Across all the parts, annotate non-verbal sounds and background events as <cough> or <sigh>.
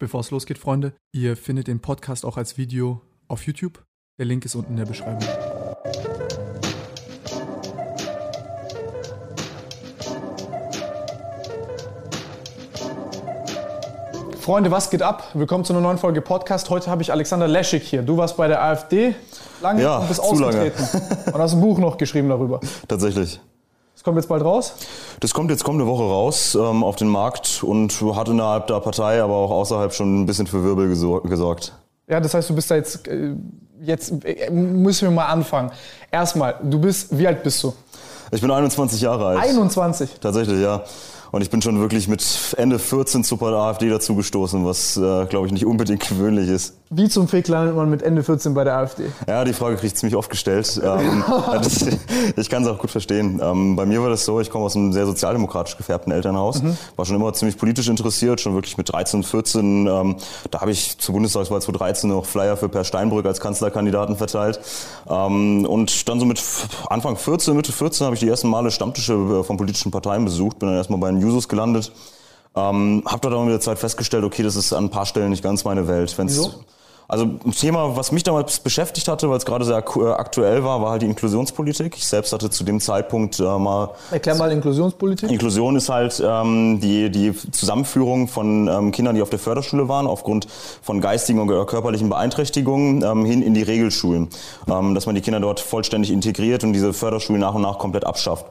Bevor es losgeht, Freunde, ihr findet den Podcast auch als Video auf YouTube. Der Link ist unten in der Beschreibung. Freunde, was geht ab? Willkommen zu einer neuen Folge Podcast. Heute habe ich Alexander Leschik hier. Du warst bei der AfD lange Ja, und bist zu lange. ausgetreten. <laughs> und hast ein Buch noch geschrieben darüber. Tatsächlich. Das kommt jetzt bald raus. Das kommt jetzt kommende Woche raus ähm, auf den Markt und hat innerhalb der Partei, aber auch außerhalb schon ein bisschen für Wirbel gesor gesorgt. Ja, das heißt, du bist da jetzt. äh, Jetzt äh, müssen wir mal anfangen. Erstmal, du bist. Wie alt bist du? Ich bin 21 Jahre alt. 21. Tatsächlich, ja. Und ich bin schon wirklich mit Ende 14 zur AfD dazugestoßen, was, äh, glaube ich, nicht unbedingt <laughs> gewöhnlich ist. Wie zum Fick landet man mit Ende 14 bei der AfD? Ja, die Frage kriege ich ziemlich oft gestellt. Ähm, <laughs> das, ich kann es auch gut verstehen. Ähm, bei mir war das so, ich komme aus einem sehr sozialdemokratisch gefärbten Elternhaus, war schon immer ziemlich politisch interessiert, schon wirklich mit 13, 14. Ähm, da habe ich zur Bundestagswahl 2013 noch Flyer für Per Steinbrück als Kanzlerkandidaten verteilt. Und dann so mit Anfang 14, Mitte 14 habe ich die ersten Male Stammtische äh, von politischen Parteien besucht, bin dann erstmal bei den Jusos gelandet. Ähm, hab dort aber mit der Zeit festgestellt, okay, das ist an ein paar Stellen nicht ganz meine Welt. Wenn's, Wieso? also ein Thema, was mich damals beschäftigt hatte, weil es gerade sehr äh, aktuell war, war halt die Inklusionspolitik. Ich selbst hatte zu dem Zeitpunkt äh, mal Erklär mal Inklusionspolitik. Inklusion ist halt ähm, die, die Zusammenführung von ähm, Kindern, die auf der Förderschule waren, aufgrund von geistigen und körperlichen Beeinträchtigungen, ähm, hin in die Regelschulen. Ähm, dass man die Kinder dort vollständig integriert und diese Förderschulen nach und nach komplett abschafft.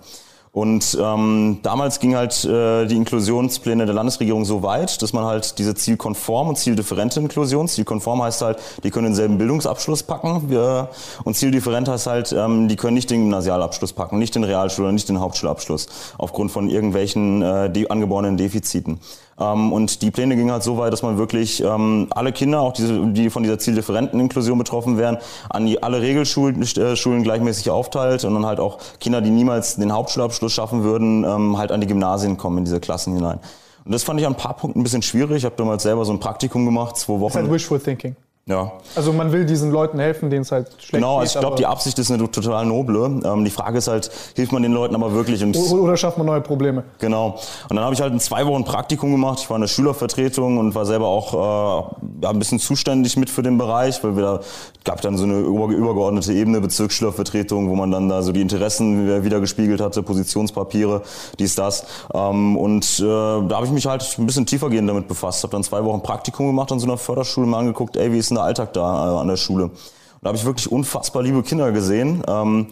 Und ähm, damals ging halt äh, die Inklusionspläne der Landesregierung so weit, dass man halt diese zielkonform und zieldifferente Inklusion, zielkonform heißt halt, die können denselben Bildungsabschluss packen wir, und zieldifferent heißt halt, ähm, die können nicht den Gymnasialabschluss packen, nicht den Realschul- oder nicht den Hauptschulabschluss, aufgrund von irgendwelchen äh, de angeborenen Defiziten. Ähm, und die Pläne gingen halt so weit, dass man wirklich ähm, alle Kinder, auch diese, die von dieser zieldifferenten Inklusion betroffen wären, an die alle Regelschulen äh, Schulen gleichmäßig aufteilt und dann halt auch Kinder, die niemals den Hauptschulabschluss schaffen würden, ähm, halt an die Gymnasien kommen in diese Klassen hinein. Und das fand ich an ein paar Punkten ein bisschen schwierig. Ich habe damals selber so ein Praktikum gemacht, zwei Das ist halt Wochen. Wishful Thinking. Ja, Also man will diesen Leuten helfen, denen es halt schlecht genau. geht. Also ich glaube, die Absicht ist eine total noble. Ähm, die Frage ist halt, hilft man den Leuten aber wirklich? Und Oder schafft man neue Probleme? Genau. Und dann habe ich halt ein zwei Wochen Praktikum gemacht. Ich war in der Schülervertretung und war selber auch äh, ein bisschen zuständig mit für den Bereich, weil wir da gab dann so eine über, übergeordnete Ebene, Bezirksschülervertretung, wo man dann da so die Interessen wieder gespiegelt hatte, Positionspapiere, dies, das. Ähm, und äh, da habe ich mich halt ein bisschen tiefergehend damit befasst. Habe dann zwei Wochen Praktikum gemacht an so einer Förderschule, mal angeguckt, ey, wie ist der Alltag da äh, an der Schule? Und da habe ich wirklich unfassbar liebe Kinder gesehen. Ähm,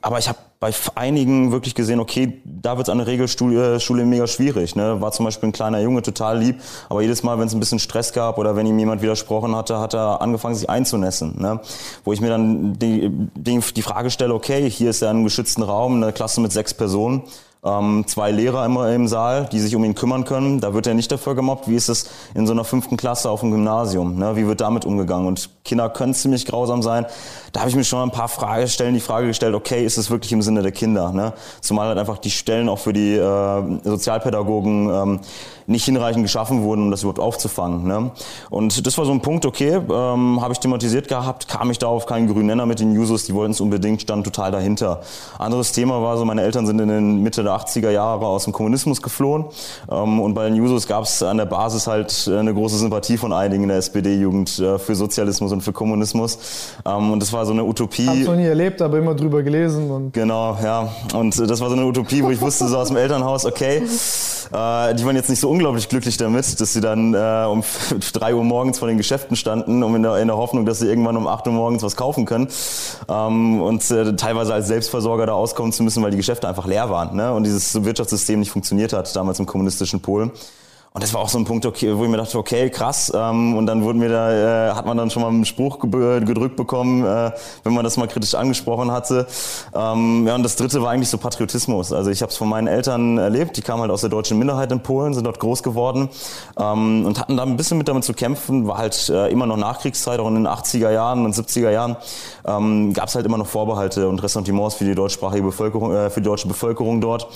aber ich habe bei einigen wirklich gesehen, okay, da wird es an der Regelschule Schule mega schwierig. Ne? War zum Beispiel ein kleiner Junge total lieb, aber jedes Mal, wenn es ein bisschen Stress gab oder wenn ihm jemand widersprochen hatte, hat er angefangen, sich einzunässen. Ne? Wo ich mir dann die, die, die Frage stelle, okay, hier ist ja ein geschützten Raum, eine Klasse mit sechs Personen ähm, zwei Lehrer immer im Saal, die sich um ihn kümmern können. Da wird er nicht dafür gemobbt. Wie ist es in so einer fünften Klasse auf dem Gymnasium? Ne? Wie wird damit umgegangen? Und Kinder können ziemlich grausam sein. Da habe ich mir schon ein paar Frage stellen, die Frage gestellt, okay, ist es wirklich im Sinne der Kinder? Ne? Zumal halt einfach die Stellen auch für die äh, Sozialpädagogen ähm, nicht hinreichend geschaffen wurden, um das überhaupt aufzufangen. Ne? Und das war so ein Punkt, okay, ähm, habe ich thematisiert gehabt, kam ich da auf keinen grünen Nenner mit den Jusos, die wollten es unbedingt, stand total dahinter. Anderes Thema war so, meine Eltern sind in den Mitte der 80er Jahre aus dem Kommunismus geflohen ähm, und bei den Jusos gab es an der Basis halt äh, eine große Sympathie von einigen in der SPD-Jugend äh, für Sozialismus und für Kommunismus ähm, und das war so eine Utopie. Hab's noch nie erlebt, aber immer drüber gelesen und Genau, ja. Und äh, das war so eine Utopie, wo ich wusste, so aus dem Elternhaus, okay, äh, die waren jetzt nicht so unglaublich glücklich damit, dass sie dann äh, um <laughs> 3 Uhr morgens vor den Geschäften standen, um in der, in der Hoffnung, dass sie irgendwann um 8 Uhr morgens was kaufen können. Ähm, und äh, teilweise als Selbstversorger da auskommen zu müssen, weil die Geschäfte einfach leer waren ne? und dieses Wirtschaftssystem nicht funktioniert hat, damals im kommunistischen Polen. Und das war auch so ein Punkt, okay, wo ich mir dachte, okay, krass. Ähm, und dann wurden mir da, äh, hat man dann schon mal einen Spruch ge gedrückt bekommen, äh, wenn man das mal kritisch angesprochen hatte. Ähm, ja, und das dritte war eigentlich so Patriotismus. Also ich habe es von meinen Eltern erlebt, die kamen halt aus der deutschen Minderheit in Polen, sind dort groß geworden ähm, und hatten da ein bisschen mit damit zu kämpfen. War halt äh, immer noch Nachkriegszeit, auch in den 80er Jahren und 70er Jahren ähm, gab es halt immer noch Vorbehalte und Ressentiments für die deutschsprachige Bevölkerung, äh, für die deutsche Bevölkerung dort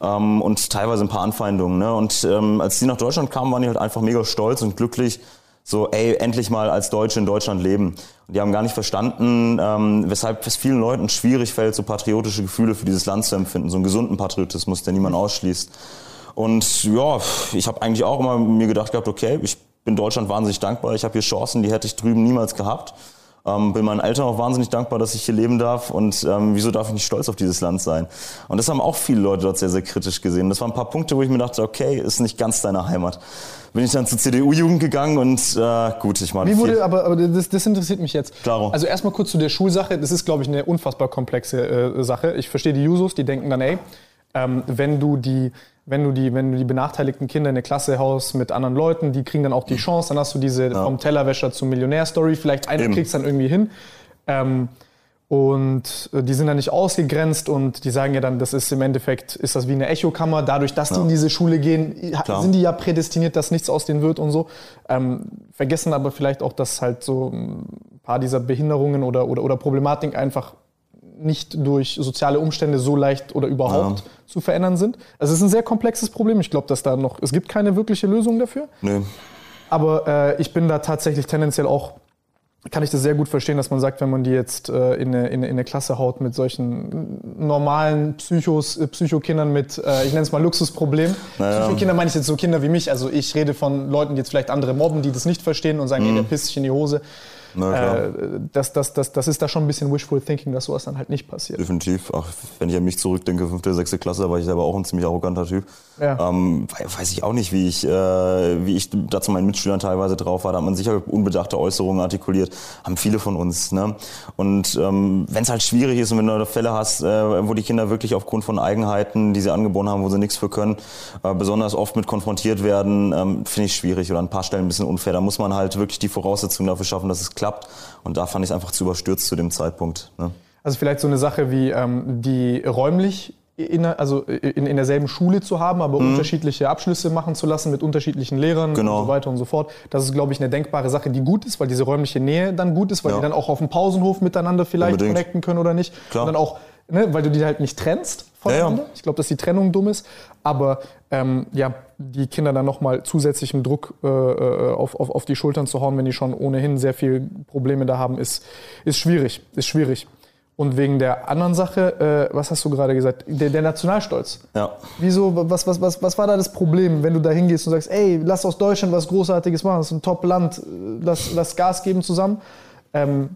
ähm, und teilweise ein paar Anfeindungen. Ne? Und ähm, als die nach Deutschland kamen, waren die halt einfach mega stolz und glücklich, so, ey, endlich mal als Deutsche in Deutschland leben. Und die haben gar nicht verstanden, ähm, weshalb es vielen Leuten schwierig fällt, so patriotische Gefühle für dieses Land zu empfinden, so einen gesunden Patriotismus, der niemand ausschließt. Und ja, ich habe eigentlich auch immer mir gedacht gehabt, okay, ich bin Deutschland wahnsinnig dankbar. Ich habe hier Chancen, die hätte ich drüben niemals gehabt. Ähm, bin meinen Eltern auch wahnsinnig dankbar, dass ich hier leben darf. Und ähm, wieso darf ich nicht stolz auf dieses Land sein? Und das haben auch viele Leute dort sehr, sehr kritisch gesehen. Das waren ein paar Punkte, wo ich mir dachte, okay, ist nicht ganz deine Heimat. Bin ich dann zur CDU-Jugend gegangen und äh, gut, ich meine. Wie wurde, aber, aber das, das interessiert mich jetzt. Klaro. Also erstmal kurz zu der Schulsache. Das ist, glaube ich, eine unfassbar komplexe äh, Sache. Ich verstehe die Jusos, die denken dann, ey, ähm, wenn du die wenn du die, wenn du die benachteiligten Kinder in eine Klasse haust mit anderen Leuten, die kriegen dann auch die Chance, dann hast du diese ja. vom Tellerwäscher zum Millionär-Story, vielleicht einer kriegt es dann irgendwie hin. Ähm, und äh, die sind dann nicht ausgegrenzt und die sagen ja dann, das ist im Endeffekt, ist das wie eine Echokammer. Dadurch, dass ja. die in diese Schule gehen, Klar. sind die ja prädestiniert, dass nichts aus denen wird und so. Ähm, vergessen aber vielleicht auch, dass halt so ein paar dieser Behinderungen oder, oder, oder Problematiken einfach nicht durch soziale Umstände so leicht oder überhaupt ja. zu verändern sind. Also es ist ein sehr komplexes Problem. Ich glaube, dass da noch, es gibt keine wirkliche Lösung dafür. Nee. Aber äh, ich bin da tatsächlich tendenziell auch, kann ich das sehr gut verstehen, dass man sagt, wenn man die jetzt äh, in, eine, in, eine, Klasse haut mit solchen normalen Psychos, äh, Psychokindern mit, äh, ich nenne es mal Luxusproblem. Naja. Psychokinder meine ich jetzt so Kinder wie mich. Also ich rede von Leuten, die jetzt vielleicht andere mobben, die das nicht verstehen und sagen, mhm. nee, der pisst sich in die Hose. Äh, das, das, das, das ist da schon ein bisschen wishful thinking, dass sowas dann halt nicht passiert. Definitiv. Ach, wenn ich an mich zurückdenke, fünfte, sechste Klasse, war ich selber auch ein ziemlich arroganter Typ. Ja. Ähm, weiß ich auch nicht, wie ich, äh, wie ich da zu meinen Mitschülern teilweise drauf war. Da hat man sicher unbedachte Äußerungen artikuliert. Haben viele von uns. Ne? Und ähm, wenn es halt schwierig ist und wenn du Fälle hast, äh, wo die Kinder wirklich aufgrund von Eigenheiten, die sie angeboren haben, wo sie nichts für können, äh, besonders oft mit konfrontiert werden, ähm, finde ich schwierig oder an ein paar Stellen ein bisschen unfair. Da muss man halt wirklich die Voraussetzungen dafür schaffen, dass es klappt. Und da fand ich es einfach zu überstürzt zu dem Zeitpunkt. Ne? Also vielleicht so eine Sache wie ähm, die räumlich in, also in, in derselben Schule zu haben, aber mhm. unterschiedliche Abschlüsse machen zu lassen mit unterschiedlichen Lehrern genau. und so weiter und so fort. Das ist, glaube ich, eine denkbare Sache, die gut ist, weil diese räumliche Nähe dann gut ist, weil ja. die dann auch auf dem Pausenhof miteinander vielleicht Unbedingt. connecten können oder nicht. Klar. Und dann auch, ne, weil du die halt nicht trennst voneinander. Ja, ja. Ich glaube, dass die Trennung dumm ist. Aber ähm, ja, die Kinder dann nochmal zusätzlichen Druck äh, äh, auf, auf, auf die Schultern zu hauen, wenn die schon ohnehin sehr viele Probleme da haben, ist, ist schwierig. Ist schwierig. Und wegen der anderen Sache, äh, was hast du gerade gesagt? Der, der, Nationalstolz. Ja. Wieso, was, was, was, was war da das Problem, wenn du da hingehst und sagst, ey, lass aus Deutschland was Großartiges machen, das ist ein Top-Land, lass, lass Gas geben zusammen? Ähm,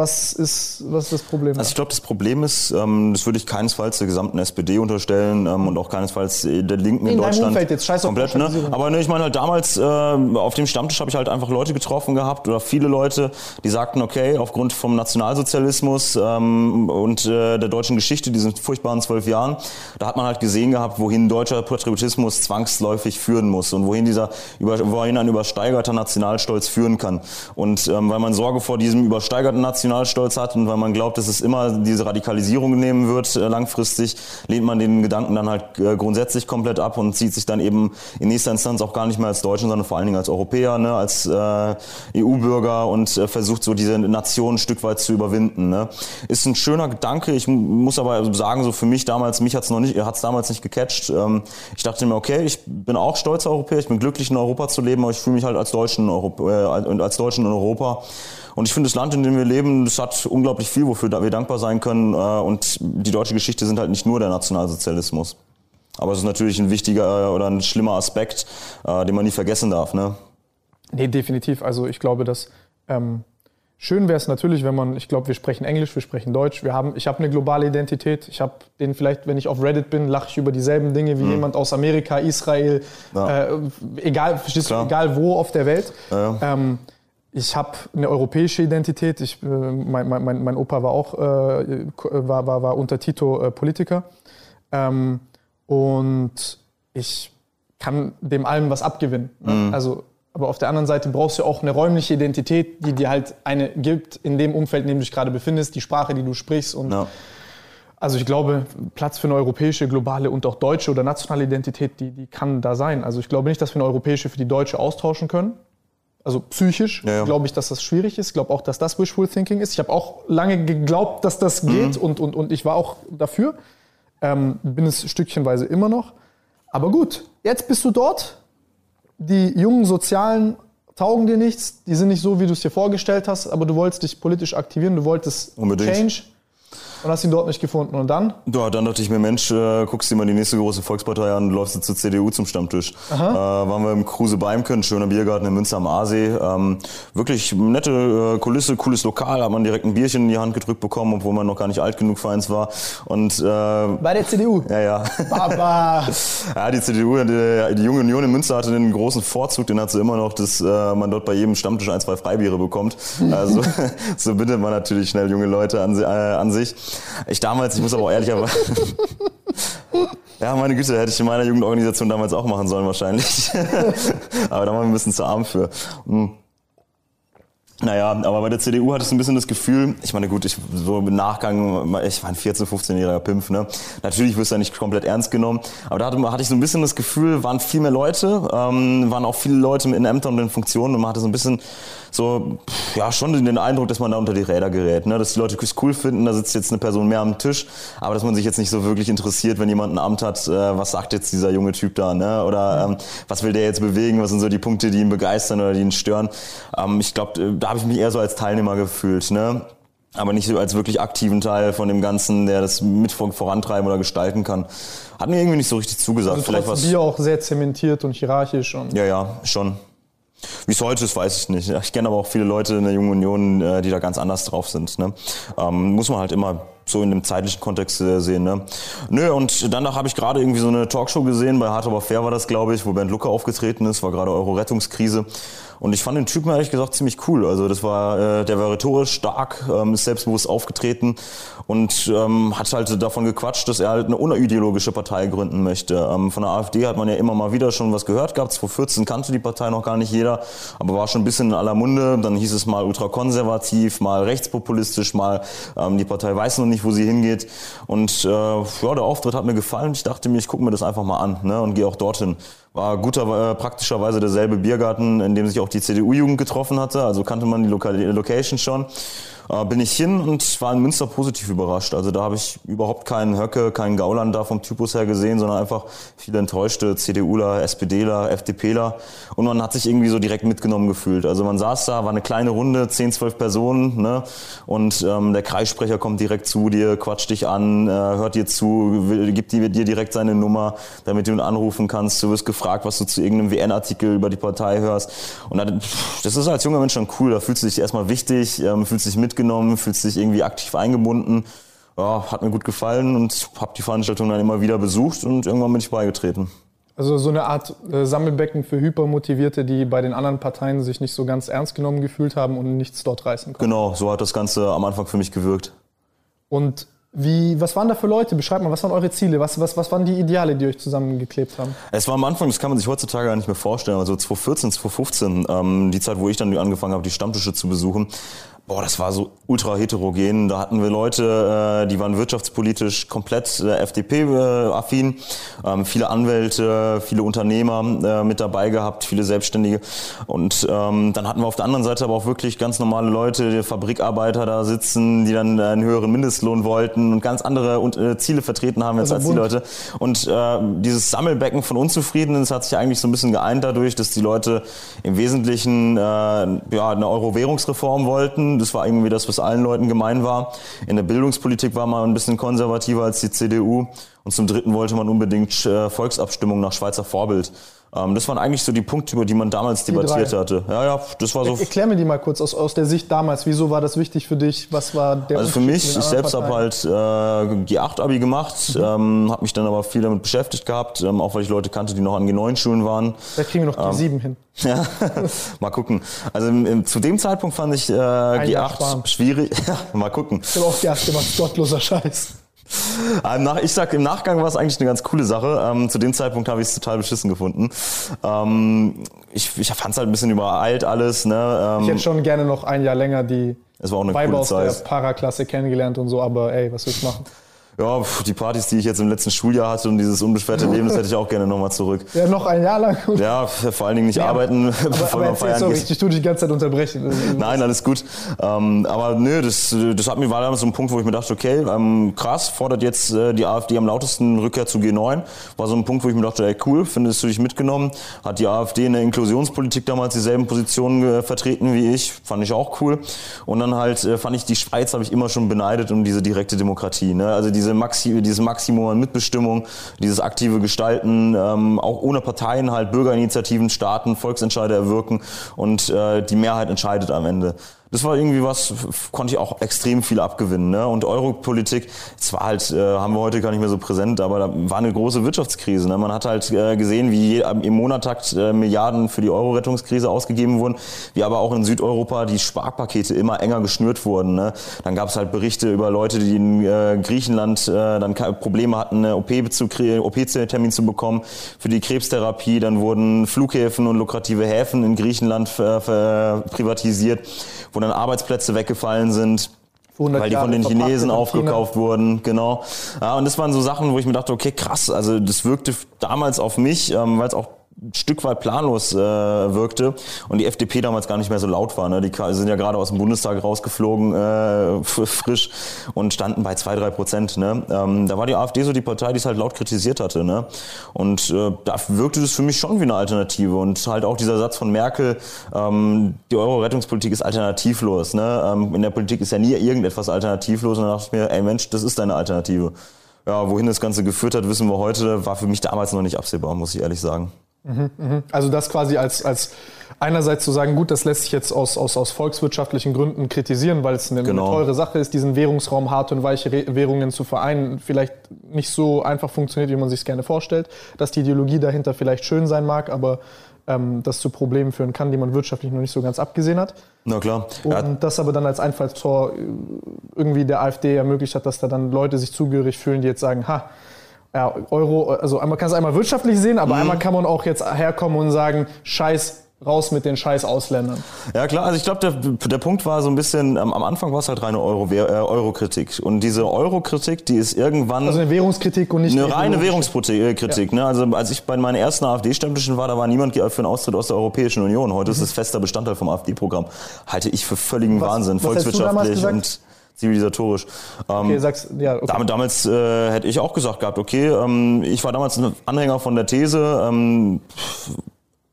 was ist, was ist das Problem? Also ich glaube, das Problem ist, ähm, das würde ich keinesfalls der gesamten SPD unterstellen ähm, und auch keinesfalls der Linken in, in Deutschland. Umfeld jetzt, scheiß komplett, ne? Aber ne, ich meine halt damals äh, auf dem Stammtisch habe ich halt einfach Leute getroffen gehabt oder viele Leute, die sagten, okay, aufgrund vom Nationalsozialismus ähm, und äh, der deutschen Geschichte, diesen furchtbaren zwölf Jahren, da hat man halt gesehen gehabt, wohin deutscher Patriotismus zwangsläufig führen muss und wohin dieser wohin ein übersteigerter Nationalstolz führen kann. Und ähm, weil man Sorge vor diesem übersteigerten Nationalstolz Nationalstolz hat und weil man glaubt, dass es immer diese Radikalisierung nehmen wird äh, langfristig, lehnt man den Gedanken dann halt äh, grundsätzlich komplett ab und sieht sich dann eben in nächster Instanz auch gar nicht mehr als Deutschen, sondern vor allen Dingen als Europäer, ne, als äh, EU-Bürger und äh, versucht so diese Nation ein Stück weit zu überwinden. Ne. Ist ein schöner Gedanke. Ich muss aber sagen, so für mich damals, mich hat's noch nicht, hat's damals nicht gecatcht. Ähm, ich dachte mir, okay, ich bin auch stolzer Europäer, ich bin glücklich in Europa zu leben, aber ich fühle mich halt als Deutschen, Europa, äh, als Deutschen in Europa. Und ich finde, das Land, in dem wir leben, das hat unglaublich viel, wofür wir dankbar sein können. Äh, und die deutsche Geschichte sind halt nicht nur der Nationalsozialismus. Aber es ist natürlich ein wichtiger äh, oder ein schlimmer Aspekt, äh, den man nie vergessen darf. Ne? Nee, definitiv. Also ich glaube, dass ähm, schön wäre es natürlich, wenn man, ich glaube, wir sprechen Englisch, wir sprechen Deutsch, wir haben, ich habe eine globale Identität. Ich habe den vielleicht, wenn ich auf Reddit bin, lache ich über dieselben Dinge wie mhm. jemand aus Amerika, Israel, ja. äh, egal, verstehst du, egal wo auf der Welt. Ja. Ähm, ich habe eine europäische Identität. Ich, äh, mein, mein, mein, Opa war auch äh, war, war, war unter Tito äh, Politiker. Ähm, und ich kann dem allem was abgewinnen. Ne? Mhm. Also, aber auf der anderen Seite brauchst du auch eine räumliche Identität, die dir halt eine gibt in dem Umfeld, in dem du dich gerade befindest, die Sprache, die du sprichst. Und ja. Also ich glaube, Platz für eine europäische, globale und auch deutsche oder nationale Identität, die, die kann da sein. Also ich glaube nicht, dass wir eine europäische für die deutsche austauschen können also psychisch ja, ja. glaube ich, dass das schwierig ist. Ich glaube auch, dass das Wishful Thinking ist. Ich habe auch lange geglaubt, dass das geht mhm. und, und, und ich war auch dafür. Ähm, bin es stückchenweise immer noch. Aber gut, jetzt bist du dort. Die jungen Sozialen taugen dir nichts. Die sind nicht so, wie du es dir vorgestellt hast, aber du wolltest dich politisch aktivieren, du wolltest Unbedingt. Change. Und hast ihn dort nicht gefunden. Und dann? Ja, dann dachte ich mir, Mensch, äh, guckst dir mal die nächste große Volkspartei an und läufst du zur CDU zum Stammtisch. Äh, waren wir im Kruse Beimken, schöner Biergarten in Münster am Aasee. Ähm, wirklich nette äh, Kulisse, cooles Lokal, hat man direkt ein Bierchen in die Hand gedrückt bekommen, obwohl man noch gar nicht alt genug für eins war. Und, äh, Bei der CDU? Ja, ja. Papa! <laughs> ja, die CDU, die, die Junge Union in Münster hatte den großen Vorzug, den hat sie immer noch, dass äh, man dort bei jedem Stammtisch ein, zwei Freibiere bekommt. <laughs> Also <laughs> so bindet man natürlich schnell junge Leute an, äh, an sich. Ich damals, ich muss aber auch ehrlicherweise. <laughs> Ja, meine Güte, hätte ich in meiner Jugendorganisation damals auch machen sollen wahrscheinlich. <laughs> aber da waren wir ein bisschen zu arm für. Hm. Naja, aber bei der CDU hatte ich so ein bisschen das Gefühl, ich meine, gut, ich so im Nachgang, ich war ein 14-, 15-jähriger Pimpf, ne? Natürlich wirst du ja nicht komplett ernst genommen, aber da hatte, hatte ich so ein bisschen das Gefühl, waren viel mehr Leute, ähm, waren auch viele Leute in Ämtern und in Funktionen und man hatte so ein bisschen so, ja, schon den Eindruck, dass man da unter die Räder gerät, ne? Dass die Leute es cool finden, da sitzt jetzt eine Person mehr am Tisch, aber dass man sich jetzt nicht so wirklich interessiert, wenn jemand ein Amt hat, äh, was sagt jetzt dieser junge Typ da, ne? Oder ähm, was will der jetzt bewegen, was sind so die Punkte, die ihn begeistern oder die ihn stören. Ähm, ich glaube, da habe ich mich eher so als Teilnehmer gefühlt, ne? aber nicht so als wirklich aktiven Teil von dem Ganzen, der das mit vorantreiben oder gestalten kann. Hat mir irgendwie nicht so richtig zugesagt. Also Vielleicht was Bier auch sehr zementiert und hierarchisch. Und ja, ja, schon. Wie es heute ist, weiß ich nicht. Ich kenne aber auch viele Leute in der Jungen Union, äh, die da ganz anders drauf sind. Ne? Ähm, muss man halt immer so in dem zeitlichen Kontext äh, sehen. Ne? Nö, und danach habe ich gerade irgendwie so eine Talkshow gesehen, bei Hart aber fair war das, glaube ich, wo Bernd Lucke aufgetreten ist, war gerade Euro-Rettungskrise. Und ich fand den Typen ehrlich gesagt ziemlich cool. Also das war, äh, der war rhetorisch stark, ähm, ist selbstbewusst aufgetreten und ähm, hat halt davon gequatscht, dass er halt eine unideologische Partei gründen möchte. Ähm, von der AfD hat man ja immer mal wieder schon was gehört gehabt. 2014 kannte die Partei noch gar nicht jeder, aber war schon ein bisschen in aller Munde. Dann hieß es mal ultrakonservativ, mal rechtspopulistisch, mal ähm, die Partei weiß noch nicht, wo sie hingeht. Und äh, ja, der Auftritt hat mir gefallen. Ich dachte mir, ich gucke mir das einfach mal an ne, und gehe auch dorthin. War guter, äh, praktischerweise derselbe Biergarten, in dem sich auch die CDU-Jugend getroffen hatte. Also kannte man die Loka Location schon äh, bin ich hin und war in Münster positiv überrascht. Also da habe ich überhaupt keinen Höcke, keinen Gauland da vom Typus her gesehen, sondern einfach viele enttäuschte CDUler, SPDler, FDPler. Und man hat sich irgendwie so direkt mitgenommen gefühlt. Also man saß da, war eine kleine Runde, 10, 12 Personen, ne? Und ähm, der Kreissprecher kommt direkt zu dir, quatscht dich an, äh, hört dir zu, gibt dir, dir direkt seine Nummer, damit du ihn anrufen kannst. Du wirst gefragt, was du zu irgendeinem WN-Artikel über die Partei hörst. Und das ist als junger Mensch schon cool. Da fühlst du dich erstmal wichtig, ähm, fühlst dich mitgenommen mitgenommen, fühlst dich irgendwie aktiv eingebunden. Ja, hat mir gut gefallen und habe die Veranstaltung dann immer wieder besucht und irgendwann bin ich beigetreten. Also so eine Art äh, Sammelbecken für Hypermotivierte, die bei den anderen Parteien sich nicht so ganz ernst genommen gefühlt haben und nichts dort reißen konnten. Genau, so hat das Ganze am Anfang für mich gewirkt. Und wie, was waren da für Leute? Beschreibt mal, was waren eure Ziele? Was, was, was waren die Ideale, die euch zusammengeklebt haben? Es war am Anfang, das kann man sich heutzutage gar nicht mehr vorstellen. Also 2014, 2015, ähm, die Zeit, wo ich dann angefangen habe, die Stammtische zu besuchen, Boah, das war so ultra heterogen. Da hatten wir Leute, äh, die waren wirtschaftspolitisch komplett äh, FDP-affin, ähm, viele Anwälte, viele Unternehmer äh, mit dabei gehabt, viele Selbstständige. Und ähm, dann hatten wir auf der anderen Seite aber auch wirklich ganz normale Leute, die Fabrikarbeiter da sitzen, die dann einen höheren Mindestlohn wollten und ganz andere äh, Ziele vertreten haben jetzt also als die Leute. Und äh, dieses Sammelbecken von Unzufriedenen, das hat sich eigentlich so ein bisschen geeint dadurch, dass die Leute im Wesentlichen äh, ja, eine Euro-Währungsreform wollten das war irgendwie das, was allen Leuten gemein war. In der Bildungspolitik war man ein bisschen konservativer als die CDU. Und zum Dritten wollte man unbedingt äh, Volksabstimmung nach Schweizer Vorbild. Ähm, das waren eigentlich so die Punkte, über die man damals die debattiert drei. hatte. Ja, ja, das war so. Erklär mir die mal kurz aus, aus der Sicht damals. Wieso war das wichtig für dich? Was war der Also für mich, ich selbst habe halt äh, G8-Abi gemacht, mhm. ähm, habe mich dann aber viel damit beschäftigt gehabt, ähm, auch weil ich Leute kannte, die noch an G9-Schulen waren. Da kriegen wir noch G7 ähm, hin. <laughs> Ja, mal gucken. Also im, im, zu dem Zeitpunkt fand ich äh, G8 schwierig. <laughs> mal gucken. Ich habe auch G8 gemacht, gottloser Scheiß. Ich sag, im Nachgang war es eigentlich eine ganz coole Sache. Ähm, zu dem Zeitpunkt habe ich es total beschissen gefunden. Ähm, ich ich fand es halt ein bisschen übereilt alles. Ne? Ähm, ich hätte schon gerne noch ein Jahr länger die es war auch eine Weiber aus der Paraklasse kennengelernt und so, aber ey, was will ich machen? Ja, die Partys, die ich jetzt im letzten Schuljahr hatte und dieses unbeschwerte Leben, das hätte ich auch gerne nochmal zurück. Ja, noch ein Jahr lang. Ja, vor allen Dingen nicht ja, arbeiten, aber, <laughs> bevor aber man feiern sorry, geht. Ich tue dich die ganze Zeit unterbrechen. Nein, alles gut. Ähm, aber nö, das, das hat mir war damals so ein Punkt, wo ich mir dachte, okay, ähm, krass, fordert jetzt äh, die AfD am lautesten Rückkehr zu G9. War so ein Punkt, wo ich mir dachte, ey, cool, findest du dich mitgenommen? Hat die AfD in der Inklusionspolitik damals dieselben Positionen äh, vertreten wie ich? Fand ich auch cool. Und dann halt äh, fand ich, die Schweiz habe ich immer schon beneidet um diese direkte Demokratie. Ne? Also diese Maxi, dieses Maximum an Mitbestimmung, dieses aktive Gestalten, ähm, auch ohne Parteien halt Bürgerinitiativen starten, Volksentscheide erwirken und äh, die Mehrheit entscheidet am Ende das war irgendwie was, konnte ich auch extrem viel abgewinnen. Ne? Und Europolitik, zwar halt, äh, haben wir heute gar nicht mehr so präsent, aber da war eine große Wirtschaftskrise. Ne? Man hat halt äh, gesehen, wie je, im Monattakt äh, Milliarden für die Euro-Rettungskrise ausgegeben wurden, wie aber auch in Südeuropa die Sparpakete immer enger geschnürt wurden. Ne? Dann gab es halt Berichte über Leute, die in äh, Griechenland äh, dann Probleme hatten, eine OP zu OP-Termin zu bekommen für die Krebstherapie. Dann wurden Flughäfen und lukrative Häfen in Griechenland äh, privatisiert, wo dann Arbeitsplätze weggefallen sind. Weil die von den Chinesen aufgekauft wurden, genau. Ja, und das waren so Sachen, wo ich mir dachte, okay, krass, also das wirkte damals auf mich, ähm, weil es auch ein Stück weit planlos äh, wirkte und die FDP damals gar nicht mehr so laut war. Ne? Die sind ja gerade aus dem Bundestag rausgeflogen, äh, frisch und standen bei zwei drei Prozent. Ne? Ähm, da war die AfD so die Partei, die es halt laut kritisiert hatte. Ne? Und äh, da wirkte das für mich schon wie eine Alternative. Und halt auch dieser Satz von Merkel, ähm, die Euro-Rettungspolitik ist alternativlos. Ne? Ähm, in der Politik ist ja nie irgendetwas alternativlos. Und dann dachte ich mir, ey Mensch, das ist deine Alternative. Ja, wohin das Ganze geführt hat, wissen wir heute, war für mich damals noch nicht absehbar, muss ich ehrlich sagen. Mhm, mhm. Also das quasi als, als einerseits zu sagen, gut, das lässt sich jetzt aus, aus, aus volkswirtschaftlichen Gründen kritisieren, weil es eine, genau. teure Sache ist, diesen Währungsraum harte und weiche Währungen zu vereinen, vielleicht nicht so einfach funktioniert, wie man sich es gerne vorstellt, dass die Ideologie dahinter vielleicht schön sein mag, aber ähm, das zu Problemen führen kann, die man wirtschaftlich noch nicht so ganz abgesehen hat. Na klar. Und ja. das aber dann als Einfallstor äh, irgendwie der AfD ermöglicht hat, dass da dann Leute sich zugehörig fühlen, die jetzt sagen, ha, ja, Euro, also man kann es einmal wirtschaftlich sehen, aber mhm. einmal kann man auch jetzt herkommen und sagen, scheiß raus mit den scheiß Ausländern. Ja klar, also ich glaube, der, der Punkt war so ein bisschen, am Anfang war es halt reine Euro, äh, Euro-Kritik. Und diese Euro-Kritik, die ist irgendwann... Also eine Währungskritik und nicht eine reine Währungskritik. Ja. Ne? Also als ich bei meinen ersten AfD-Stempelchen war, da war niemand für einen Austritt aus der Europäischen Union. Heute mhm. ist es fester Bestandteil vom AfD-Programm. Halte ich für völligen was, Wahnsinn, was volkswirtschaftlich und zivilisatorisch. Ähm, okay, sagst, ja, okay. Damit, damals äh, hätte ich auch gesagt gehabt, okay, ähm, ich war damals ein Anhänger von der These, ähm,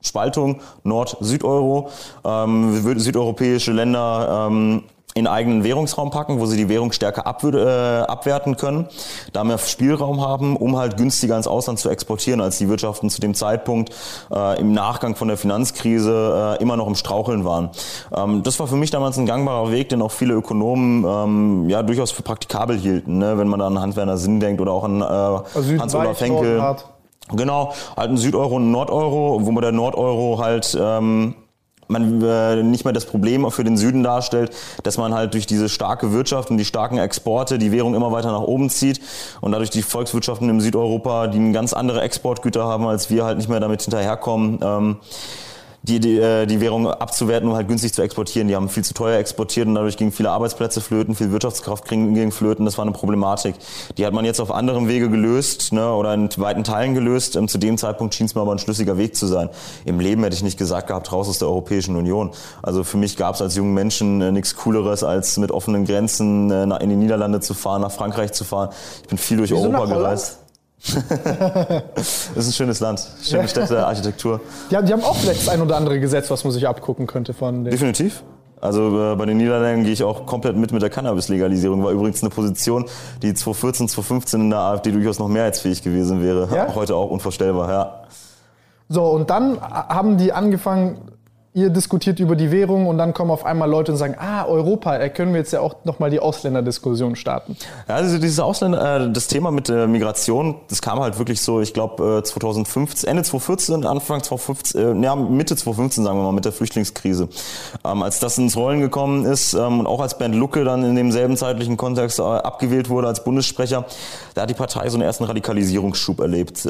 Spaltung Nord-Süd-Euro, ähm, südeuropäische Länder ähm, in eigenen Währungsraum packen, wo sie die Währung stärker äh, abwerten können, da mehr Spielraum haben, um halt günstiger ins Ausland zu exportieren, als die Wirtschaften zu dem Zeitpunkt äh, im Nachgang von der Finanzkrise äh, immer noch im Straucheln waren. Ähm, das war für mich damals ein gangbarer Weg, den auch viele Ökonomen ähm, ja durchaus für praktikabel hielten, ne? wenn man da an Hans-Werner Sinn denkt oder auch an äh, also Hans-Olaf Henkel. Genau, halt ein Südeuro und ein Nordeuro, wo man der Nordeuro halt ähm, man äh, nicht mehr das Problem für den Süden darstellt, dass man halt durch diese starke Wirtschaft und die starken Exporte die Währung immer weiter nach oben zieht und dadurch die Volkswirtschaften im Südeuropa, die ganz andere Exportgüter haben, als wir halt nicht mehr damit hinterherkommen. Ähm, die, die, äh, die Währung abzuwerten, um halt günstig zu exportieren. Die haben viel zu teuer exportiert und dadurch gingen viele Arbeitsplätze flöten, viel Wirtschaftskraft ging flöten. Das war eine Problematik. Die hat man jetzt auf anderem Wege gelöst ne, oder in weiten Teilen gelöst. Ähm, zu dem Zeitpunkt schien es mir aber ein schlüssiger Weg zu sein. Im Leben hätte ich nicht gesagt gehabt, raus aus der Europäischen Union. Also für mich gab es als jungen Menschen äh, nichts Cooleres, als mit offenen Grenzen äh, in die Niederlande zu fahren, nach Frankreich zu fahren. Ich bin viel durch Wieso Europa gereist <laughs> das ist ein schönes Land, schöne. Städte, <laughs> Architektur. Die haben, die haben auch vielleicht das ein oder andere Gesetz, was man sich abgucken könnte von den Definitiv. Also äh, bei den Niederländern gehe ich auch komplett mit mit der Cannabis-Legalisierung. War übrigens eine Position, die 2014, 2015 in der AfD durchaus noch mehrheitsfähig gewesen wäre. Ja? Heute auch unvorstellbar, ja. So, und dann haben die angefangen, ihr diskutiert über die Währung und dann kommen auf einmal Leute und sagen, ah, Europa, da können wir jetzt ja auch nochmal die Ausländerdiskussion starten. Ja, also dieses Ausländer, äh, das Thema mit der Migration, das kam halt wirklich so, ich glaube, 2015, Ende 2014, Anfang 2015, äh, ja, Mitte 2015, sagen wir mal, mit der Flüchtlingskrise. Ähm, als das ins Rollen gekommen ist ähm, und auch als Bernd Lucke dann in demselben zeitlichen Kontext äh, abgewählt wurde als Bundessprecher, da hat die Partei so einen ersten Radikalisierungsschub erlebt.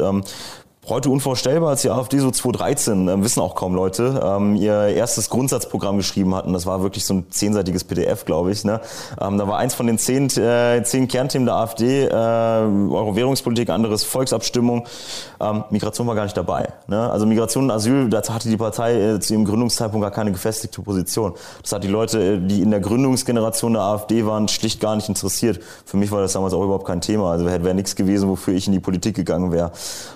Heute unvorstellbar, als die AfD so 2013, äh, wissen auch kaum Leute, ähm, ihr erstes Grundsatzprogramm geschrieben hatten. Das war wirklich so ein zehnseitiges PDF, glaube ich. Ne? Ähm, da war eins von den zehn, äh, zehn Kernthemen der AfD, äh, Euro-Währungspolitik, anderes Volksabstimmung. Ähm, Migration war gar nicht dabei. Ne? Also Migration und Asyl, dazu hatte die Partei äh, zu ihrem Gründungszeitpunkt gar keine gefestigte Position. Das hat die Leute, äh, die in der Gründungsgeneration der AfD waren, schlicht gar nicht interessiert. Für mich war das damals auch überhaupt kein Thema. Also wäre wär nichts gewesen, wofür ich in die Politik gegangen wäre.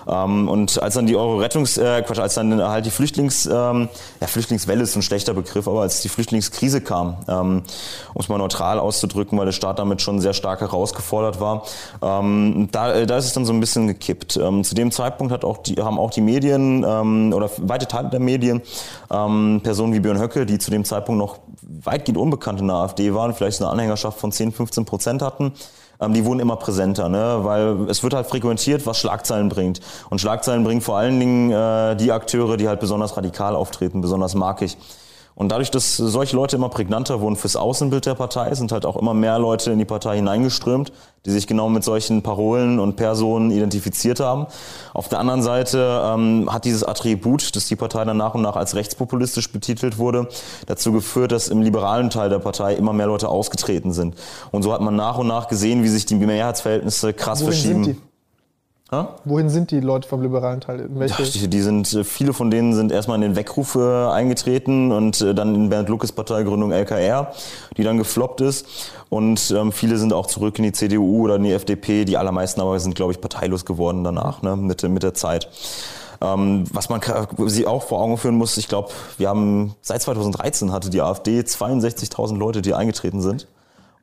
Ähm, und als dann die Euro-Rettungs, äh, Quatsch, als dann halt die Flüchtlings, ähm, ja, Flüchtlingswelle ist ein schlechter Begriff, aber als die Flüchtlingskrise kam, ähm, um es mal neutral auszudrücken, weil der Staat damit schon sehr stark herausgefordert war, ähm, da, äh, da ist es dann so ein bisschen gekippt. Ähm, zu dem Zeitpunkt hat auch die, haben auch die Medien ähm, oder weite Teile der Medien ähm, Personen wie Björn Höcke, die zu dem Zeitpunkt noch weitgehend unbekannt in der AfD waren, vielleicht eine Anhängerschaft von 10, 15 Prozent hatten, ähm, die wurden immer präsenter, ne? weil es wird halt frequentiert, was Schlagzeilen bringt. Und Schlagzeilen bringen vor allen Dingen äh, die Akteure, die halt besonders radikal auftreten, besonders markig. Und dadurch, dass solche Leute immer prägnanter wurden fürs Außenbild der Partei, sind halt auch immer mehr Leute in die Partei hineingeströmt, die sich genau mit solchen Parolen und Personen identifiziert haben. Auf der anderen Seite ähm, hat dieses Attribut, dass die Partei dann nach und nach als rechtspopulistisch betitelt wurde, dazu geführt, dass im liberalen Teil der Partei immer mehr Leute ausgetreten sind. Und so hat man nach und nach gesehen, wie sich die Mehrheitsverhältnisse krass Wohin verschieben. Ha? Wohin sind die Leute vom liberalen Teil? Welche? Ja, die, die, sind, äh, viele von denen sind erstmal in den Weckruf äh, eingetreten und äh, dann in Bernd Lucas Parteigründung LKR, die dann gefloppt ist. Und ähm, viele sind auch zurück in die CDU oder in die FDP. Die allermeisten aber sind, glaube ich, parteilos geworden danach, ne, mit, mit der Zeit. Ähm, was man sich auch vor Augen führen muss, ich glaube, wir haben seit 2013 hatte die AfD 62.000 Leute, die eingetreten sind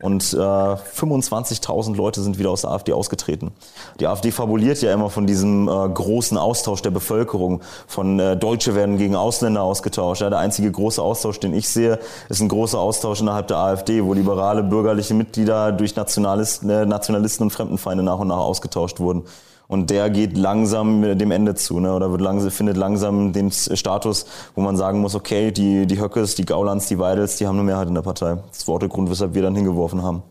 und äh, 25.000 Leute sind wieder aus der AfD ausgetreten. Die AfD fabuliert ja immer von diesem äh, großen Austausch der Bevölkerung, von äh, Deutsche werden gegen Ausländer ausgetauscht. Ja, der einzige große Austausch, den ich sehe, ist ein großer Austausch innerhalb der AfD, wo liberale bürgerliche Mitglieder durch Nationalisten, äh, Nationalisten und Fremdenfeinde nach und nach ausgetauscht wurden. Und der geht langsam dem Ende zu, ne? oder wird langsam, findet langsam den Status, wo man sagen muss, okay, die, die Höckes, die Gaulands, die Weidels, die haben eine Mehrheit in der Partei. Das war der Grund, weshalb wir dann hingeworfen haben.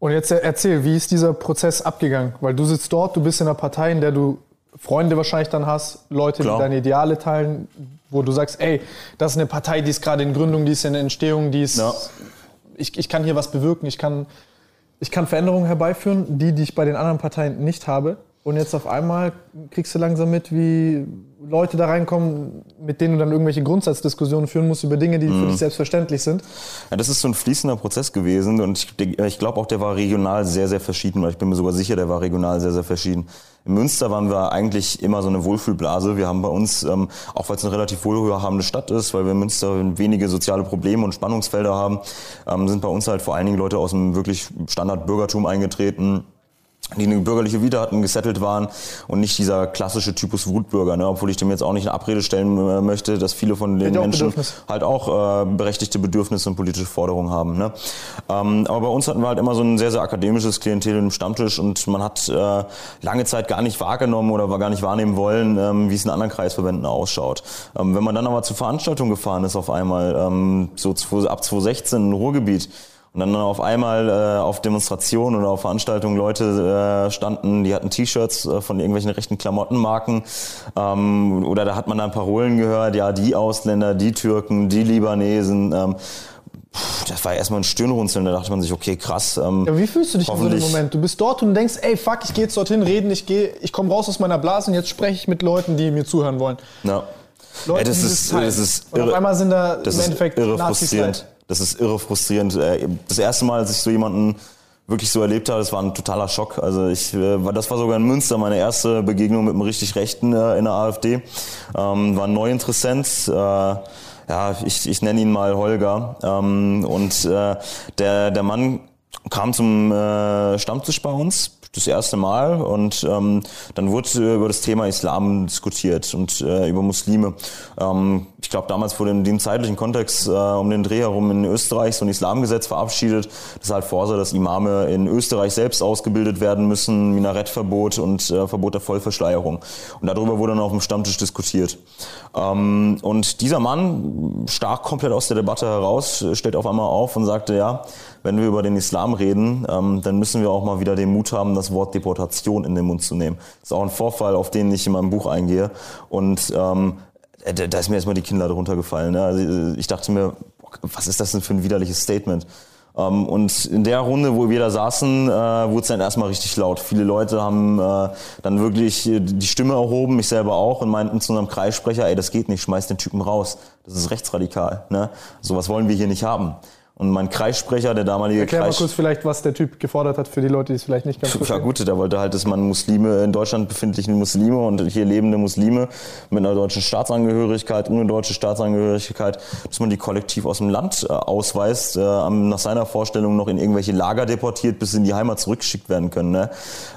Und jetzt erzähl, wie ist dieser Prozess abgegangen? Weil du sitzt dort, du bist in einer Partei, in der du Freunde wahrscheinlich dann hast, Leute, Klar. die deine Ideale teilen, wo du sagst, ey, das ist eine Partei, die ist gerade in Gründung, die ist in Entstehung, die ist, ja. ich, ich kann hier was bewirken, ich kann ich kann Veränderungen herbeiführen, die, die ich bei den anderen Parteien nicht habe. Und jetzt auf einmal kriegst du langsam mit, wie Leute da reinkommen, mit denen du dann irgendwelche Grundsatzdiskussionen führen musst über Dinge, die mhm. für dich selbstverständlich sind. Ja, das ist so ein fließender Prozess gewesen und ich, ich glaube auch, der war regional sehr, sehr verschieden, weil ich bin mir sogar sicher, der war regional sehr, sehr verschieden. In Münster waren wir eigentlich immer so eine Wohlfühlblase. Wir haben bei uns, ähm, auch weil es eine relativ wohlhabende Stadt ist, weil wir in Münster wenige soziale Probleme und Spannungsfelder haben, ähm, sind bei uns halt vor allen Dingen Leute aus dem wirklich Standardbürgertum eingetreten die eine bürgerliche Vita hatten, gesettelt waren und nicht dieser klassische Typus Wutbürger, ne? obwohl ich dem jetzt auch nicht in Abrede stellen äh, möchte, dass viele von den Menschen halt auch äh, berechtigte Bedürfnisse und politische Forderungen haben. Ne? Ähm, aber bei uns hatten wir halt immer so ein sehr, sehr akademisches Klientel im Stammtisch und man hat äh, lange Zeit gar nicht wahrgenommen oder gar nicht wahrnehmen wollen, ähm, wie es in anderen Kreisverbänden ausschaut. Ähm, wenn man dann aber zur Veranstaltung gefahren ist auf einmal, ähm, so ab 2016 im Ruhrgebiet, und dann auf einmal äh, auf Demonstrationen oder auf Veranstaltungen Leute äh, standen, die hatten T-Shirts äh, von irgendwelchen rechten Klamottenmarken. Ähm, oder da hat man dann Parolen gehört, ja, die Ausländer, die Türken, die Libanesen. Ähm, das war erstmal ein Stirnrunzeln, da dachte man sich, okay, krass. Ähm, ja, wie fühlst du dich in so einem Moment? Du bist dort und denkst, ey, fuck, ich gehe jetzt dorthin reden, ich gehe, ich komme raus aus meiner Blase und jetzt spreche ich mit Leuten, die mir zuhören wollen. Ja. Leute, ja, das, ist, das ist irre, und auf einmal sind da das im Endeffekt irre frustrierend. Das ist irre frustrierend. Äh, das erste Mal, als ich so jemanden wirklich so erlebt habe, das war ein totaler Schock. Also ich, äh, das war sogar in Münster meine erste Begegnung mit einem richtig Rechten äh, in der AfD. Ähm, war ein Neuinteressent. Ja, ich, ich nenne ihn mal Holger. Ähm, und der, der Mann kam zum Stammtisch bei uns das erste Mal und ähm, dann wurde über das Thema Islam diskutiert und äh, über Muslime. Ähm, ich glaube, damals vor dem, dem zeitlichen Kontext äh, um den Dreh herum in Österreich so ein Islamgesetz verabschiedet, das halt vorsah, dass Imame in Österreich selbst ausgebildet werden müssen, Minarettverbot und äh, Verbot der Vollverschleierung. Und darüber wurde dann auf dem Stammtisch diskutiert. Ähm, und dieser Mann stach komplett aus der Debatte heraus, stellt auf einmal auf und sagte, ja, wenn wir über den Islam reden, ähm, dann müssen wir auch mal wieder den Mut haben, das Wort Deportation in den Mund zu nehmen. Das ist auch ein Vorfall, auf den ich in meinem Buch eingehe. Und ähm, äh, da ist mir erstmal die Kinder drunter gefallen. Ne? Also äh, ich dachte mir, was ist das denn für ein widerliches Statement? Ähm, und in der Runde, wo wir da saßen, äh, wurde es dann erstmal richtig laut. Viele Leute haben dann wirklich die Stimme erhoben, mich selber auch, und meinten zu unserem Kreissprecher, ey, das geht nicht, schmeiß den Typen raus. Das ist rechtsradikal. Ne? Sowas wollen wir hier nicht haben. Und mein Kreissprecher, der damalige Erklär mal kurz vielleicht, was der Typ gefordert hat für die Leute, die es vielleicht nicht ganz verstehen. Ja gut, der wollte halt, dass man Muslime, in Deutschland befindliche Muslime und hier lebende Muslime mit einer deutschen Staatsangehörigkeit, ohne deutsche Staatsangehörigkeit, dass man die kollektiv aus dem Land äh, ausweist, äh, nach seiner Vorstellung noch in irgendwelche Lager deportiert, bis sie in die Heimat zurückgeschickt werden können. Ne?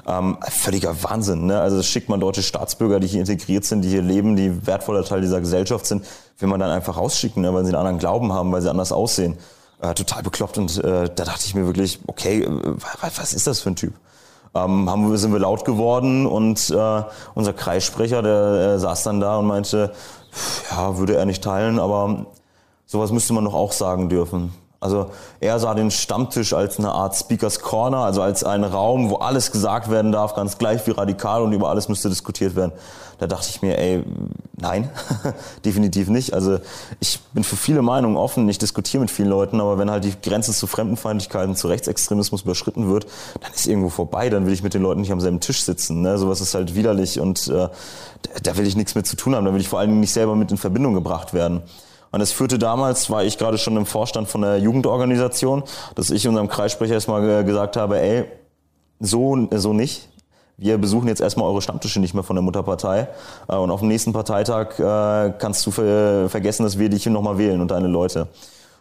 Ähm, völliger Wahnsinn. Ne? Also schickt man deutsche Staatsbürger, die hier integriert sind, die hier leben, die wertvoller Teil dieser Gesellschaft sind, will man dann einfach rausschicken, ne? weil sie einen anderen Glauben haben, weil sie anders aussehen äh, total bekloppt und äh, da dachte ich mir wirklich, okay, äh, was ist das für ein Typ? Ähm, haben wir, sind wir laut geworden und äh, unser Kreissprecher, der äh, saß dann da und meinte, ja, würde er nicht teilen, aber sowas müsste man doch auch sagen dürfen. Also er sah den Stammtisch als eine Art Speakers Corner, also als einen Raum, wo alles gesagt werden darf, ganz gleich wie radikal und über alles müsste diskutiert werden. Da dachte ich mir, ey, nein, <laughs> definitiv nicht. Also ich bin für viele Meinungen offen, ich diskutiere mit vielen Leuten, aber wenn halt die Grenze zu Fremdenfeindlichkeit und zu Rechtsextremismus überschritten wird, dann ist irgendwo vorbei, dann will ich mit den Leuten nicht am selben Tisch sitzen. Ne? Sowas ist halt widerlich und äh, da will ich nichts mit zu tun haben, da will ich vor allen Dingen nicht selber mit in Verbindung gebracht werden. Und es führte damals, war ich gerade schon im Vorstand von der Jugendorganisation, dass ich unserem Kreissprecher erstmal gesagt habe, ey, so, so nicht. Wir besuchen jetzt erstmal eure Stammtische nicht mehr von der Mutterpartei. Äh, und auf dem nächsten Parteitag äh, kannst du vergessen, dass wir dich hier nochmal wählen und deine Leute.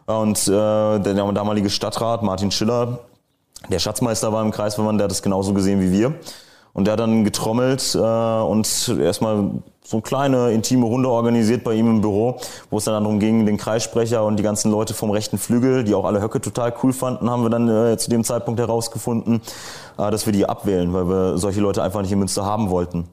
Und äh, der damalige Stadtrat, Martin Schiller, der Schatzmeister war im Kreisverband, der hat das genauso gesehen wie wir. Und der hat dann getrommelt äh, und erstmal so eine kleine intime Runde organisiert bei ihm im Büro, wo es dann darum ging, den Kreissprecher und die ganzen Leute vom rechten Flügel, die auch alle Höcke total cool fanden, haben wir dann äh, zu dem Zeitpunkt herausgefunden, äh, dass wir die abwählen, weil wir solche Leute einfach nicht in Münster haben wollten.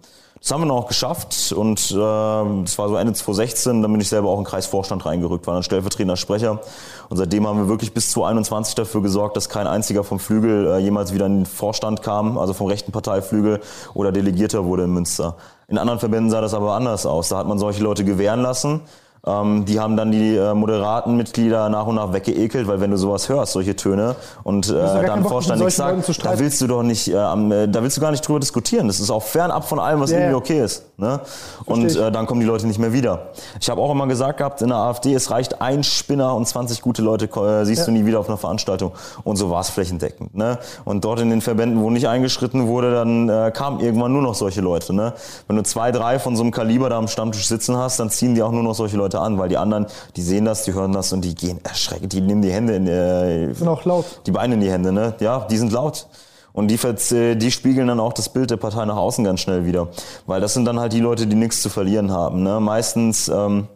Das haben wir noch geschafft und äh, das war so Ende 2016, dann bin ich selber auch in den Kreisvorstand reingerückt, war dann stellvertretender Sprecher und seitdem haben wir wirklich bis 2021 dafür gesorgt, dass kein einziger vom Flügel äh, jemals wieder in den Vorstand kam, also vom rechten Parteiflügel oder Delegierter wurde in Münster. In anderen Verbänden sah das aber anders aus. Da hat man solche Leute gewähren lassen ähm, die haben dann die äh, moderaten Mitglieder nach und nach weggeekelt, weil wenn du sowas hörst, solche Töne und äh, dann Vorstand nichts sagt, da willst du doch nicht, äh, äh, da willst du gar nicht drüber diskutieren. Das ist auch fernab von allem, was yeah. irgendwie okay ist. Ne? Und äh, dann kommen die Leute nicht mehr wieder. Ich habe auch immer gesagt gehabt, in der AfD, es reicht ein Spinner und 20 gute Leute äh, siehst ja. du nie wieder auf einer Veranstaltung. Und so war es flächendeckend. Ne? Und dort in den Verbänden, wo nicht eingeschritten wurde, dann äh, kamen irgendwann nur noch solche Leute. Ne? Wenn du zwei, drei von so einem Kaliber da am Stammtisch sitzen hast, dann ziehen die auch nur noch solche Leute Leute an, weil die anderen, die sehen das, die hören das und die gehen erschreckend, die nehmen die Hände in äh, die sind auch laut. Die Beine in die Hände, ne? Ja, die sind laut. Und die, äh, die spiegeln dann auch das Bild der Partei nach außen ganz schnell wieder. Weil das sind dann halt die Leute, die nichts zu verlieren haben. Ne? Meistens ähm,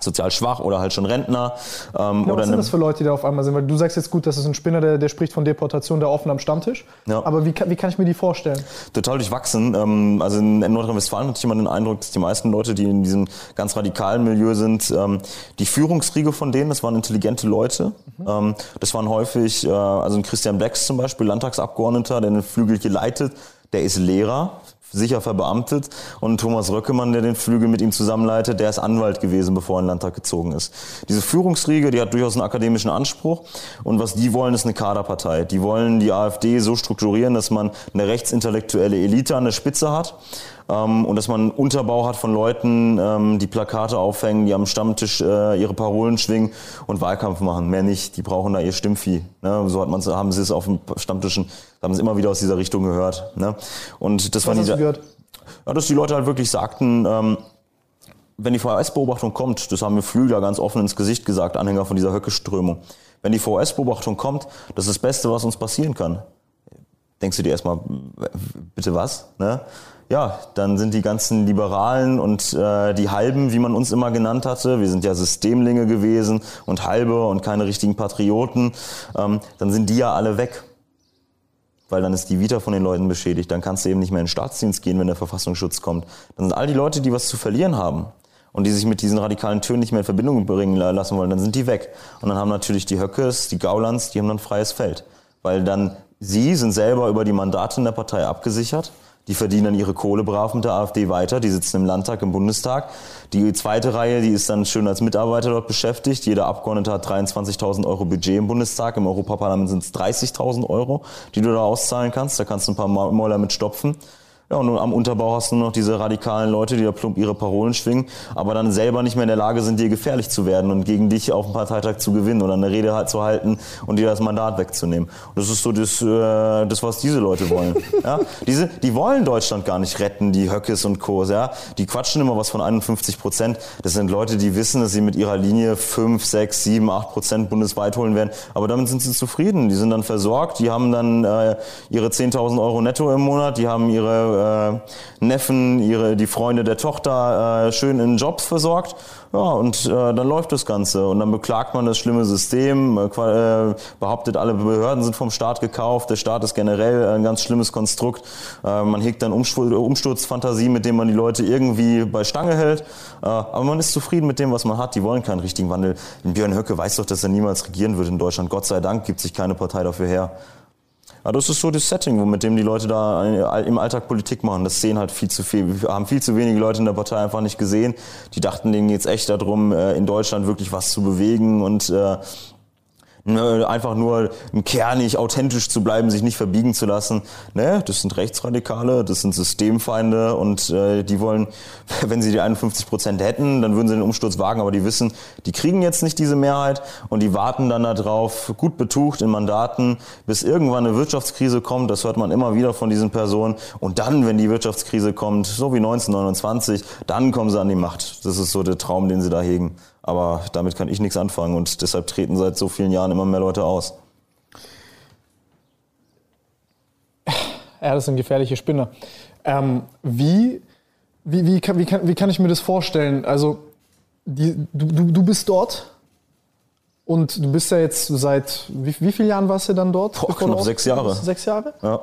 sozial schwach oder halt schon Rentner. Ähm, ja, oder was sind das für Leute, die da auf einmal sind? Weil du sagst jetzt gut, das ist ein Spinner, der, der spricht von Deportation der offen am Stammtisch. Ja. Aber wie, wie kann ich mir die vorstellen? Total durchwachsen. Ähm, also in Nordrhein-Westfalen hatte ich immer den Eindruck, dass die meisten Leute, die in diesem ganz radikalen Milieu sind, ähm, die Führungsriege von denen, das waren intelligente Leute. Mhm. Ähm, das waren häufig, äh, also ein Christian Becks zum Beispiel, Landtagsabgeordneter, der den Flügel geleitet, der ist Lehrer, sicher verbeamtet. Und Thomas Röckemann, der den Flügel mit ihm zusammenleitet, der ist Anwalt gewesen, bevor er in den Landtag gezogen ist. Diese Führungsriege, die hat durchaus einen akademischen Anspruch. Und was die wollen, ist eine Kaderpartei. Die wollen die AfD so strukturieren, dass man eine rechtsintellektuelle Elite an der Spitze hat ähm, und dass man einen Unterbau hat von Leuten, ähm, die Plakate aufhängen, die am Stammtisch äh, ihre Parolen schwingen und Wahlkampf machen. Mehr nicht. Die brauchen da ihr Stimmvieh. Ne? So hat man's, haben sie es auf den Stammtischen, haben sie immer wieder aus dieser Richtung gehört. Ne? Und das Was waren die, gehört? Ja, dass die Leute halt wirklich sagten, ähm, wenn die VHS-Beobachtung kommt, das haben mir Flügler ganz offen ins Gesicht gesagt, Anhänger von dieser Höcke-Strömung. Wenn die VHS-Beobachtung kommt, das ist das Beste, was uns passieren kann. Denkst du dir erstmal, bitte was? Ne? Ja, dann sind die ganzen Liberalen und äh, die Halben, wie man uns immer genannt hatte, wir sind ja Systemlinge gewesen und Halbe und keine richtigen Patrioten, ähm, dann sind die ja alle weg. Weil dann ist die Vita von den Leuten beschädigt. Dann kannst du eben nicht mehr in den Staatsdienst gehen, wenn der Verfassungsschutz kommt. Dann sind all die Leute, die was zu verlieren haben und die sich mit diesen radikalen Tönen nicht mehr in Verbindung bringen lassen wollen, dann sind die weg. Und dann haben natürlich die Höckes, die Gaulands, die haben dann freies Feld. Weil dann sie sind selber über die Mandate in der Partei abgesichert die verdienen dann ihre Kohle brav mit der AfD weiter. Die sitzen im Landtag, im Bundestag. Die zweite Reihe, die ist dann schön als Mitarbeiter dort beschäftigt. Jeder Abgeordnete hat 23.000 Euro Budget im Bundestag. Im Europaparlament sind es 30.000 Euro, die du da auszahlen kannst. Da kannst du ein paar Mäuler mit stopfen. Ja, und am Unterbau hast du nur noch diese radikalen Leute, die da plump ihre Parolen schwingen, aber dann selber nicht mehr in der Lage sind, dir gefährlich zu werden und gegen dich auf dem Parteitag zu gewinnen oder eine Rede halt zu halten und dir das Mandat wegzunehmen. Und das ist so das, äh, das was diese Leute wollen. <laughs> ja? Diese, die wollen Deutschland gar nicht retten, die Höckes und Co. Ja? Die quatschen immer was von 51 Prozent. Das sind Leute, die wissen, dass sie mit ihrer Linie 5, 6, 7, 8 Prozent bundesweit holen werden. Aber damit sind sie zufrieden. Die sind dann versorgt, die haben dann äh, ihre 10.000 Euro netto im Monat, die haben ihre äh, Neffen, ihre, die Freunde der Tochter äh, schön in Jobs versorgt. Ja, und äh, dann läuft das Ganze. Und dann beklagt man das schlimme System, äh, äh behauptet, alle Behörden sind vom Staat gekauft, der Staat ist generell ein ganz schlimmes Konstrukt. Äh, man hegt dann Umsturz, Umsturzfantasie, mit dem man die Leute irgendwie bei Stange hält. Äh, aber man ist zufrieden mit dem, was man hat. Die wollen keinen richtigen Wandel. Björn Höcke weiß doch, dass er niemals regieren wird in Deutschland. Gott sei Dank gibt sich keine Partei dafür her. Ja, das ist so das Setting, mit dem die Leute da im Alltag Politik machen. Das sehen halt viel zu viel. Wir haben viel zu wenige Leute in der Partei einfach nicht gesehen. Die dachten, denen geht's echt darum, äh, in Deutschland wirklich was zu bewegen und äh, Ne, einfach nur kernig, authentisch zu bleiben, sich nicht verbiegen zu lassen. Ne, das sind Rechtsradikale, das sind Systemfeinde und äh, die wollen, <laughs> wenn sie die 51 Prozent hätten, dann würden sie den Umsturz wagen, aber die wissen, die kriegen jetzt nicht diese Mehrheit und die warten dann darauf, gut betucht in Mandaten, bis irgendwann eine Wirtschaftskrise kommt. Das hört man immer wieder von diesen Personen. Und dann, wenn die Wirtschaftskrise kommt, so wie 1929, dann kommen sie an die Macht. Das ist so der Traum, den sie da hegen. Aber damit kann ich nichts anfangen und deshalb treten seit so vielen Jahren immer mehr Leute aus. Ja, das sind gefährliche Spinner. Ähm, wie, wie, wie, kann, wie, kann, wie kann ich mir das vorstellen? Also, die, du, du, du bist dort und du bist ja jetzt seit, wie, wie vielen Jahren warst du dann dort? Boah, knapp sechs Jahre. Sechs Jahre? Ja.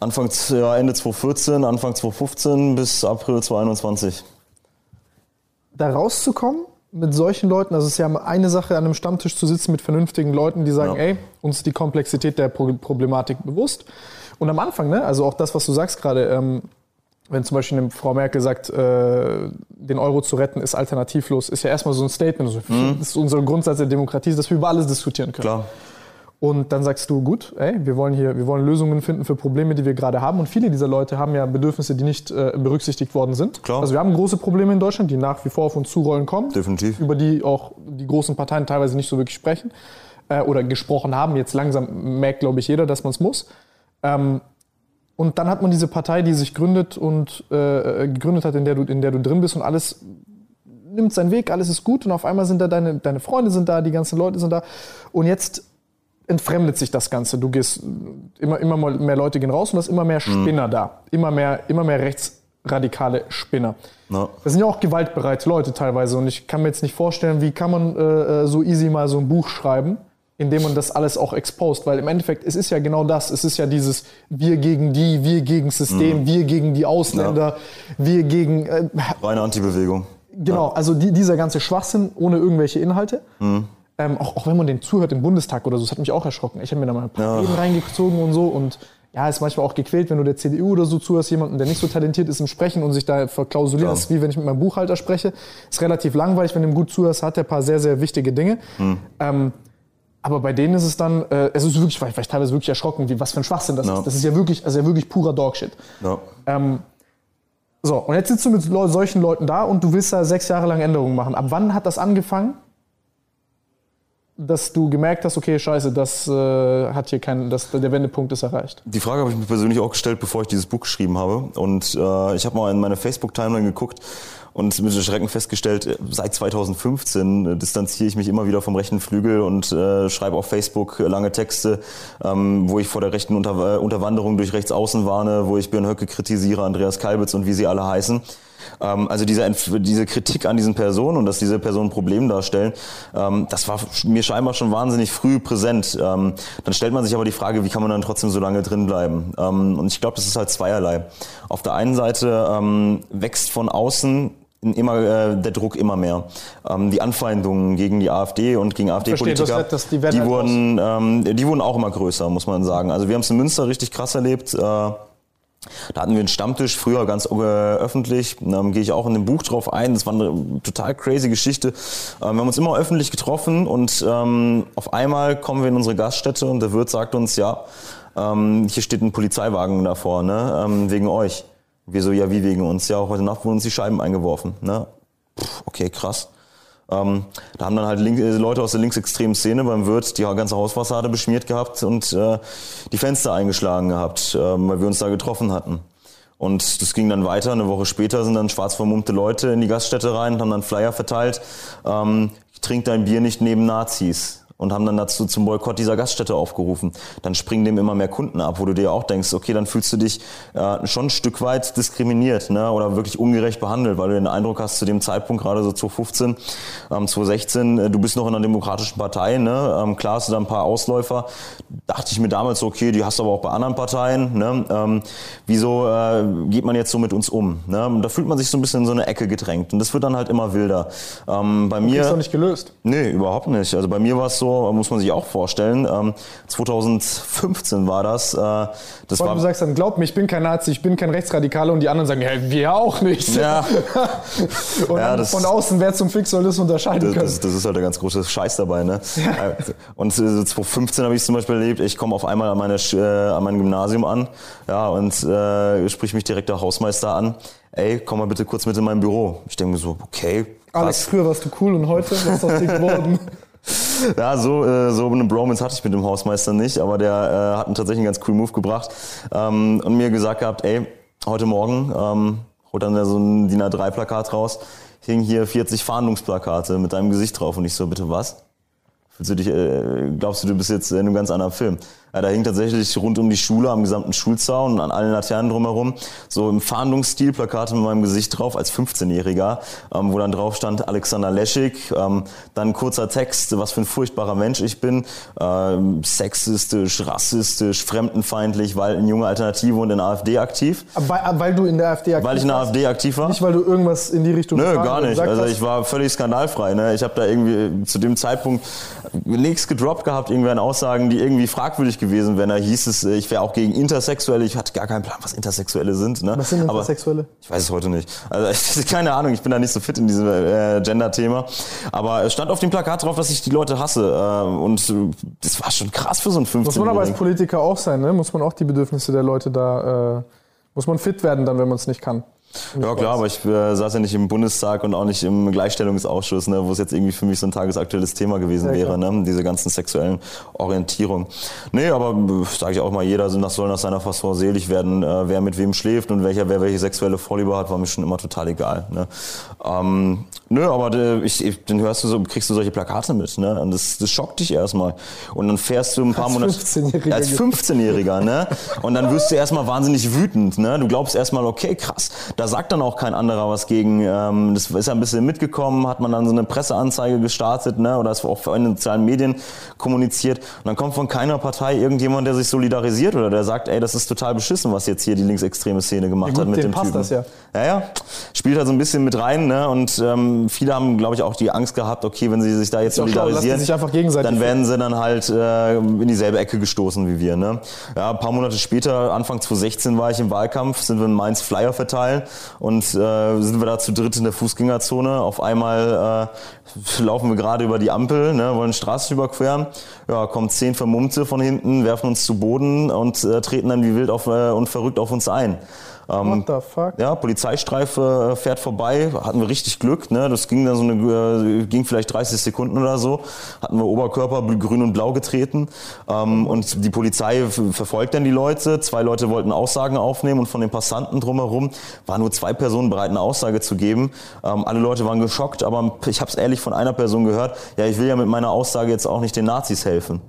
Anfang, ja, Ende 2014, Anfang 2015 bis April 2021 da rauszukommen mit solchen Leuten, also es ist ja eine Sache, an einem Stammtisch zu sitzen mit vernünftigen Leuten, die sagen, ja. ey, uns ist die Komplexität der Problematik bewusst. Und am Anfang, ne, also auch das, was du sagst gerade, ähm, wenn zum Beispiel eine Frau Merkel sagt, äh, den Euro zu retten ist alternativlos, ist ja erstmal so ein Statement. Also, mhm. Das ist unser Grundsatz der Demokratie, dass wir über alles diskutieren können. Klar. Und dann sagst du, gut, ey, wir wollen hier, wir wollen Lösungen finden für Probleme, die wir gerade haben. Und viele dieser Leute haben ja Bedürfnisse, die nicht äh, berücksichtigt worden sind. Klar. Also wir haben große Probleme in Deutschland, die nach wie vor auf uns zurollen kommen. Definitiv. Über die auch die großen Parteien teilweise nicht so wirklich sprechen äh, oder gesprochen haben. Jetzt langsam merkt, glaube ich, jeder, dass man es muss. Ähm, und dann hat man diese Partei, die sich gründet und äh, gegründet hat, in der, du, in der du drin bist und alles nimmt seinen Weg, alles ist gut und auf einmal sind da deine, deine Freunde sind da, die ganzen Leute sind da. Und jetzt entfremdet sich das Ganze. Du gehst, immer, immer mehr Leute gehen raus und es ist immer mehr mhm. Spinner mhm. da. Immer mehr, immer mehr rechtsradikale Spinner. No. Das sind ja auch gewaltbereite Leute teilweise und ich kann mir jetzt nicht vorstellen, wie kann man äh, äh, so easy mal so ein Buch schreiben, in dem man das alles auch exposed, weil im Endeffekt, es ist ja genau das, es ist ja dieses wir gegen die, wir gegen System, mhm. wir gegen die Ausländer, ja. wir gegen... Äh, Reine Antibewegung. Genau, ja. also die, dieser ganze Schwachsinn ohne irgendwelche Inhalte. Mhm. Ähm, auch, auch wenn man den zuhört im Bundestag oder so, das hat mich auch erschrocken. Ich habe mir da mal ein paar Reden reingezogen und so und ja, ist manchmal auch gequält, wenn du der CDU oder so zuhörst, jemanden, der nicht so talentiert ist im Sprechen und sich da verklausuliert. Ja. Ist wie wenn ich mit meinem Buchhalter spreche. Ist relativ langweilig, wenn du ihm gut zuhörst, hat er ein paar sehr, sehr wichtige Dinge. Mhm. Ähm, aber bei denen ist es dann, äh, es ist wirklich, war ich, war ich teilweise wirklich erschrocken, wie, was für ein Schwachsinn das ja. ist. Das ist ja wirklich, also ja wirklich purer Dogshit. Ja. Ähm, so, und jetzt sitzt du mit solchen Leuten da und du willst da sechs Jahre lang Änderungen machen. Ab wann hat das angefangen? Dass du gemerkt hast, okay, scheiße, das äh, hat hier keinen, das, der Wendepunkt ist erreicht? Die Frage habe ich mir persönlich auch gestellt, bevor ich dieses Buch geschrieben habe. Und äh, ich habe mal in meine Facebook-Timeline geguckt und mit Schrecken festgestellt, äh, seit 2015 äh, distanziere ich mich immer wieder vom rechten Flügel und äh, schreibe auf Facebook lange Texte, ähm, wo ich vor der rechten Unter äh, Unterwanderung durch Rechtsaußen warne, wo ich Björn Höcke kritisiere, Andreas Kalbitz und wie sie alle heißen. Ähm, also diese, diese Kritik an diesen Personen und dass diese Personen ein Problem darstellen, ähm, das war mir scheinbar schon wahnsinnig früh präsent. Ähm, dann stellt man sich aber die Frage, wie kann man dann trotzdem so lange drin bleiben? Ähm, und ich glaube, das ist halt zweierlei. Auf der einen Seite wächst von außen immer äh, der Druck immer mehr. Ähm, die Anfeindungen gegen die AfD und gegen AfD-Politiker, die, die, halt wurden, ähm, die wurden auch immer größer, muss man sagen. Also wir haben es in Münster richtig krass erlebt. Äh, da hatten wir einen Stammtisch, früher ganz äh, öffentlich. Da gehe ich auch in dem Buch drauf ein. Das war eine total crazy Geschichte. Ähm, wir haben uns immer öffentlich getroffen und ähm, auf einmal kommen wir in unsere Gaststätte und der Wirt sagt uns, ja, ähm, hier steht ein Polizeiwagen davor, ne, wegen euch. Wir so, ja, wie wegen uns? Ja, heute Nacht wurden uns die Scheiben eingeworfen. Ne? Puh, okay, krass. Ähm, da haben dann halt Link, äh, Leute aus der linksextremen Szene beim Wirt die ganze Hausfassade beschmiert gehabt und äh, die Fenster eingeschlagen gehabt, äh, weil wir uns da getroffen hatten. Und das ging dann weiter. Eine Woche später sind dann schwarz vermummte Leute in die Gaststätte rein und haben dann Flyer verteilt. Ähm, trink dein Bier nicht neben Nazis und haben dann dazu zum Boykott dieser Gaststätte aufgerufen. Dann springen dem immer mehr Kunden ab, wo du dir auch denkst, okay, dann fühlst du dich äh, schon ein Stück weit diskriminiert ne? oder wirklich ungerecht behandelt, weil du den Eindruck hast, zu dem Zeitpunkt, gerade so 2015, ähm, 2016, äh, du bist noch in einer demokratischen Partei, ne? ähm, klar hast du da ein paar Ausläufer. Dachte ich mir damals, so, okay, die hast du aber auch bei anderen Parteien. Ne? Ähm, wieso äh, geht man jetzt so mit uns um? Ne? Da fühlt man sich so ein bisschen in so eine Ecke gedrängt und das wird dann halt immer wilder. Ähm, bei mir... Ist doch nicht gelöst? Nee, überhaupt nicht. Also bei mir war es so, muss man sich auch vorstellen. Ähm, 2015 war das. Äh, das war, du sagst dann, glaub mir, ich bin kein Nazi, ich bin kein Rechtsradikaler und die anderen sagen, ja, wir auch nicht. Ja. <laughs> und ja, das, von außen, wer zum Fix soll das unterscheiden das, können. Das, das, ist halt der ganz große Scheiß dabei. Ne? Ja. Äh, und 2015 habe ich zum Beispiel erlebt, ich komme auf einmal an, meine, äh, an mein Gymnasium an ja, und äh, sprich mich direkt der Hausmeister an ey, komm mal bitte kurz mit in mein Büro. Ich denke mir so, okay. Alex, früher warst du cool und heute, was ist aus dir geworden? <laughs> ja, so, äh, so eine Bromance hatte ich mit dem Hausmeister nicht, aber der äh, hat einen tatsächlich einen ganz coolen Move gebracht ähm, und mir gesagt gehabt, ey, heute Morgen ähm, holt dann so ein DIN A3-Plakat raus, hing hier 40 Fahndungsplakate mit deinem Gesicht drauf und ich so, bitte was? Fühlst du dich, äh, glaubst du, du bist jetzt in einem ganz anderen Film? Ja, da hing tatsächlich rund um die Schule, am gesamten Schulzaun und an allen Laternen drumherum, so im Fahndungsstil Plakate mit meinem Gesicht drauf als 15-Jähriger, ähm, wo dann drauf stand Alexander Leschig, ähm, dann kurzer Text, was für ein furchtbarer Mensch ich bin, ähm, sexistisch, rassistisch, fremdenfeindlich, weil in junge Alternative und in der AfD aktiv. Weil, weil du in der AfD aktiv Weil ich in der AfD aktiv war? Nicht, weil du irgendwas in die Richtung Nö, gar nicht. Also ich war völlig skandalfrei. Ne? Ich habe da irgendwie zu dem Zeitpunkt nichts gedroppt gehabt, irgendwie an Aussagen, die irgendwie fragwürdig gewesen, wenn er hieß es, äh, ich wäre auch gegen Intersexuelle. Ich hatte gar keinen Plan, was Intersexuelle sind. Ne? Was sind Intersexuelle? Aber ich weiß es heute nicht. Also <laughs> keine Ahnung, ich bin da nicht so fit in diesem äh, Gender-Thema. Aber es stand auf dem Plakat drauf, dass ich die Leute hasse. Äh, und äh, das war schon krass für so ein 15 Muss man aber als Politiker auch sein, ne? Muss man auch die Bedürfnisse der Leute da, äh, muss man fit werden dann, wenn man es nicht kann. Ja klar, aber ich äh, saß ja nicht im Bundestag und auch nicht im Gleichstellungsausschuss, ne, wo es jetzt irgendwie für mich so ein tagesaktuelles Thema gewesen ja, wäre, ne, diese ganzen sexuellen Orientierungen. Nee, aber äh, sage ich auch mal, jeder soll nach seiner Fassung selig werden, äh, wer mit wem schläft und welcher wer welche sexuelle Vorliebe hat, war mir schon immer total egal. Ne. Ähm, nö, aber äh, ich, ich, dann hörst du so, kriegst du solche Plakate mit, ne, und das, das schockt dich erstmal. Und dann fährst du ein paar Monate 15 als 15-Jähriger, ne, und dann wirst du erstmal wahnsinnig wütend, ne, du glaubst erstmal, okay, krass, da sagt dann auch kein anderer was gegen. Ähm, das ist ja ein bisschen mitgekommen, hat man dann so eine Presseanzeige gestartet ne, oder es auch in den sozialen Medien kommuniziert. Und dann kommt von keiner Partei irgendjemand, der sich solidarisiert oder der sagt, ey, das ist total beschissen, was jetzt hier die linksextreme Szene gemacht ja, gut, hat mit dem passt Typen. Das ja. ja, ja, spielt halt so ein bisschen mit rein. Ne? Und ähm, viele haben, glaube ich, auch die Angst gehabt, okay, wenn sie sich da jetzt solidarisieren, sich einfach gegenseitig dann werden sie dann halt äh, in dieselbe Ecke gestoßen wie wir. Ne? Ja, ein paar Monate später, Anfang 2016 war ich im Wahlkampf, sind wir in Mainz Flyer verteilen und äh, sind wir da zu dritt in der Fußgängerzone. Auf einmal äh, laufen wir gerade über die Ampel, ne, wollen Straße überqueren. Ja, kommen zehn Vermummte von hinten, werfen uns zu Boden und äh, treten dann wie wild auf, äh, und verrückt auf uns ein. Ähm, What the fuck? Ja, Polizeistreife äh, fährt vorbei, hatten wir richtig Glück, ne? Das ging dann so eine, äh, ging vielleicht 30 Sekunden oder so, hatten wir Oberkörper grün und blau getreten ähm, und die Polizei verfolgt dann die Leute. Zwei Leute wollten Aussagen aufnehmen und von den Passanten drumherum waren nur zwei Personen bereit, eine Aussage zu geben. Ähm, alle Leute waren geschockt, aber ich habe es ehrlich von einer Person gehört, ja, ich will ja mit meiner Aussage jetzt auch nicht den Nazis helfen.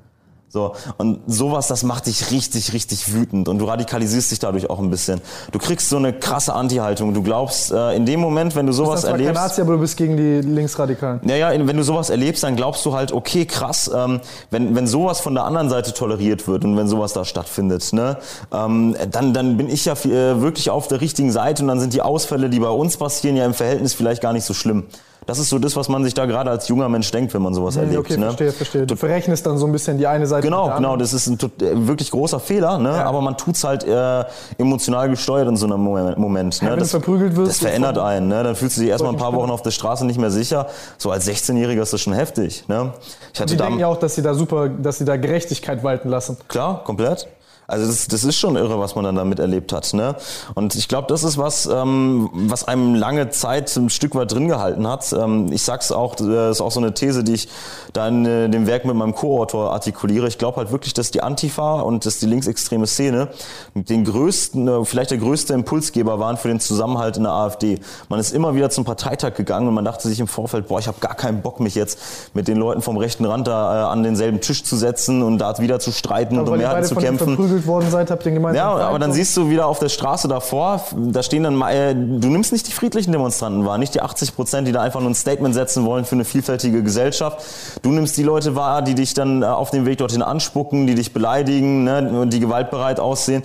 So, und sowas, das macht dich richtig, richtig wütend und du radikalisierst dich dadurch auch ein bisschen. Du kriegst so eine krasse Anti-Haltung. Du glaubst, äh, in dem Moment, wenn du Du bist sowas zwar kein erlebst. Nazi, aber du bist gegen die Linksradikalen. Naja, wenn du sowas erlebst, dann glaubst du halt, okay, krass, ähm, wenn, wenn sowas von der anderen Seite toleriert wird und wenn sowas da stattfindet, ne, ähm, dann, dann bin ich ja äh, wirklich auf der richtigen Seite und dann sind die Ausfälle, die bei uns passieren, ja im Verhältnis vielleicht gar nicht so schlimm. Das ist so das, was man sich da gerade als junger Mensch denkt, wenn man sowas erlebt. okay, ne? verstehe, verstehe. Du verrechnest dann so ein bisschen die eine Seite. Genau, genau, das ist ein äh, wirklich großer Fehler, ne? Ja. aber man tut's halt äh, emotional gesteuert in so einem Moment. Ne? wenn du verprügelt wirst, das verändert einen. Ne? Dann fühlst du dich erstmal ein paar Wochen auf der Straße nicht mehr sicher. So als 16-Jähriger ist das schon heftig. Ne? Ich hatte Die denken ja auch, dass sie da super, dass sie da Gerechtigkeit walten lassen. Klar, komplett. Also das, das ist schon irre, was man dann da miterlebt hat. Ne? Und ich glaube, das ist was, ähm, was einem lange Zeit ein Stück weit drin gehalten hat. Ähm, ich sag's auch, das ist auch so eine These, die ich da in äh, dem Werk mit meinem Co-Autor artikuliere. Ich glaube halt wirklich, dass die Antifa und dass die linksextreme Szene den größten, äh, vielleicht der größte Impulsgeber waren für den Zusammenhalt in der AfD. Man ist immer wieder zum Parteitag gegangen und man dachte sich im Vorfeld, boah, ich habe gar keinen Bock, mich jetzt mit den Leuten vom rechten Rand da äh, an denselben Tisch zu setzen und da wieder zu streiten und um Mehrheiten zu kämpfen. Verprügelt worden seid, habt ihr den gemeinsam. Ja, aber dann siehst du wieder auf der Straße davor, da stehen dann, äh, du nimmst nicht die friedlichen Demonstranten wahr, nicht die 80 Prozent, die da einfach nur ein Statement setzen wollen für eine vielfältige Gesellschaft. Du nimmst die Leute wahr, die dich dann äh, auf dem Weg dorthin anspucken, die dich beleidigen, ne, die gewaltbereit aussehen.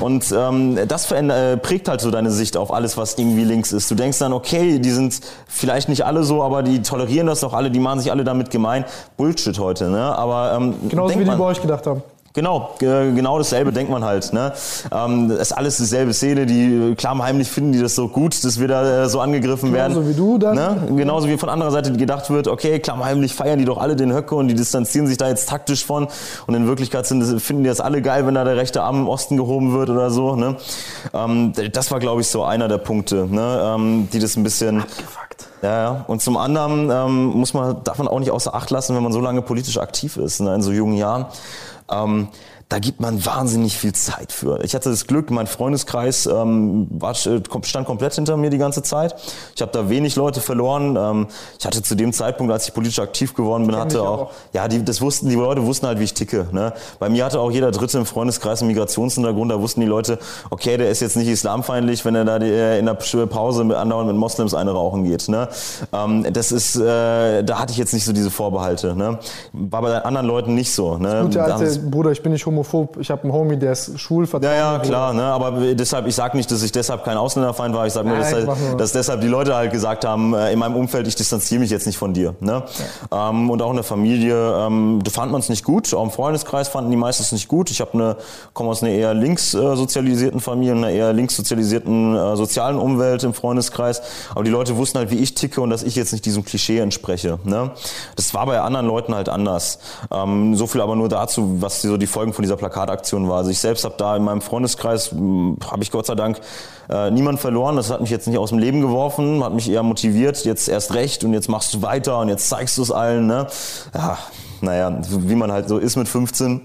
Und ähm, das äh, prägt halt so deine Sicht auf alles, was irgendwie links ist. Du denkst dann, okay, die sind vielleicht nicht alle so, aber die tolerieren das doch alle, die machen sich alle damit gemein. Bullshit heute, ne? Aber ähm, Genauso wie die man- bei euch gedacht haben. Genau, genau dasselbe denkt man halt. Ne? Ähm, das ist alles dieselbe Szene, die klammheimlich finden die das so gut, dass wir da äh, so angegriffen werden. Genauso wie du dann. Ne? Genauso wie von anderer Seite gedacht wird, okay, klammheimlich feiern die doch alle den Höcke und die distanzieren sich da jetzt taktisch von. Und in Wirklichkeit sind, finden die das alle geil, wenn da der rechte Arm im Osten gehoben wird oder so. Ne? Ähm, das war, glaube ich, so einer der Punkte, ne? ähm, die das ein bisschen... Ja, ja. Und zum anderen ähm, muss man, darf man auch nicht außer Acht lassen, wenn man so lange politisch aktiv ist, ne, in so jungen Jahren. Ähm, da gibt man wahnsinnig viel Zeit für. Ich hatte das Glück, mein Freundeskreis ähm, war, stand komplett hinter mir die ganze Zeit. Ich habe da wenig Leute verloren. Ähm, ich hatte zu dem Zeitpunkt, als ich politisch aktiv geworden bin, hatte auch, auch. ja, die, das wussten, die Leute wussten halt, wie ich ticke. Ne? Bei mir hatte auch jeder Dritte im Freundeskreis einen Migrationshintergrund. Da wussten die Leute, okay, der ist jetzt nicht islamfeindlich, wenn er da die, äh, in der Pause mit andauernd mit Moslems eine rauchen geht. Ne? Ähm, das ist, äh, da hatte ich jetzt nicht so diese Vorbehalte. Ne? War bei anderen Leuten nicht so. Ne? Gute Da haben alte Bruder, ich bin nicht homophob. Ich habe einen Homie, der ist schwul. ja, ja, klar, ne? aber deshalb, ich sage nicht, dass ich deshalb kein Ausländerfeind war, ich sage nur, dass, nur- dass deshalb die Leute halt gesagt haben, äh, in meinem Umfeld, ich distanziere mich jetzt nicht von dir. Ne? Ähm, und auch in der Familie, ähm, da fand man es nicht gut, auch im Freundeskreis fanden die meistens nicht gut. Ich habe eine, komme aus einer eher links äh, sozialisierten Familie, einer eher links sozialisierten äh, sozialen Umwelt im Freundeskreis, aber die Leute wussten halt, wie ich ticke und dass ich jetzt nicht diesem Klischee entspreche. Ne? Das war bei anderen Leuten halt anders. Ähm, so viel aber nur dazu, was so die Folgen von dieser Plakataktion war. Also ich selbst habe da in meinem Freundeskreis, habe ich Gott sei Dank äh, niemand verloren. Das hat mich jetzt nicht aus dem Leben geworfen, hat mich eher motiviert, jetzt erst recht und jetzt machst du weiter und jetzt zeigst du es allen. Ne? Ja, naja, wie man halt so ist mit 15.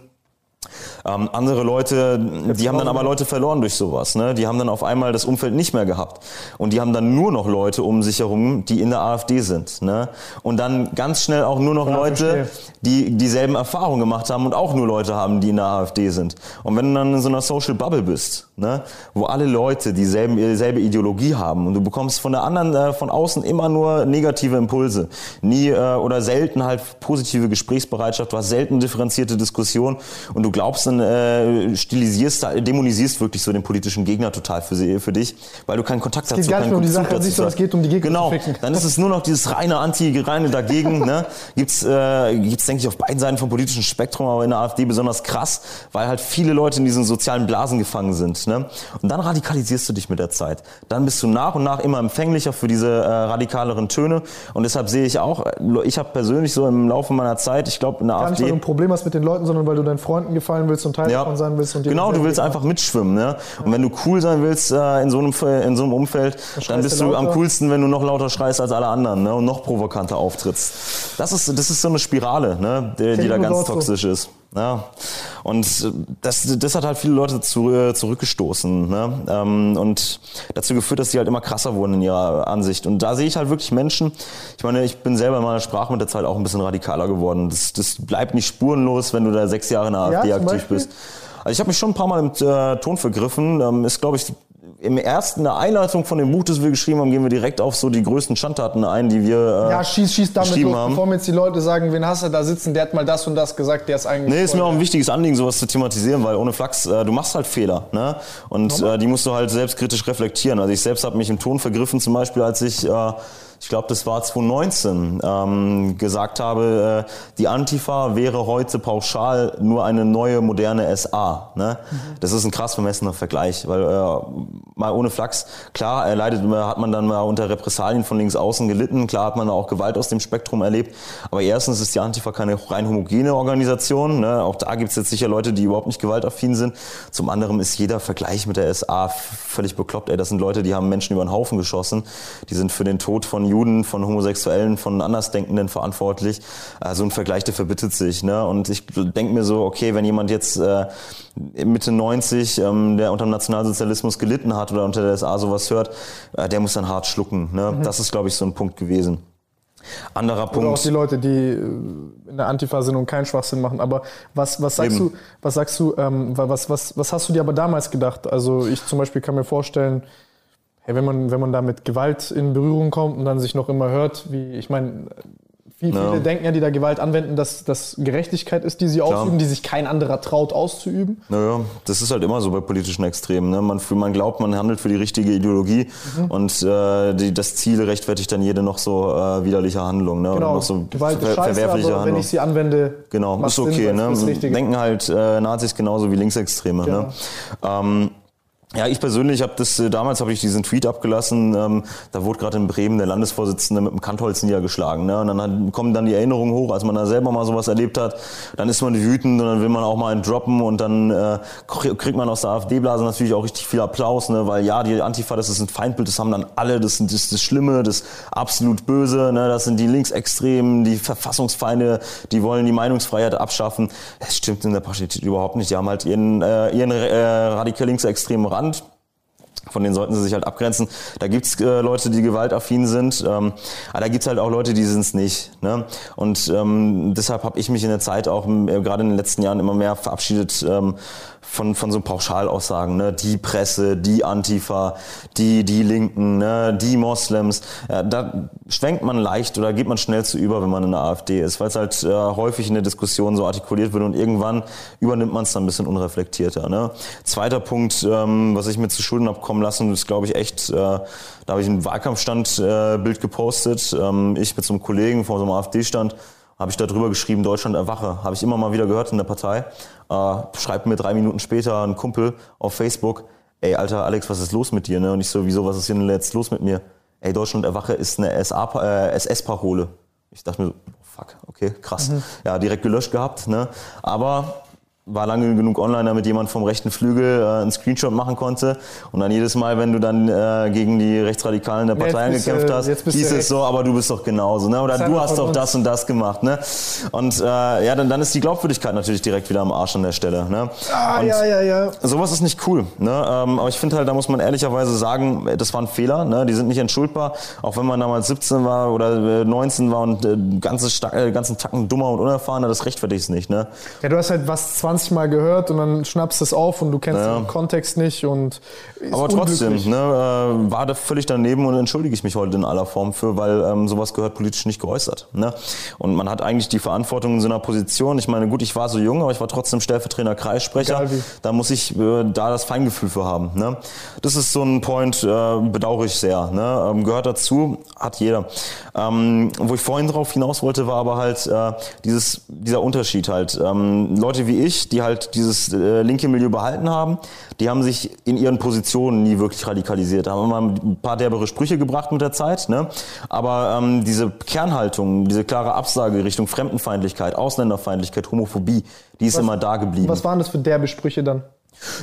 Ähm, andere Leute, die haben dann aber Leute verloren durch sowas. Ne? Die haben dann auf einmal das Umfeld nicht mehr gehabt. Und die haben dann nur noch Leute um sich herum, die in der AfD sind. Ne? Und dann ganz schnell auch nur noch Ja, Leute, verstehe. die dieselben Erfahrungen gemacht haben und auch nur Leute haben, die in der AfD sind. Und wenn du dann in so einer Social Bubble bist, ne, wo alle Leute dieselben, dieselbe Ideologie haben und du bekommst von der anderen, äh, von außen immer nur negative Impulse, nie äh, oder selten halt positive Gesprächsbereitschaft, du hast selten differenzierte Diskussionen und du glaubst dann, äh, stilisierst, dämonisierst wirklich so den politischen Gegner total für, sie, für dich, weil du keinen Kontakt geht dazu gar nicht um die Sache an dazu sich, sondern hast. es geht um die Gegner Genau, dann ist es nur noch dieses reine Anti, reine dagegen. ne? <laughs> Gibt's, äh, gibt's denke ich, auf beiden Seiten vom politischen Spektrum, aber in der AfD besonders krass, weil halt viele Leute in diesen sozialen Blasen gefangen sind. Ne? Und dann radikalisierst du dich mit der Zeit. Dann bist du nach und nach immer empfänglicher für diese äh, radikaleren Töne. Und deshalb sehe ich auch, äh, ich habe persönlich so im Laufe meiner Zeit, ich glaube in der Gar nicht, weil du AfD, ein Problem hast mit den Leuten, sondern weil du deinen Freunden gefallen willst willst und Teil ja. davon sein willst. Und genau, du willst einfach mitschwimmen. Ne? Und wenn du cool sein willst äh, in, so einem, in so einem Umfeld, dann bist du am coolsten, wenn du noch lauter schreist als alle anderen ne? und noch provokanter auftrittst. Das ist, das ist so eine Spirale, ne? die, die da ganz toxisch ist. Ja. Und das, das hat halt viele Leute zu, äh, zurückgestoßen ne? Ähm, und dazu geführt, dass sie halt immer krasser wurden in ihrer Ansicht. Und da sehe ich halt wirklich Menschen, ich meine, ich bin selber in meiner Sprache mit der Zeit auch ein bisschen radikaler geworden. Das, das bleibt nicht spurenlos, wenn du da sechs Jahre in der AfD ja, aktiv Beispiel? bist. Also ich habe mich schon ein paar Mal im äh, Ton vergriffen. Ähm, ist, glaube ich, im ersten, in der Einleitung von dem Buch, das wir geschrieben haben, gehen wir direkt auf so die größten Schandtaten ein, die wir äh, Ja, schieß, schieß damit los, haben. bevor mir jetzt die Leute sagen, wen hast du da sitzen, der hat mal das und das gesagt, der ist eigentlich... Nee, ist mir auch ein wichtiges Anliegen, sowas zu thematisieren, weil ohne Flachs, äh, du machst halt Fehler, ne? Und äh, die musst du halt selbstkritisch reflektieren. Also ich selbst habe mich im Ton vergriffen, zum Beispiel, als ich... Äh, ich glaube, das war 2019, ähm, gesagt habe, äh, die Antifa wäre heute pauschal nur eine neue, moderne SA. Ne? Mhm. Das ist ein krass vermessener Vergleich, weil äh, mal ohne Flachs, klar, er leidet, hat man dann mal unter Repressalien von links außen gelitten, klar hat man auch Gewalt aus dem Spektrum erlebt, aber erstens ist die Antifa keine rein homogene Organisation, ne? auch da gibt es jetzt sicher Leute, die überhaupt nicht gewaltaffin sind. Zum anderen ist jeder Vergleich mit der SA völlig bekloppt, ey, das sind Leute, die haben Menschen über den Haufen geschossen, die sind für den Tod von Juden, von Homosexuellen, von Andersdenkenden verantwortlich. So ein Vergleich, der verbittet sich. Ne? Und ich denke mir so, okay, wenn jemand jetzt äh, Mitte 90, ähm, der unter dem Nationalsozialismus gelitten hat oder unter der SA sowas hört, äh, der muss dann hart schlucken. Ne? Mhm. Das ist, glaube ich, so ein Punkt gewesen. Anderer Punkt. Oder auch die Leute, die äh, in der Antifa sind und keinen Schwachsinn machen. Aber was, was sagst Eben. du, was sagst du, ähm, was, was, was hast du dir aber damals gedacht? Also ich zum Beispiel kann mir vorstellen, hey, wenn man, wenn man da mit Gewalt in Berührung kommt und dann sich noch immer hört, wie, ich meine, viele ja. denken ja, die da Gewalt anwenden, dass das Gerechtigkeit ist, die sie Klar. ausüben, die sich kein anderer traut auszuüben. Naja, das ist halt immer so bei politischen Extremen. Ne? Man, man glaubt, man handelt für die richtige Ideologie mhm. und äh, die, das Ziel rechtfertigt dann jede noch so äh, widerliche Handlung. Ne? Genau. Oder noch so Gewalt ist scheiße, verwerfliche aber Handlung. wenn ich sie anwende, genau, ist okay. Sinn, ne? Denken halt äh, Nazis genauso wie Linksextreme. Ne? Genau. Ne? Ähm, ja, ich persönlich habe das äh, damals habe ich diesen Tweet abgelassen. Ähm, da wurde gerade in Bremen der Landesvorsitzende mit dem Kantholz niedergeschlagen. Ne? Und dann hat, kommen dann die Erinnerungen hoch, als man da selber mal sowas erlebt hat. Dann ist man wütend und dann will man auch mal einen droppen und dann äh, kriegt man aus der AfD-Blase natürlich auch richtig viel Applaus, ne? weil ja, die Antifa, das ist ein Feindbild, das haben dann alle, das ist das, das Schlimme, das absolut Böse, ne? das sind die Linksextremen, die Verfassungsfeinde, die wollen die Meinungsfreiheit abschaffen. Das stimmt in der Partei überhaupt nicht. Die haben halt ihren, äh, ihren äh, radikal linksextremen Rand Rand. Von denen sollten sie sich halt abgrenzen. Da gibt's äh, Leute, die gewaltaffin sind, ähm, aber da gibt's halt auch Leute, die sind's nicht. Ne? Und ähm, deshalb habe ich mich in der Zeit auch äh, gerade in den letzten Jahren immer mehr verabschiedet ähm, von, von so Pauschalaussagen, ne? die Presse, die Antifa, die, die Linken, ne? die Moslems. Ja, da schwenkt man leicht oder geht man schnell zu über, wenn man in der AfD ist, weil es halt äh, häufig in der Diskussion so artikuliert wird und irgendwann übernimmt man es dann ein bisschen unreflektierter. Ne? Zweiter Punkt, ähm, was ich mir zu Schulden abkommen lassen, ist glaube ich echt, äh, da habe ich ein Wahlkampfstandbild äh, gepostet, ähm, ich mit so einem Kollegen vor so einem AfD-Stand, habe ich da drüber geschrieben, Deutschland erwache. Habe ich immer mal wieder gehört in der Partei. Äh, schreibt mir drei Minuten später ein Kumpel auf Facebook, ey, Alter, Alex, was ist los mit dir? Ne? Und ich so, wieso, was ist denn jetzt los mit mir? Ey, Deutschland erwache ist eine äh, SS-Parole. Ich dachte mir, so, fuck, okay, krass. Mhm. Ja, direkt gelöscht gehabt. Ne? Aber war lange genug online, damit jemand vom rechten Flügel äh, einen Screenshot machen konnte. Und dann jedes Mal, wenn du dann äh, gegen die Rechtsradikalen der Partei gekämpft hast, hieß es so, aber du bist doch genauso, ne? Oder du hast doch das und das gemacht, ne? Und äh, ja, dann, dann ist die Glaubwürdigkeit natürlich direkt wieder am Arsch an der Stelle, ne? Ah, und ja, ja, ja. Sowas ist nicht cool, ne? Ähm, aber ich finde halt, da muss man ehrlicherweise sagen, das war ein Fehler, ne? Die sind nicht entschuldbar, auch wenn man damals 17 war oder 19 äh, war und äh, ganze, äh, ganzen Tacken dummer und unerfahrener, das rechtfertigt es nicht, ne? Ja, du hast halt was 20 20 Mal gehört und dann schnappst du es auf und du kennst ja. den Kontext nicht und Aber trotzdem, ne, äh, war da völlig daneben und entschuldige ich mich heute in aller Form für, weil ähm, sowas gehört politisch nicht geäußert. Ne? Und man hat eigentlich die Verantwortung in so einer Position. Ich meine, gut, ich war so jung, aber ich war trotzdem Stellvertreter Kreissprecher. Da muss ich äh, da das Feingefühl für haben. Ne? Das ist so ein Point, äh, bedauere ich sehr. Ne? Ähm, gehört dazu, hat jeder. Ähm, wo ich vorhin drauf hinaus wollte, war aber halt äh, dieses, dieser Unterschied halt. Ähm, Leute wie ich, die halt dieses äh, linke Milieu behalten haben, die haben sich in ihren Positionen nie wirklich radikalisiert. Da haben mal ein paar derbere Sprüche gebracht mit der Zeit, ne? aber ähm, diese Kernhaltung, diese klare Absage Richtung Fremdenfeindlichkeit, Ausländerfeindlichkeit, Homophobie, die ist was, immer da geblieben. Was waren das für derbe Sprüche dann?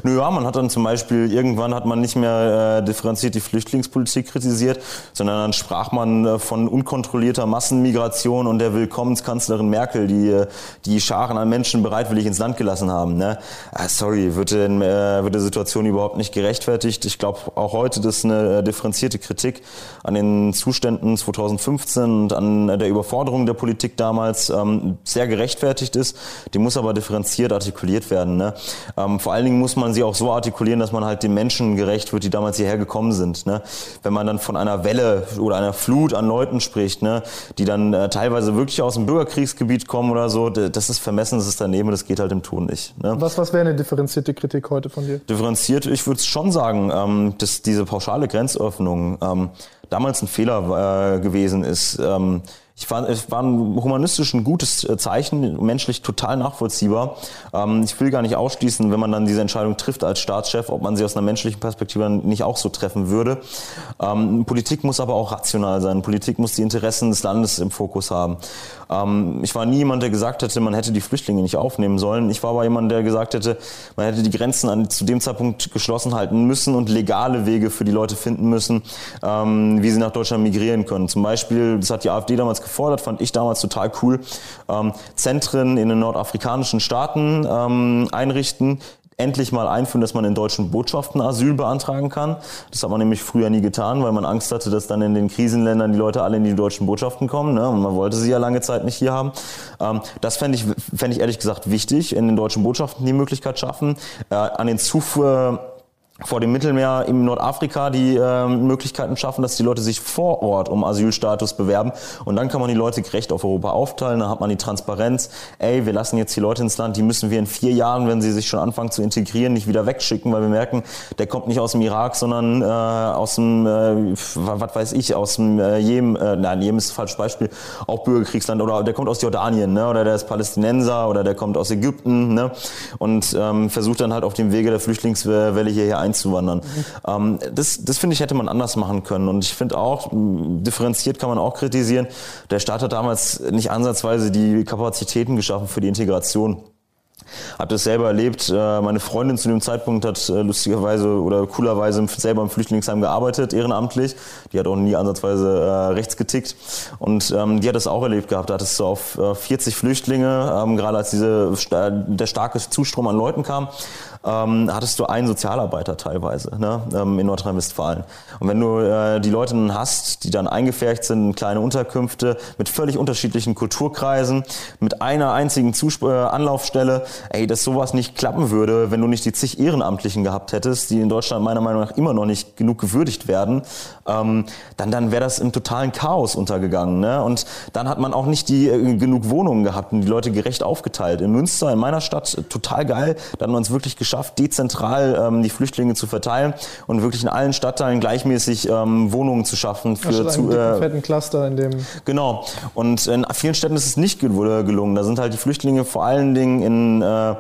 Naja, man hat dann zum Beispiel, irgendwann hat man nicht mehr äh, differenziert die Flüchtlingspolitik kritisiert, sondern dann sprach man äh, von unkontrollierter Massenmigration und der Willkommenskanzlerin Merkel, die äh, die Scharen an Menschen bereitwillig ins Land gelassen haben. Ne? Ah, sorry, wird, denn, äh, wird die Situation überhaupt nicht gerechtfertigt. Ich glaube auch heute, dass eine äh, differenzierte Kritik an den Zuständen 2015 und an der Überforderung der Politik damals ähm, sehr gerechtfertigt ist. Die muss aber differenziert artikuliert werden. Ne? Ähm, vor allen Dingen muss man sie auch so artikulieren, dass man halt den Menschen gerecht wird, die damals hierher gekommen sind. Ne? Wenn man dann von einer Welle oder einer Flut an Leuten spricht, ne? die dann äh, teilweise wirklich aus dem Bürgerkriegsgebiet kommen oder so, das ist vermessen, das ist daneben, das geht halt im Ton nicht. Ne? Was, was wäre eine differenzierte Kritik heute von dir? Differenziert, ich würde schon sagen, ähm, dass diese pauschale Grenzöffnung ähm, damals ein Fehler äh, gewesen ist. Ähm, ich fand, es war ein humanistisch ein gutes äh, Zeichen, menschlich total nachvollziehbar. Ähm, ich will gar nicht ausschließen, wenn man dann diese Entscheidung trifft als Staatschef, ob man sie aus einer menschlichen Perspektive nicht auch so treffen würde. Ähm, Politik muss aber auch rational sein. Politik muss die Interessen des Landes im Fokus haben. Ähm, ich war nie jemand, der gesagt hätte, man hätte die Flüchtlinge nicht aufnehmen sollen. Ich war aber jemand, der gesagt hätte, man hätte die Grenzen an, zu dem Zeitpunkt geschlossen halten müssen und legale Wege für die Leute finden müssen, wie sie nach Deutschland migrieren können. Zum Beispiel, das hat die AfD damals gefordert, fand ich damals total cool, ähm, Zentren in den nordafrikanischen Staaten ähm, einrichten, endlich mal einführen, dass man in deutschen Botschaften Asyl beantragen kann. Das hat man nämlich früher nie getan, weil man Angst hatte, dass dann in den Krisenländern die Leute alle in die deutschen Botschaften kommen. Ne? Und man wollte sie ja lange Zeit nicht hier haben. Ähm, das fände ich, fänd ich ehrlich gesagt wichtig, in den deutschen Botschaften die Möglichkeit schaffen, äh, an den Zufuhr vor dem Mittelmeer im Nordafrika die äh, Möglichkeiten schaffen, dass die Leute sich vor Ort um Asylstatus bewerben. Und dann kann man die Leute gerecht auf Europa aufteilen, dann hat man die Transparenz, ey, wir lassen jetzt die Leute ins Land, die müssen wir in vier Jahren, wenn sie sich schon anfangen zu integrieren, nicht wieder wegschicken, weil wir merken, der kommt nicht aus dem Irak, sondern äh, aus dem, äh, was weiß ich, aus dem äh, Jemen, äh, nein, Jemen ist ein falsches Beispiel, auch Bürgerkriegsland oder der kommt aus Jordanien, ne, oder der ist Palästinenser oder der kommt aus Ägypten, ne, und ähm, versucht dann halt auf dem Wege der Flüchtlingswelle hierher einzuziehen einzuwandern. Mhm. Das das finde ich, hätte man anders machen können. Und ich finde auch, differenziert kann man auch kritisieren, der Staat hat damals nicht ansatzweise die Kapazitäten geschaffen für die Integration. Hab das selber erlebt. Äh, meine Freundin zu dem Zeitpunkt hat äh, lustigerweise oder coolerweise selber im Flüchtlingsheim gearbeitet, ehrenamtlich. Die hat auch nie ansatzweise äh, rechts getickt. Und ähm, die hat das auch erlebt gehabt. Da hattest du auf 40 Flüchtlinge, ähm, gerade als diese, der starke Zustrom an Leuten kam, ähm, hattest du einen Sozialarbeiter teilweise ne, ähm, in Nordrhein-Westfalen. Und wenn du äh, die Leute dann hast, die dann eingefärbt sind in kleine Unterkünfte mit völlig unterschiedlichen Kulturkreisen, mit einer einzigen Zusp äh, Anlaufstelle, ey, dass sowas nicht klappen würde, wenn du nicht die zig Ehrenamtlichen gehabt hättest, die in Deutschland meiner Meinung nach immer noch nicht genug gewürdigt werden, ähm, dann, dann wäre das im totalen Chaos untergegangen. Ne? Und dann hat man auch nicht die äh, genug Wohnungen gehabt und die Leute gerecht aufgeteilt. In Münster, in meiner Stadt, total geil, da hat man es wirklich geschafft, geschafft, dezentral ähm, die Flüchtlinge zu verteilen und wirklich in allen Stadtteilen gleichmäßig ähm, Wohnungen zu schaffen für zu äh, fetten Cluster in dem genau und in vielen Städten ist es nicht gelungen. Da sind halt die Flüchtlinge vor allen Dingen in äh,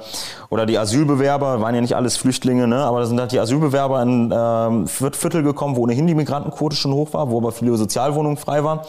oder die Asylbewerber waren ja nicht alles Flüchtlinge, ne? aber da sind halt die Asylbewerber in äh, Viertel gekommen, wo ohnehin die Migrantenquote schon hoch war, wo aber viele Sozialwohnungen frei waren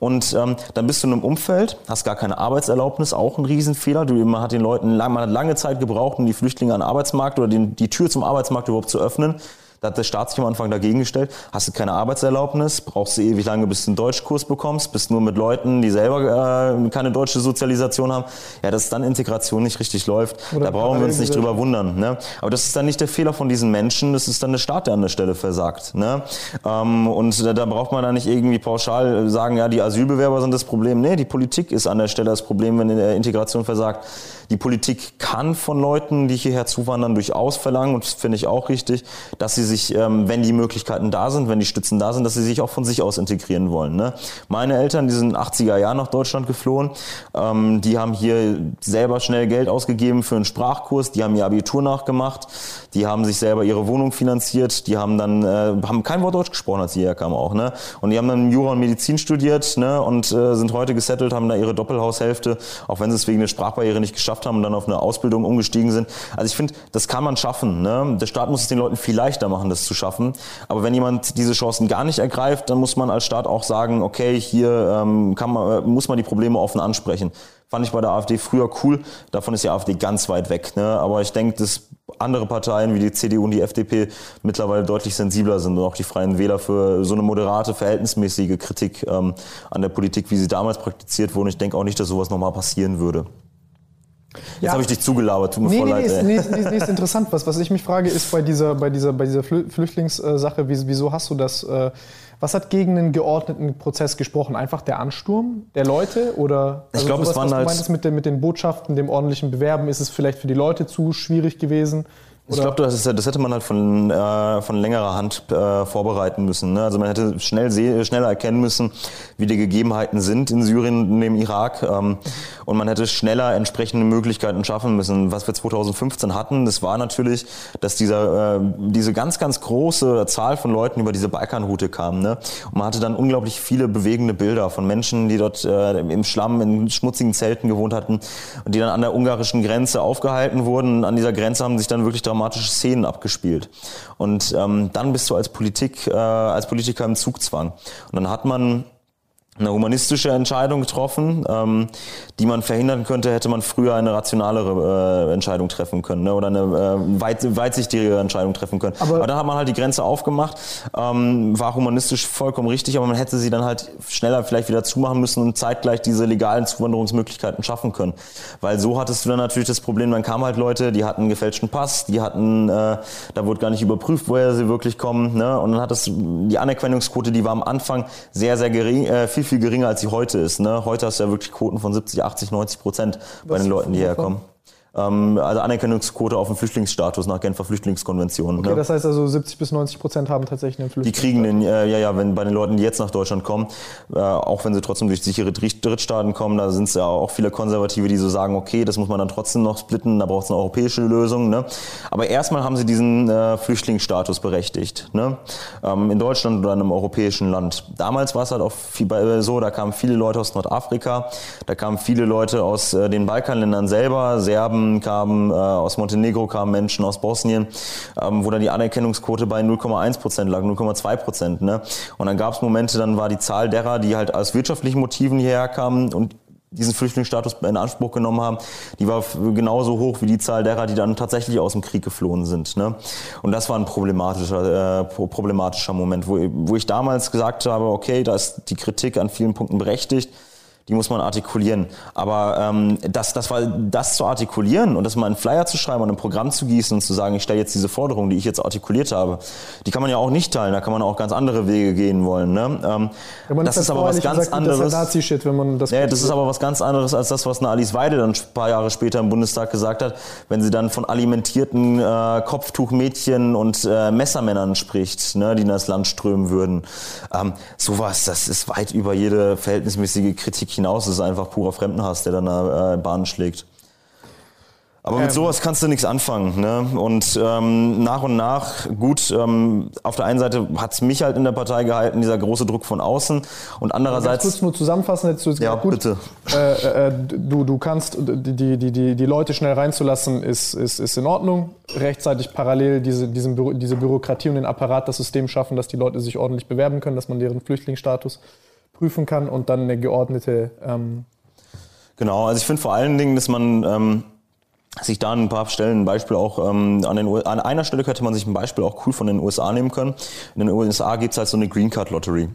und ähm, dann bist du in einem Umfeld, hast gar keine Arbeitserlaubnis, auch ein Riesenfehler. Du, man hat den Leuten man hat lange Zeit gebraucht, um die Flüchtlinge an den Arbeitsmarkt oder den, die Tür zum Arbeitsmarkt überhaupt zu öffnen. Da hat der Staat sich am Anfang dagegen gestellt. Hast du keine Arbeitserlaubnis, brauchst du ewig lange, bis du einen Deutschkurs bekommst, bist nur mit Leuten, die selber äh, keine deutsche Sozialisation haben. Ja, dass dann Integration nicht richtig läuft, Oder da brauchen wir uns nicht drüber wundern. Ne? Aber das ist dann nicht der Fehler von diesen Menschen, das ist dann der Staat, der an der Stelle versagt. Ne? Ähm, und da, da braucht man dann nicht irgendwie pauschal sagen, ja, die Asylbewerber sind das Problem. Nee, die Politik ist an der Stelle das Problem, wenn die Integration versagt. Die Politik kann von Leuten, die hierher zuwandern, durchaus verlangen, und das finde ich auch richtig, dass sie sich, ähm, wenn die Möglichkeiten da sind, wenn die Stützen da sind, dass sie sich auch von sich aus integrieren wollen. Ne? Meine Eltern, die sind 80er Jahren nach Deutschland geflohen, ähm, die haben hier selber schnell Geld ausgegeben für einen Sprachkurs, die haben ihr Abitur nachgemacht, die haben sich selber ihre Wohnung finanziert, die haben dann, äh, haben kein Wort Deutsch gesprochen, als sie herkamen auch. Ne? Und die haben dann Jura und Medizin studiert ne? und äh, sind heute gesettelt, haben da ihre Doppelhaushälfte, auch wenn sie es wegen der Sprachbarriere nicht geschafft haben und dann auf eine Ausbildung umgestiegen sind. Also ich finde, das kann man schaffen. Ne? Der Staat muss es den Leuten viel leichter machen, das zu schaffen. Aber wenn jemand diese Chancen gar nicht ergreift, dann muss man als Staat auch sagen, okay, hier ähm, kann man, äh, muss man die Probleme offen ansprechen. Fand ich bei der AfD früher cool. Davon ist die AfD ganz weit weg. Ne? Aber ich denke, dass andere Parteien wie die CDU und die FDP mittlerweile deutlich sensibler sind und auch die Freien Wähler für so eine moderate, verhältnismäßige Kritik ähm, an der Politik, wie sie damals praktiziert wurde. Ich denke auch nicht, dass sowas nochmal passieren würde. Jetzt ja. habe ich dich zugelabert, tut mir nee, voll nee, leid. Nee, ist, nee, ist interessant. Was, was ich mich frage, ist bei dieser, bei dieser, bei dieser Flüchtlingssache, wieso hast du das äh, was hat gegen einen geordneten Prozess gesprochen? Einfach der Ansturm der Leute? Oder also ich glaube, es waren halt. mit, den, mit den Botschaften, dem ordentlichen Bewerben, ist es vielleicht für die Leute zu schwierig gewesen? Ich glaube, das, das, hätte man halt von, äh, von längerer Hand äh, vorbereiten müssen. Ne? Also man hätte schnell schneller erkennen müssen, wie die Gegebenheiten sind in Syrien und im Irak. Ähm, und man hätte schneller entsprechende Möglichkeiten schaffen müssen. Was wir 2015 hatten, das war natürlich, dass dieser, äh, diese ganz, ganz große Zahl von Leuten über diese Balkanroute kam. Ne? Und man hatte dann unglaublich viele bewegende Bilder von Menschen, die dort äh, im Schlamm, in schmutzigen Zelten gewohnt hatten und die dann an der ungarischen Grenze aufgehalten wurden. An dieser Grenze haben sich dann wirklich dramatisch dramatische Szenen abgespielt. Und ähm, dann bist du als Politik, äh, als Politiker im Zugzwang. Und dann hat man eine humanistische Entscheidung getroffen, ähm, die man verhindern könnte, hätte man früher eine rationalere äh, Entscheidung treffen können ne? oder eine äh, weit, weitsichtigere Entscheidung treffen können. Aber, aber, dann hat man halt die Grenze aufgemacht, ähm, war humanistisch vollkommen richtig, aber man hätte sie dann halt schneller vielleicht wieder zumachen müssen und zeitgleich diese legalen Zuwanderungsmöglichkeiten schaffen können. Weil so hattest du dann natürlich das Problem, dann kamen halt Leute, die hatten einen gefälschten Pass, die hatten, äh, da wurde gar nicht überprüft, woher sie wirklich kommen. Ne? Und dann hat es die Anerkennungsquote, die war am Anfang sehr, sehr gering, äh, viel, viel geringer, als sie heute ist. Ne? Heute hast du ja wirklich Quoten von 70, 80, 90 Prozent bei den Leuten, die herkommen. Ähm, also Anerkennungsquote auf den Flüchtlingsstatus nach Genfer Flüchtlingskonvention. Okay, ne? das heißt also 70 bis 90 Prozent haben tatsächlich einen Flüchtlingsstatus. Die kriegen den, äh, ja, ja, wenn bei den Leuten, die jetzt nach Deutschland kommen, äh, auch wenn sie trotzdem durch sichere Drittstaaten kommen, da sind es ja auch viele Konservative, die so sagen, okay, das muss man dann trotzdem noch splitten, da braucht es eine europäische Lösung. Ne? Aber erstmal haben sie diesen äh, Flüchtlingsstatus berechtigt. Ne? Ähm, in Deutschland oder in einem europäischen Land. Damals war es halt auch viel, so, da kamen viele Leute aus Nordafrika, da kamen viele Leute aus äh, den Balkanländern selber, Serben, Serben kamen, äh, aus Montenegro kamen Menschen, aus Bosnien, ähm, wo dann die Anerkennungsquote bei 0,1 Prozent lag, 0,2 Prozent. Ne? Und dann gab es Momente, dann war die Zahl derer, die halt aus wirtschaftlichen Motiven hierher kamen und diesen Flüchtlingsstatus in Anspruch genommen haben, die war genauso hoch wie die Zahl derer, die dann tatsächlich aus dem Krieg geflohen sind. Ne? Und das war ein problematischer, äh, problematischer Moment, wo, wo ich damals gesagt habe, okay, da ist die Kritik an vielen Punkten berechtigt die muss man artikulieren. Aber ähm, das, das, war, das zu artikulieren und das mal einen Flyer zu schreiben und ein Programm zu gießen und zu sagen, ich stelle jetzt diese Forderung, die ich jetzt artikuliert habe, die kann man ja auch nicht teilen. Da kann man auch ganz andere Wege gehen wollen. Ne? Ähm, ja, das ist aber was ganz gesagt, anderes. Das, ist wenn man das, ja, das ist aber was ganz anderes als das, was eine Alice Weide dann ein paar Jahre später im Bundestag gesagt hat, wenn sie dann von alimentierten äh, Kopftuchmädchen und äh, Messermännern spricht, ne, die in das Land strömen würden. Ähm, sowas, das ist weit über jede verhältnismäßige Kritik hinaus ist es einfach purer Fremdenhass, der dann äh, Bahn schlägt. Aber mit ähm. sowas kannst du nichts anfangen. Ne? Und ähm, nach und nach, gut, ähm, auf der einen Seite hat es mich halt in der Partei gehalten, dieser große Druck von außen. Und andererseits. Ganz kurz nur zusammenfassen, jetzt du ja, gut, bitte. Äh, äh, du, du kannst die, die, die, die Leute schnell reinzulassen, ist, ist, ist in Ordnung. Rechtzeitig parallel diese, diesen Büro, diese Bürokratie und den Apparat, das System schaffen, dass die Leute sich ordentlich bewerben können, dass man deren Flüchtlingsstatus prüfen kann und dann eine geordnete. Ähm genau, also ich finde vor allen Dingen, dass man ähm, sich da an ein paar Stellen ein Beispiel auch ähm, an, den, an einer Stelle könnte man sich ein Beispiel auch cool von den USA nehmen können. In den USA gibt es halt so eine Green Card Lottery.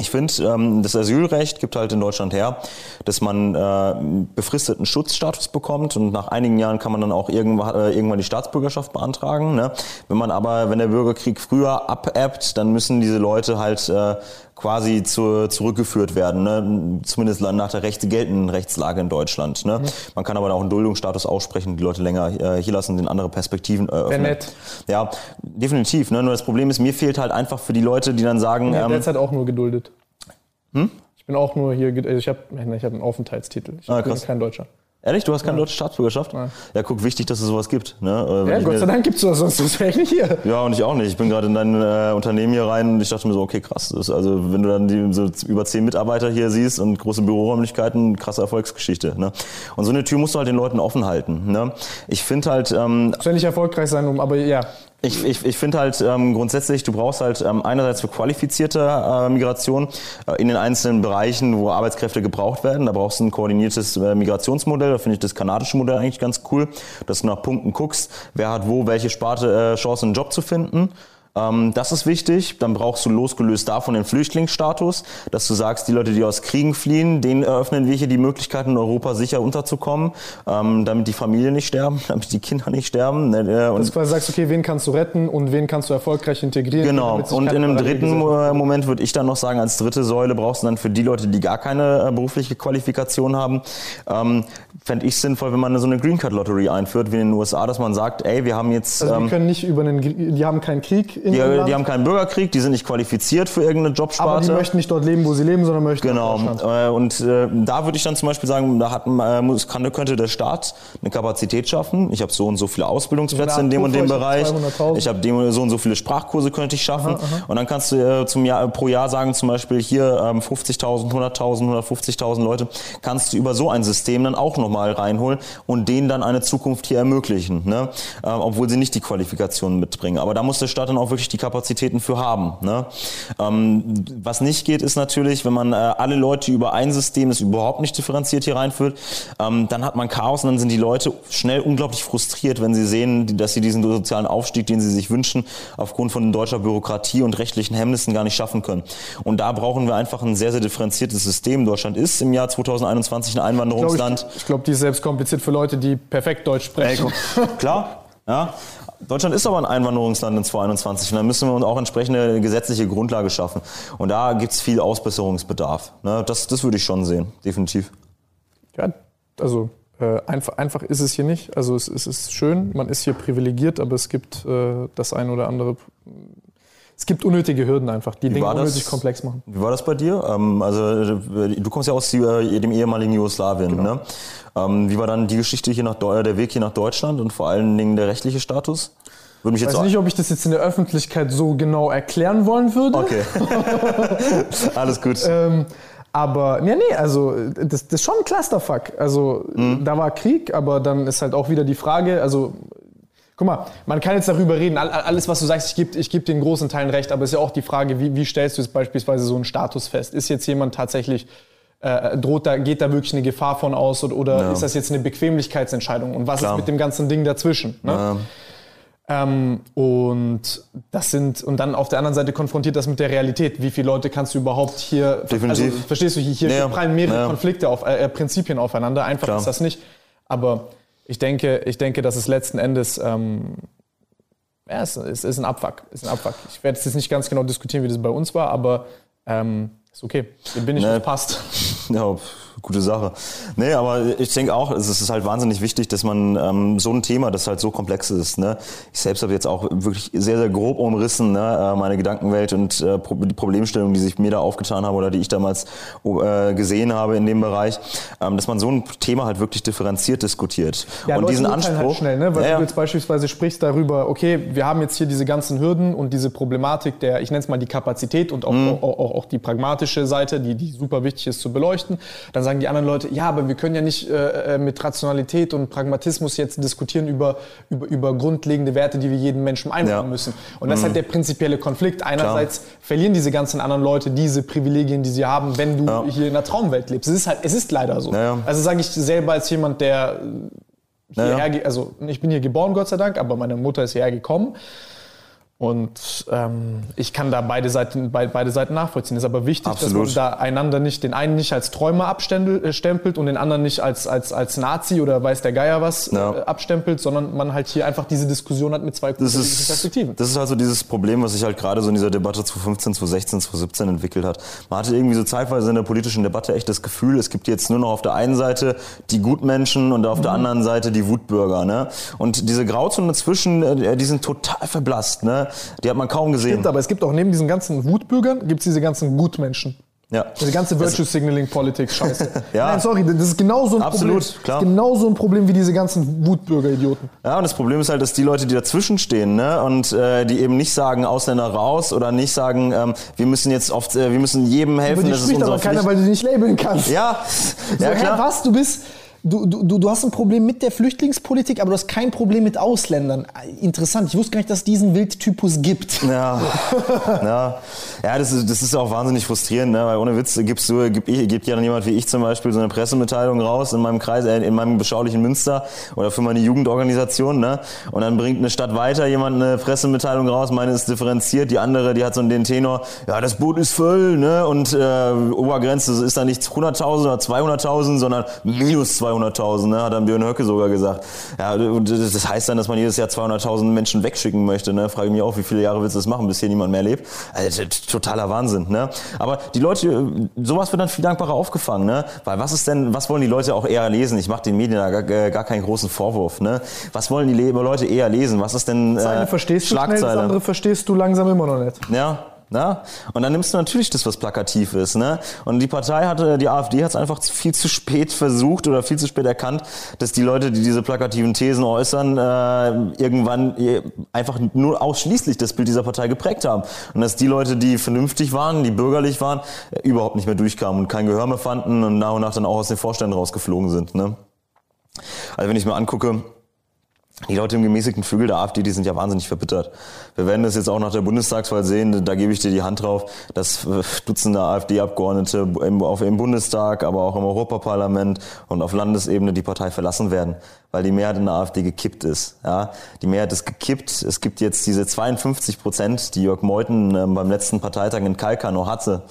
Ich finde, ähm, das Asylrecht gibt halt in Deutschland her, dass man äh, befristeten Schutzstatus bekommt und nach einigen Jahren kann man dann auch irgendwann, äh, irgendwann die Staatsbürgerschaft beantragen. Ne? Wenn man aber, wenn der Bürgerkrieg früher abebbt, dann müssen diese Leute halt äh, quasi zu, zurückgeführt werden, ne? zumindest nach der Rechte geltenden Rechtslage in Deutschland. Ne? Mhm. Man kann aber auch einen Duldungsstatus aussprechen, die Leute länger äh, hier lassen, den andere Perspektiven eröffnen. Wäre nett. Ja, definitiv. Ne? Nur das Problem ist, mir fehlt halt einfach für die Leute, die dann sagen... Ich bin ähm, derzeit auch nur geduldet. Hm? Ich bin auch nur hier, also ich habe ich hab einen Aufenthaltstitel. Ich ah, bin kein Deutscher. Ehrlich, du hast keine ja. deutsche Staatsbürgerschaft? Nein. Ja, guck, wichtig, dass es sowas gibt. Ne? Äh, ja, Gott sei Dank gibt es sowas, sonst wäre ich nicht hier. Ja, und ich auch nicht. Ich bin gerade in dein äh, Unternehmen hier rein und ich dachte mir so, okay, krass. Das ist also, wenn du dann die, so über zehn Mitarbeiter hier siehst und große Büroräumlichkeiten, krasse Erfolgsgeschichte. Ne? Und so eine Tür musst du halt den Leuten offen halten. Ne? Ich finde halt... Ähm, Muss ja nicht erfolgreich sein, um, aber ja. Ich, ich, ich finde halt ähm, grundsätzlich, du brauchst halt ähm, einerseits für qualifizierte äh, Migration äh, in den einzelnen Bereichen, wo Arbeitskräfte gebraucht werden. Da brauchst du ein koordiniertes äh, Migrationsmodell. Da finde ich das kanadische Modell eigentlich ganz cool, dass du nach Punkten guckst, wer hat wo welche Sparte äh, Chance, einen Job zu finden. Ähm, das ist wichtig. Dann brauchst du losgelöst davon den Flüchtlingsstatus, dass du sagst, die Leute, die aus Kriegen fliehen, denen eröffnen wir hier die Möglichkeit, in Europa sicher unterzukommen, ähm, damit die Familien nicht sterben, <laughs> damit die Kinder nicht sterben. Ne, äh, und Dass du quasi sagst, okay, wen kannst du retten und wen kannst du erfolgreich integrieren. Genau. Und in einem dritten Moment würde ich dann noch sagen, als dritte Säule brauchst du dann für die Leute, die gar keine äh, berufliche Qualifikation haben, ähm, fände ich sinnvoll, wenn man so eine Green Card Lottery einführt, wie in den USA, dass man sagt, ey, wir haben jetzt... Also die können nicht über einen, die haben keinen Krieg in die, die haben keinen Bürgerkrieg, die sind nicht qualifiziert für irgendeine Jobsparte. Aber die möchten nicht dort leben, wo sie leben, sondern möchten Genau. Äh, und äh, da würde ich dann zum Beispiel sagen, da hat, äh, kann, könnte der Staat eine Kapazität schaffen. Ich habe so und so viele Ausbildungsplätze in dem und dem Bereich. Ich habe so und so viele Sprachkurse könnte ich schaffen. Aha, aha. Und dann kannst du äh, zum Jahr, pro Jahr sagen, zum Beispiel hier ähm, 50.000, 100.000, 150.000 Leute, kannst du über so ein System dann auch nochmal reinholen und denen dann eine Zukunft hier ermöglichen, ne? Äh, obwohl sie nicht die Qualifikationen mitbringen. Aber da muss der Staat dann auch wirklich die Kapazitäten für haben. Ne? Ähm, was nicht geht, ist natürlich, wenn man äh, alle Leute über ein System, das überhaupt nicht differenziert hier reinführt, ähm, dann hat man Chaos und dann sind die Leute schnell unglaublich frustriert, wenn sie sehen, dass sie diesen sozialen Aufstieg, den sie sich wünschen, aufgrund von deutscher Bürokratie und rechtlichen Hemmnissen gar nicht schaffen können. Und da brauchen wir einfach ein sehr, sehr differenziertes System. Deutschland ist im Jahr 2021 ein Einwanderungsland. Ich glaube, glaub, die ist selbst kompliziert für Leute, die perfekt Deutsch sprechen. Ey, klar, ja, Deutschland ist aber ein Einwanderungsland in 2021 und da müssen wir uns auch entsprechende gesetzliche Grundlage schaffen. Und da gibt es viel Ausbesserungsbedarf. Ne? Das, das würde ich schon sehen, definitiv. Ja, also äh, einfach, einfach ist es hier nicht. Also es, es, ist schön, man ist hier privilegiert, aber es gibt äh, das ein oder andere es gibt unnötige Hürden einfach, die Wie Dinge unnötig komplex machen. Wie war das bei dir? Ähm, also du kommst ja aus äh, dem ehemaligen Jugoslawien. Genau. Ne? Ähm, wie war dann die Geschichte hier nach der Weg hier nach Deutschland und vor allen Dingen der rechtliche Status? Würde mich jetzt ich weiß nicht, ob ich das jetzt in der Öffentlichkeit so genau erklären wollen würde. Okay. <laughs> Alles gut. ähm, aber, nee, nee, also das, das ist schon ein Clusterfuck. Also mhm. da war Krieg, aber dann ist halt auch wieder die Frage, also Guck mal, man kann jetzt darüber reden, alles, was du sagst, ich gebe ich geb den großen Teilen recht, aber es ist ja auch die Frage, wie, wie stellst du jetzt beispielsweise so einen Status fest? Ist jetzt jemand tatsächlich, äh, droht da, geht da wirklich eine Gefahr von aus oder, oder ja. ist das jetzt eine Bequemlichkeitsentscheidung? Und was Klar. ist mit dem ganzen Ding dazwischen? Ne? Ja. Ähm, und das sind, und dann auf der anderen Seite konfrontiert das mit der Realität. Wie viele Leute kannst du überhaupt hier, Definitiv. Also, verstehst du, hier, hier ja. prallen mehrere Konflikte auf, äh, Prinzipien aufeinander. Einfach Klar. ist das nicht. Aber ich denke, ich denke, dass es letzten Endes ähm, ja, es ist, ist, ein Abfuck. Ist ein Abfuck. Ich werde jetzt nicht ganz genau diskutieren, wie das bei uns war, aber ähm, ist okay. Hier bin ich, nee. passt. Ja, gute Sache. Nee, aber ich denke auch, es ist halt wahnsinnig wichtig, dass man ähm, so ein Thema, das halt so komplex ist. Ne? Ich selbst habe jetzt auch wirklich sehr, sehr grob umrissen, ne? Äh, meine Gedankenwelt und äh, die Problemstellung, die sich mir da aufgetan haben oder die ich damals äh, gesehen habe in dem Bereich, ähm, dass man so ein Thema halt wirklich differenziert diskutiert. Ja, und diesen Anspruch. Halt schnell, ne? Weil ja, du jetzt beispielsweise sprichst darüber, okay, wir haben jetzt hier diese ganzen Hürden und diese Problematik der, ich nenne es mal die Kapazität und auch, mhm. auch, auch, auch die pragmatische Seite, die, die super wichtig ist zu beleuchten. Dann sagen die anderen Leute, ja, aber wir können ja nicht äh, äh, mit Rationalität und Pragmatismus jetzt diskutieren über, über, über grundlegende Werte, die wir jedem Menschen einbauen ja. müssen. Und das mhm. ist halt der prinzipielle Konflikt. Einerseits Klar. verlieren diese ganzen anderen Leute diese Privilegien, die sie haben, wenn du ja. hier in einer Traumwelt lebst. Es ist halt, es ist leider so. Ja, also sage ich selber als jemand, der hierher, also ich bin hier geboren, Gott sei Dank, aber meine Mutter ist hierher gekommen. Und ähm, ich kann da beide Seiten, be beide Seiten nachvollziehen. Es ist aber wichtig, Absolut. dass man da einander nicht, den einen nicht als Träumer abstempelt und den anderen nicht als, als, als Nazi oder weiß der Geier was Ja. äh, abstempelt, sondern man halt hier einfach diese Diskussion hat mit zwei Das ist, Perspektiven. das ist also dieses Problem, was sich halt gerade so in dieser Debatte 2015, 2016, 2017 entwickelt hat. Man hatte irgendwie so zeitweise in der politischen Debatte echt das Gefühl, es gibt jetzt nur noch auf der einen Seite die Gutmenschen und auf der anderen Seite die Wutbürger. Ne? Und diese Grauzone dazwischen, äh, die sind total verblasst. Ne? Die hat man kaum gesehen. Stimmt, aber es gibt auch neben diesen ganzen Wutbürgern, gibt es diese ganzen Gutmenschen. Ja. Diese ganze Virtue Signaling Politik Scheiße. <laughs> Ja. Nein, sorry, das ist genauso ein Absolut, Problem. klar. Das ist genauso ein Problem wie diese ganzen Wutbürger-Idioten. Ja, und das Problem ist halt, dass die Leute, die dazwischen stehen, ne, und äh, die eben nicht sagen Ausländer raus oder nicht sagen, ähm, wir müssen jetzt oft, äh, wir müssen jedem helfen, Über die das ist spricht unsere aber keiner, Pflicht. weil du die nicht labeln kannst. Ja, <laughs> So, ja klar. was? Du bist. Du, du, du hast ein Problem mit der Flüchtlingspolitik, aber du hast kein Problem mit Ausländern. Interessant. Ich wusste gar nicht, dass es diesen Wildtypus gibt. Ja, ja, ja das, ist, das ist auch wahnsinnig frustrierend, ne? weil ohne Witz gibst du, gibt, ich, gibt ja dann jemand wie ich zum Beispiel so eine Pressemitteilung raus in meinem Kreis, äh, in meinem beschaulichen Münster oder für meine Jugendorganisation, ne? und dann bringt eine Stadt weiter jemand eine Pressemitteilung raus, meine ist differenziert, die andere, die hat so den Tenor, ja, das Boot ist voll, ne? und äh, Obergrenze ist da nicht 100.000 oder 200.000, sondern minus 200.000, ne? hat dann Björn Höcke sogar gesagt. Ja, das heißt dann, dass man jedes Jahr 200.000 Menschen wegschicken möchte, ne? frage ich mich auch, wie viele Jahre willst du das machen, bis hier niemand mehr lebt? Also, totaler Wahnsinn, ne? Aber die Leute, äh, sowas wird dann viel dankbarer aufgefangen, ne? Weil was ist denn, was wollen die Leute auch eher lesen? Ich mache den Medien da gar, äh, gar keinen großen Vorwurf, ne? Was wollen die Le Leute eher lesen? Was ist denn äh, Das eine verstehst du schnell, das andere verstehst du langsam immer noch nicht. Ja. Na? Und dann nimmst du natürlich das, was plakativ ist. Ne? Und die Partei hatte, die AfD hat es einfach viel zu spät versucht oder viel zu spät erkannt, dass die Leute, die diese plakativen Thesen äußern, äh, irgendwann äh, einfach nur ausschließlich das Bild dieser Partei geprägt haben. Und dass die Leute, die vernünftig waren, die bürgerlich waren, äh, überhaupt nicht mehr durchkamen und kein Gehör mehr fanden und nach und nach dann auch aus den Vorständen rausgeflogen sind. Ne? Also wenn ich mir angucke, die Leute im gemäßigten Flügel der AfD, die sind ja wahnsinnig verbittert. Wir werden das jetzt auch nach der Bundestagswahl sehen, da gebe ich dir die Hand drauf, dass äh, Dutzende AfD-Abgeordnete im, im Bundestag, aber auch im Europaparlament und auf Landesebene die Partei verlassen werden, weil die Mehrheit in der AfD gekippt ist. Ja? Die Mehrheit ist gekippt. Es gibt jetzt diese 52 Prozent, die Jörg Meuthen ähm, beim letzten Parteitag in Kalkar noch hatte,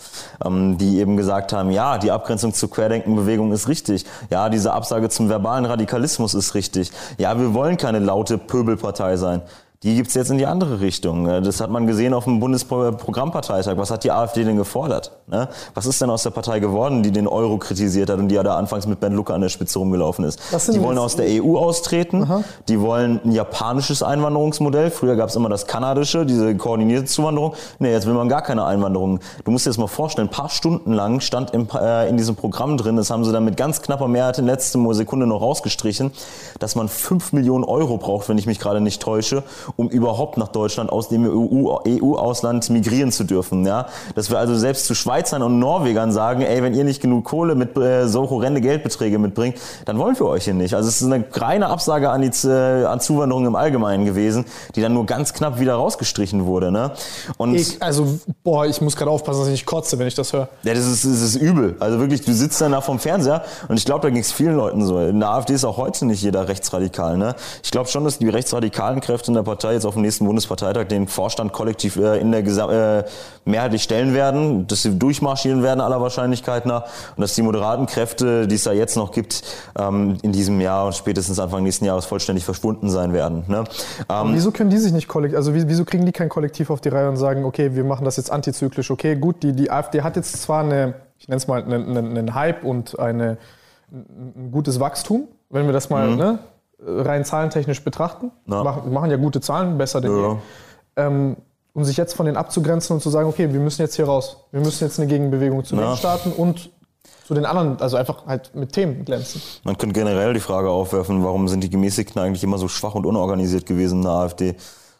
ähm, die eben gesagt haben, ja, die Abgrenzung zur Querdenkenbewegung ist richtig. Ja, diese Absage zum verbalen Radikalismus ist richtig. Ja, wir wollen keine laute Pöbelpartei sein. Die gibt's jetzt in die andere Richtung. Äh, Das hat man gesehen auf dem Bundesprogrammparteitag. Was hat die AfD denn gefordert? ne? Was ist denn aus der Partei geworden, die den Euro kritisiert hat und die ja da anfangs mit Ben Lucke an der Spitze rumgelaufen ist? Die wollen aus der EU austreten. Die wollen ein japanisches Einwanderungsmodell. Früher gab's immer das kanadische, diese koordinierte Zuwanderung. Nee, jetzt will man gar keine Einwanderung. Du musst dir das mal vorstellen, ein paar Stunden lang stand im, äh, in diesem Programm drin, das haben sie dann mit ganz knapper Mehrheit in letzter Sekunde noch rausgestrichen, dass man 5 Millionen Euro braucht, wenn ich mich gerade nicht täusche, um überhaupt nach Deutschland aus dem EU EU-Ausland migrieren zu dürfen. Ja? Dass wir also selbst zu Schweizern und Norwegern sagen, ey, wenn ihr nicht genug Kohle mit äh, so horrende Geldbeträge mitbringt, dann wollen wir euch hier nicht. Also es ist eine reine Absage an, die, äh, an Zuwanderung im Allgemeinen gewesen, die dann nur ganz knapp wieder rausgestrichen wurde. Ne? Und Ich, also, boah, ich muss gerade aufpassen, dass ich nicht kotze, wenn ich das höre. ja, das ist, das ist übel. Also wirklich, du sitzt dann da vom Fernseher und ich glaube, da ging es vielen Leuten so. In der AfD ist auch heute nicht jeder rechtsradikal. Ne? Ich glaube schon, dass die rechtsradikalen Kräfte in der Partei jetzt auf dem nächsten Bundesparteitag den Vorstand kollektiv äh, in der Gesam äh, mehrheitlich stellen werden, dass sie durchmarschieren werden aller Wahrscheinlichkeit nach und dass die moderaten Kräfte, die es da jetzt noch gibt, ähm, in diesem Jahr und spätestens Anfang nächsten Jahres vollständig verschwunden sein werden. Ne? Ähm, Wieso können die sich nicht kollektiv, also wie- wieso kriegen die kein Kollektiv auf die Reihe und sagen, okay, wir machen das jetzt antizyklisch, okay, gut, die, die AfD hat jetzt zwar eine, ich nenne es mal, einen, einen, Hype und eine, ein gutes Wachstum, wenn wir das mal ne, rein zahlentechnisch betrachten. Ja. machen, machen ja gute Zahlen, besser denn Ja. je. Ähm, um sich jetzt von denen abzugrenzen und zu sagen, okay, wir müssen jetzt hier raus, wir müssen jetzt eine Gegenbewegung zu denen starten und zu den anderen, also einfach halt mit Themen glänzen. Man könnte generell die Frage aufwerfen, warum sind die Gemäßigten eigentlich immer so schwach und unorganisiert gewesen in der AfD?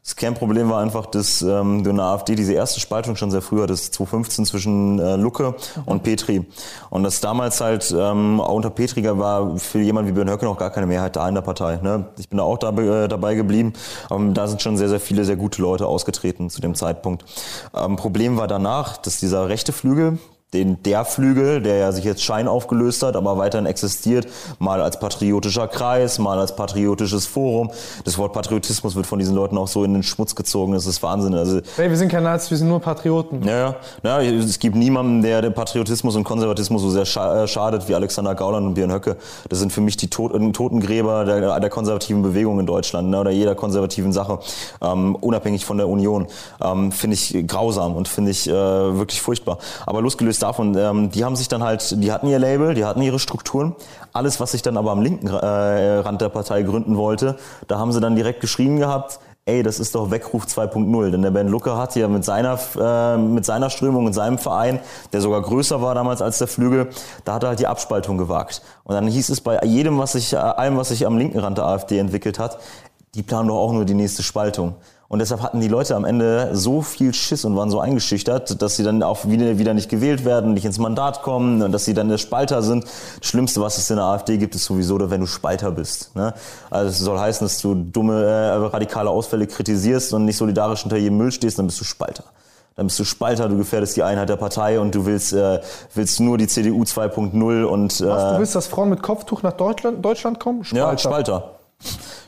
Das Kernproblem war einfach, dass ähm, du in der AfD diese erste Spaltung schon sehr früh hattest, 2015 zwischen äh, Lucke und Petri. Und das damals halt ähm, auch unter Petriger war für jemanden wie Björn Höcke noch gar keine Mehrheit da in der Partei. Ne? Ich bin da auch dabei, äh, dabei geblieben. Ähm, da sind schon sehr, sehr viele sehr gute Leute ausgetreten zu dem Zeitpunkt. Ähm, Problem war danach, dass dieser rechte Flügel, den der Flügel, der ja sich jetzt Schein aufgelöst hat, aber weiterhin existiert, mal als patriotischer Kreis, mal als patriotisches Forum. Das Wort Patriotismus wird von diesen Leuten auch so in den Schmutz gezogen, das ist Wahnsinn. Also, hey, wir sind kein Nazis, wir sind nur Patrioten. Ja, ja, es gibt niemanden, der den Patriotismus und Konservatismus so sehr äh, schadet wie Alexander Gauland und Björn Höcke. Das sind für mich die Tot Totengräber der, der, konservativen Bewegung in Deutschland ne, oder jeder konservativen Sache, ähm, unabhängig von der Union. Ähm, finde ich grausam und finde ich äh, wirklich furchtbar. Aber losgelöst losgelöst davon, ähm, die haben sich dann halt, die hatten ihr Label, die hatten ihre Strukturen. Alles, was sich dann aber am linken äh, Rand der Partei gründen wollte, da haben sie dann direkt geschrieben gehabt, ey, das ist doch Weckruf 2.0. Denn der Ben Lucke hat ja mit seiner, äh, mit seiner Strömung und seinem Verein, der sogar größer war damals als der Flügel, da hat er halt die Abspaltung gewagt. Und dann hieß es bei jedem, was sich, allem, was sich am linken Rand der AfD entwickelt hat, die planen doch auch nur die nächste Spaltung. Und deshalb hatten die Leute am Ende so viel Schiss und waren so eingeschüchtert, dass sie dann auch wieder, wieder nicht gewählt werden, nicht ins Mandat kommen und dass sie dann der Spalter sind. Das Schlimmste, was es in der AfD gibt, ist sowieso, wenn du Spalter bist. Ne? Also es soll heißen, dass du dumme, äh, radikale Ausfälle kritisierst und nicht solidarisch hinter jedem Müll stehst, dann bist du Spalter. Dann bist du Spalter, du gefährdest die Einheit der Partei und du willst, äh, willst nur die CDU 2.0 und... Äh, was, du willst, dass Frauen mit Kopftuch nach Deutschland, Deutschland kommen? Spalter. Ja, Spalter.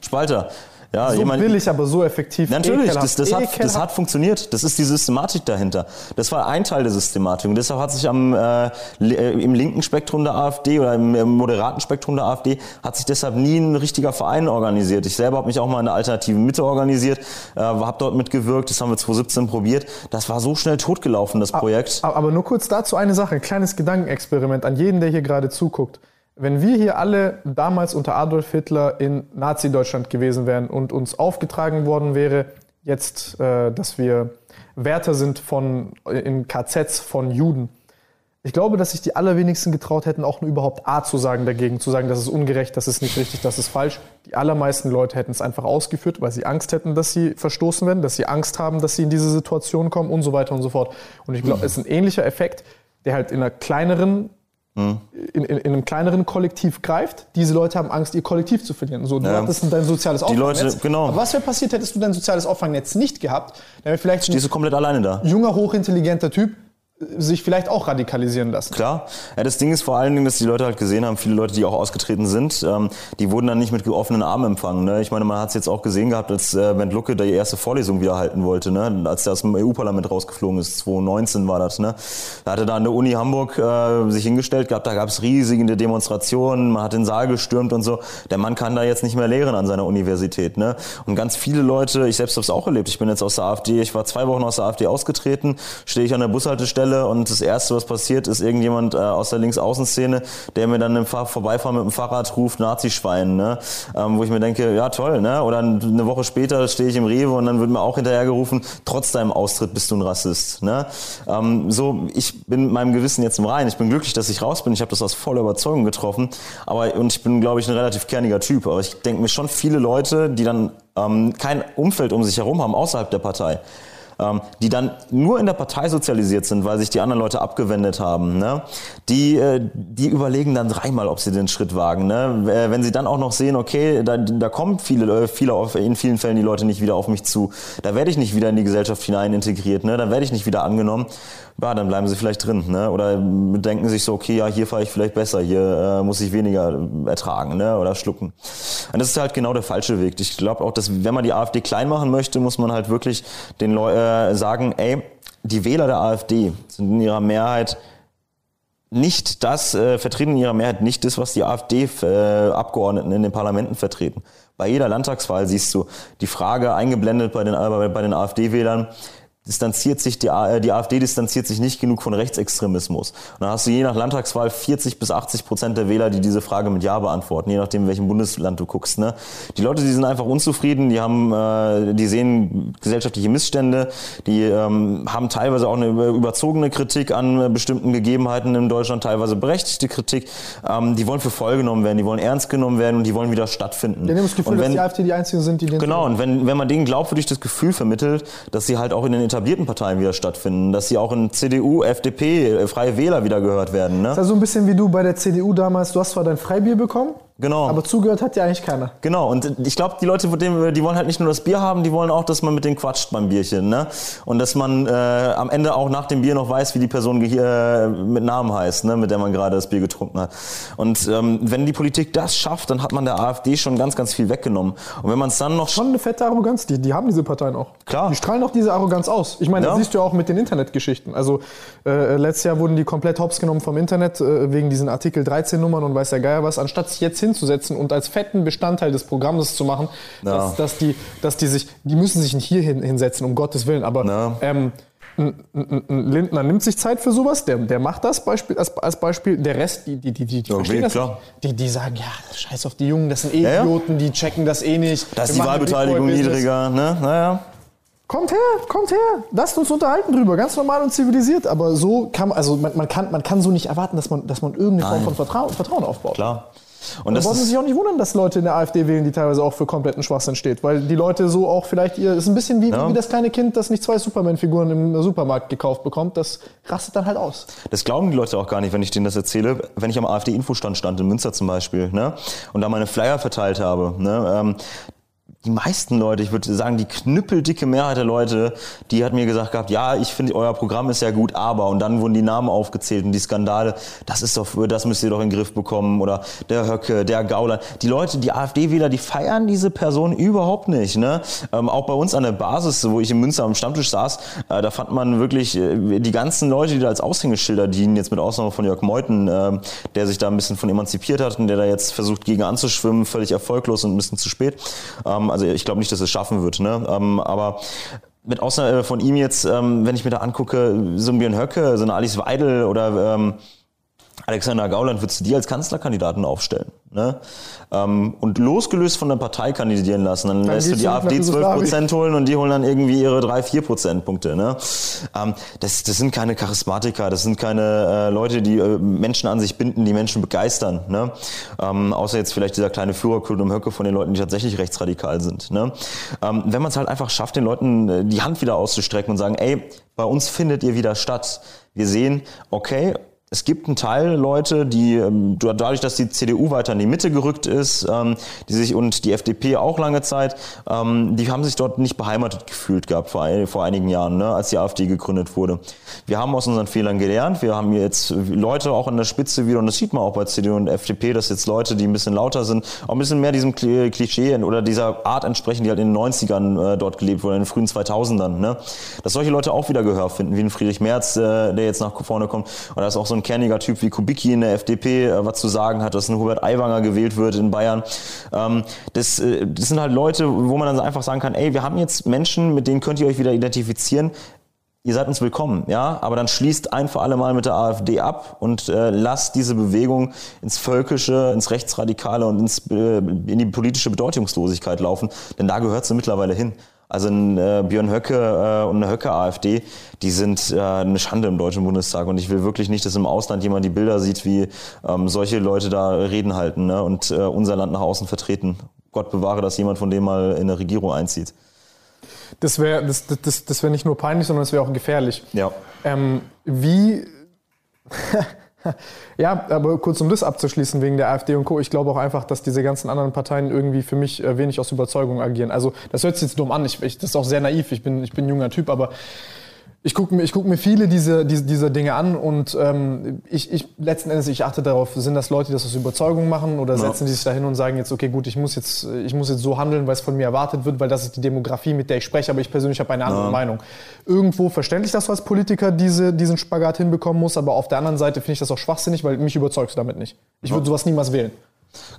Spalter. Ja, so jemand, billig, aber so effektiv. Natürlich, das, das, hat, das hat funktioniert. Das ist die Systematik dahinter. Das war ein Teil der Systematik. Und deshalb hat sich am, äh, äh im linken Spektrum der AfD oder im, im, moderaten Spektrum der AfD hat sich deshalb nie ein richtiger Verein organisiert. Ich selber habe mich auch mal in der alternativen Mitte organisiert, äh, habe dort mitgewirkt. Das haben wir 2017 probiert. Das war so schnell totgelaufen, das Projekt. Aber, aber nur kurz dazu eine Sache, ein kleines Gedankenexperiment an jeden, der hier gerade zuguckt wenn wir hier alle damals unter Adolf Hitler in Nazi-Deutschland gewesen wären und uns aufgetragen worden wäre, jetzt, äh, dass wir Wärter sind von, in KZs von Juden, ich glaube, dass sich die allerwenigsten getraut hätten, auch nur überhaupt A zu sagen dagegen, zu sagen, das ist ungerecht, das ist nicht richtig, das ist falsch. Die allermeisten Leute hätten es einfach ausgeführt, weil sie Angst hätten, dass sie verstoßen werden, dass sie Angst haben, dass sie in diese Situation kommen und so weiter und so fort. Und ich glaube, es ist ein ähnlicher Effekt, der halt in einer kleineren in, in, in, einem kleineren Kollektiv greift. Diese Leute haben Angst, ihr Kollektiv zu verlieren. So, du ja. hattest dein soziales Auffangnetz. Die Leute, genau. Aber was wäre passiert, hättest du dein soziales Auffangnetz nicht gehabt? Dann vielleicht Stehst du komplett alleine da. Junger, hochintelligenter Typ, sich vielleicht auch radikalisieren lassen. Klar. Ja, das Ding ist vor allen Dingen, dass die Leute halt gesehen haben, viele Leute, die auch ausgetreten sind, ähm, die wurden dann nicht mit offenen Armen empfangen. Ne? Ich meine, man hat es jetzt auch gesehen gehabt, als äh, Bernd Lucke die erste Vorlesung wieder halten wollte, ne? als er aus dem EU-Parlament rausgeflogen ist, 2019 war das. Ne? Da hatte da an der Uni Hamburg äh, sich hingestellt gehabt, da gab es riesige Demonstrationen, man hat den Saal gestürmt und so. Der Mann kann da jetzt nicht mehr lehren an seiner Universität. Ne? Und ganz viele Leute, ich selbst habe es auch erlebt, ich bin jetzt aus der AfD, ich war zwei Wochen aus der AfD ausgetreten, stehe ich an der Bushaltestelle Stelle und das Erste, was passiert, ist irgendjemand äh, aus der Linksaußenszene, der mir dann im Fahr Vorbeifahren mit dem Fahrrad ruft, Nazischwein, ne? Ähm, wo ich mir denke, ja toll, ne? Oder eine Woche später stehe ich im Rewe und dann wird mir auch hinterhergerufen, trotz deinem Austritt bist du ein Rassist. Ne? Ähm, so, ich bin mit meinem Gewissen jetzt im Rein. Ich bin glücklich, dass ich raus bin. Ich habe das aus voller Überzeugung getroffen. Aber und ich bin, glaube ich, ein relativ kerniger Typ. Aber ich denke mir schon viele Leute, die dann ähm, kein Umfeld um sich herum haben außerhalb der Partei ähm, die dann nur in der Partei sozialisiert sind, weil sich die anderen Leute abgewendet haben, ne? die, äh, die überlegen dann dreimal, ob sie den Schritt wagen. Ne? Äh, wenn sie dann auch noch sehen, okay, da, da kommen viele, äh, viele auf, in vielen Fällen die Leute nicht wieder auf mich zu, da werde ich nicht wieder in die Gesellschaft hinein integriert, ne? dann werde ich nicht wieder angenommen, ja, dann bleiben sie vielleicht drin. Ne? Oder denken sich so, okay, ja, hier fahre ich vielleicht besser, hier äh, muss ich weniger ertragen ne? oder schlucken. Und das ist halt genau der falsche Weg. Ich glaube auch, dass wenn man die AfD klein machen möchte, muss man halt wirklich den Leuten äh, sagen, ey, die Wähler der AfD sind in ihrer Mehrheit nicht das, äh, vertreten in ihrer Mehrheit nicht das, was die AfD-Abgeordneten äh, in den Parlamenten vertreten. Bei jeder Landtagswahl siehst du die Frage eingeblendet bei den, äh, bei den AfD-Wählern, distanziert sich die, äh, die AfD distanziert sich nicht genug von Rechtsextremismus. Und dann hast du je nach Landtagswahl 40 bis 80 Prozent der Wähler, die diese Frage mit Ja beantworten, je nachdem, in welchem Bundesland du guckst. Ne? Die Leute, die sind einfach unzufrieden, die haben, äh, die sehen gesellschaftliche Missstände, die ähm, haben teilweise auch eine überzogene Kritik an äh, bestimmten Gegebenheiten in Deutschland, teilweise berechtigte Kritik. Ähm, die wollen für voll genommen werden, die wollen ernst genommen werden und die wollen wieder stattfinden. Die haben das Gefühl, wenn, dass die AfD die Einzigen sind, die den Genau, und wenn, wenn man denen glaubwürdig das Gefühl vermittelt, dass sie halt auch in den etablierten Parteien wieder stattfinden, dass sie auch in CDU, FDP, äh, Freie Wähler wieder gehört werden. Ne? Das ist ja so ein bisschen wie du bei der CDU damals, du hast zwar dein Freibier bekommen, Genau. Aber zugehört hat ja eigentlich keiner. Genau, und ich glaube, die Leute, die wollen halt nicht nur das Bier haben, die wollen auch, dass man mit denen quatscht beim Bierchen. Ne? Und dass man äh, am Ende auch nach dem Bier noch weiß, wie die Person äh, mit Namen heißt, ne? mit der man gerade das Bier getrunken hat. Und ähm, wenn die Politik das schafft, dann hat man der AfD schon ganz, ganz viel weggenommen. Und wenn man es dann noch... Schon eine fette Arroganz, die, die haben diese Parteien auch. Klar. Die strahlen auch diese Arroganz aus. Ich meine, ja. das siehst du ja auch mit den Internetgeschichten. Also äh, letztes Jahr wurden die komplett hops genommen vom Internet äh, wegen diesen Artikel 13 Nummern und weiß der Geier was, anstatt sich jetzt hinzusetzen und als fetten Bestandteil des Programms zu machen, ja. dass, dass, die, dass die sich, die müssen sich nicht hier hin, hinsetzen, um Gottes Willen, aber ja. ähm, Lindner nimmt sich Zeit für sowas, der, der macht das Beispiel, als, als Beispiel. Der Rest, die, die, die, die, die okay, das klar. Die, die sagen, ja, scheiß auf die Jungen, das sind eh ja, Idioten, die checken das eh nicht. Da ist die Wahlbeteiligung niedriger, ne? Naja. Kommt her, kommt her, lasst uns unterhalten drüber, ganz normal und zivilisiert. Aber so kann man, also man, man, kann, man kann so nicht erwarten, dass man, dass man irgendeine Form von Vertrauen, Vertrauen aufbaut. Klar. Und da Sie sich auch nicht wundern, dass Leute in der AfD wählen, die teilweise auch für kompletten Schwachsinn steht. Weil die Leute so auch vielleicht ihr, ist ein bisschen wie, ja. wie das kleine Kind, das nicht zwei Superman-Figuren im Supermarkt gekauft bekommt, das rastet dann halt aus. Das glauben die Leute auch gar nicht, wenn ich denen das erzähle. Wenn ich am AfD-Infostand stand in Münster zum Beispiel, ne, und da meine Flyer verteilt habe, ne, ähm, die meisten Leute, ich würde sagen, die knüppeldicke Mehrheit der Leute, die hat mir gesagt gehabt, ja, ich finde, euer Programm ist ja gut, aber, und dann wurden die Namen aufgezählt und die Skandale, das ist doch, das müsst ihr doch in den Griff bekommen, oder der Höcke, der Gauland. Die Leute, die AfD-Wähler, die feiern diese Person überhaupt nicht, ne? Ähm, auch bei uns an der Basis, wo ich in Münster am Stammtisch saß, äh, da fand man wirklich äh, die ganzen Leute, die da als Aushängeschilder dienen, jetzt mit Ausnahme von Jörg Meuthen, äh, der sich da ein bisschen von emanzipiert hat und der da jetzt versucht, gegen anzuschwimmen, völlig erfolglos und ein bisschen zu spät. Ähm, also ich glaube nicht, dass es schaffen wird. Ne? Ähm, aber mit Ausnahme von ihm jetzt, ähm, wenn ich mir da angucke, so ein Björn Höcke, so eine Alice Weidel oder ähm, Alexander Gauland, würdest du die als Kanzlerkandidaten aufstellen? Ne? Ähm, und losgelöst von der Partei kandidieren lassen, dann, dann lässt du die AfD 12 Prozent holen und die holen dann irgendwie ihre 3, 4 Prozentpunkte. Ne? Ähm, das, das sind keine Charismatiker, das sind keine äh, Leute, die äh, Menschen an sich binden, die Menschen begeistern. Ne? Ähm, außer jetzt vielleicht dieser kleine Führerkult um Höcke von den Leuten, die tatsächlich rechtsradikal sind. Ne? Ähm, wenn man es halt einfach schafft, den Leuten äh, die Hand wieder auszustrecken und sagen, ey, bei uns findet ihr wieder statt. Wir sehen, okay, es gibt einen Teil Leute, die ähm, dadurch, dass die CDU weiter in die Mitte gerückt ist, ähm, die sich und die FDP auch lange Zeit, ähm, die haben sich dort nicht beheimatet gefühlt gehabt vor, vor einigen Jahren, ne, als die AfD gegründet wurde. Wir haben aus unseren Fehlern gelernt. Wir haben jetzt Leute auch an der Spitze wieder und das sieht man auch bei CDU und FDP, dass jetzt Leute, die ein bisschen lauter sind, auch ein bisschen mehr diesem Klischee oder dieser Art entsprechen, die halt in den 90ern äh, dort gelebt wurde, in den frühen 2000ern, ne, dass solche Leute auch wieder Gehör finden, wie ein Friedrich Merz, äh, der jetzt nach vorne kommt. Und da ist auch so ein kerniger Typ wie Kubicki in der FDP äh, was zu sagen hat, dass ein Hubert Aiwanger gewählt wird in Bayern. Ähm, das, äh, das sind halt Leute, wo man dann einfach sagen kann, ey, wir haben jetzt Menschen, mit denen könnt ihr euch wieder identifizieren. Ihr seid uns willkommen, ja, aber dann schließt ein für alle Mal mit der AfD ab und äh, lasst diese Bewegung ins Völkische, ins Rechtsradikale und ins, äh, in die politische Bedeutungslosigkeit laufen, denn da gehört sie mittlerweile hin. Also ein äh, Björn Höcke äh, und eine Höcke-AfD, die sind äh, eine Schande im Deutschen Bundestag. Und ich will wirklich nicht, dass im Ausland jemand die Bilder sieht, wie ähm, solche Leute da Reden halten ne? und äh, unser Land nach außen vertreten. Gott bewahre, dass jemand von dem mal in eine Regierung einzieht. Das wäre das, das, das wär nicht nur peinlich, sondern es wäre auch gefährlich. Ja. Ähm, wie <laughs> <laughs> ja, aber kurz um das abzuschließen wegen der AfD und Co. Ich glaube auch einfach, dass diese ganzen anderen Parteien irgendwie für mich äh, wenig aus Überzeugung agieren. Also das hört sich jetzt dumm an. Ich, ich, das ist auch sehr naiv. Ich bin, ich bin ein junger Typ, aber ich gucke mir, ich guck mir viele diese, diese, diese Dinge an und ähm, ich, ich letzten Endes, ich achte darauf, sind das Leute, die das aus Überzeugung machen oder ja. setzen die sich dahin und sagen jetzt, okay, gut, ich muss jetzt, ich muss jetzt so handeln, weil es von mir erwartet wird, weil das ist die Demografie, mit der ich spreche, aber ich persönlich habe eine andere ja. Meinung. Irgendwo verständlich, dass du als Politiker diese, diesen Spagat hinbekommen musst, aber auf der anderen Seite finde ich das auch schwachsinnig, weil mich überzeugst du damit nicht. Ich würde sowas niemals wählen.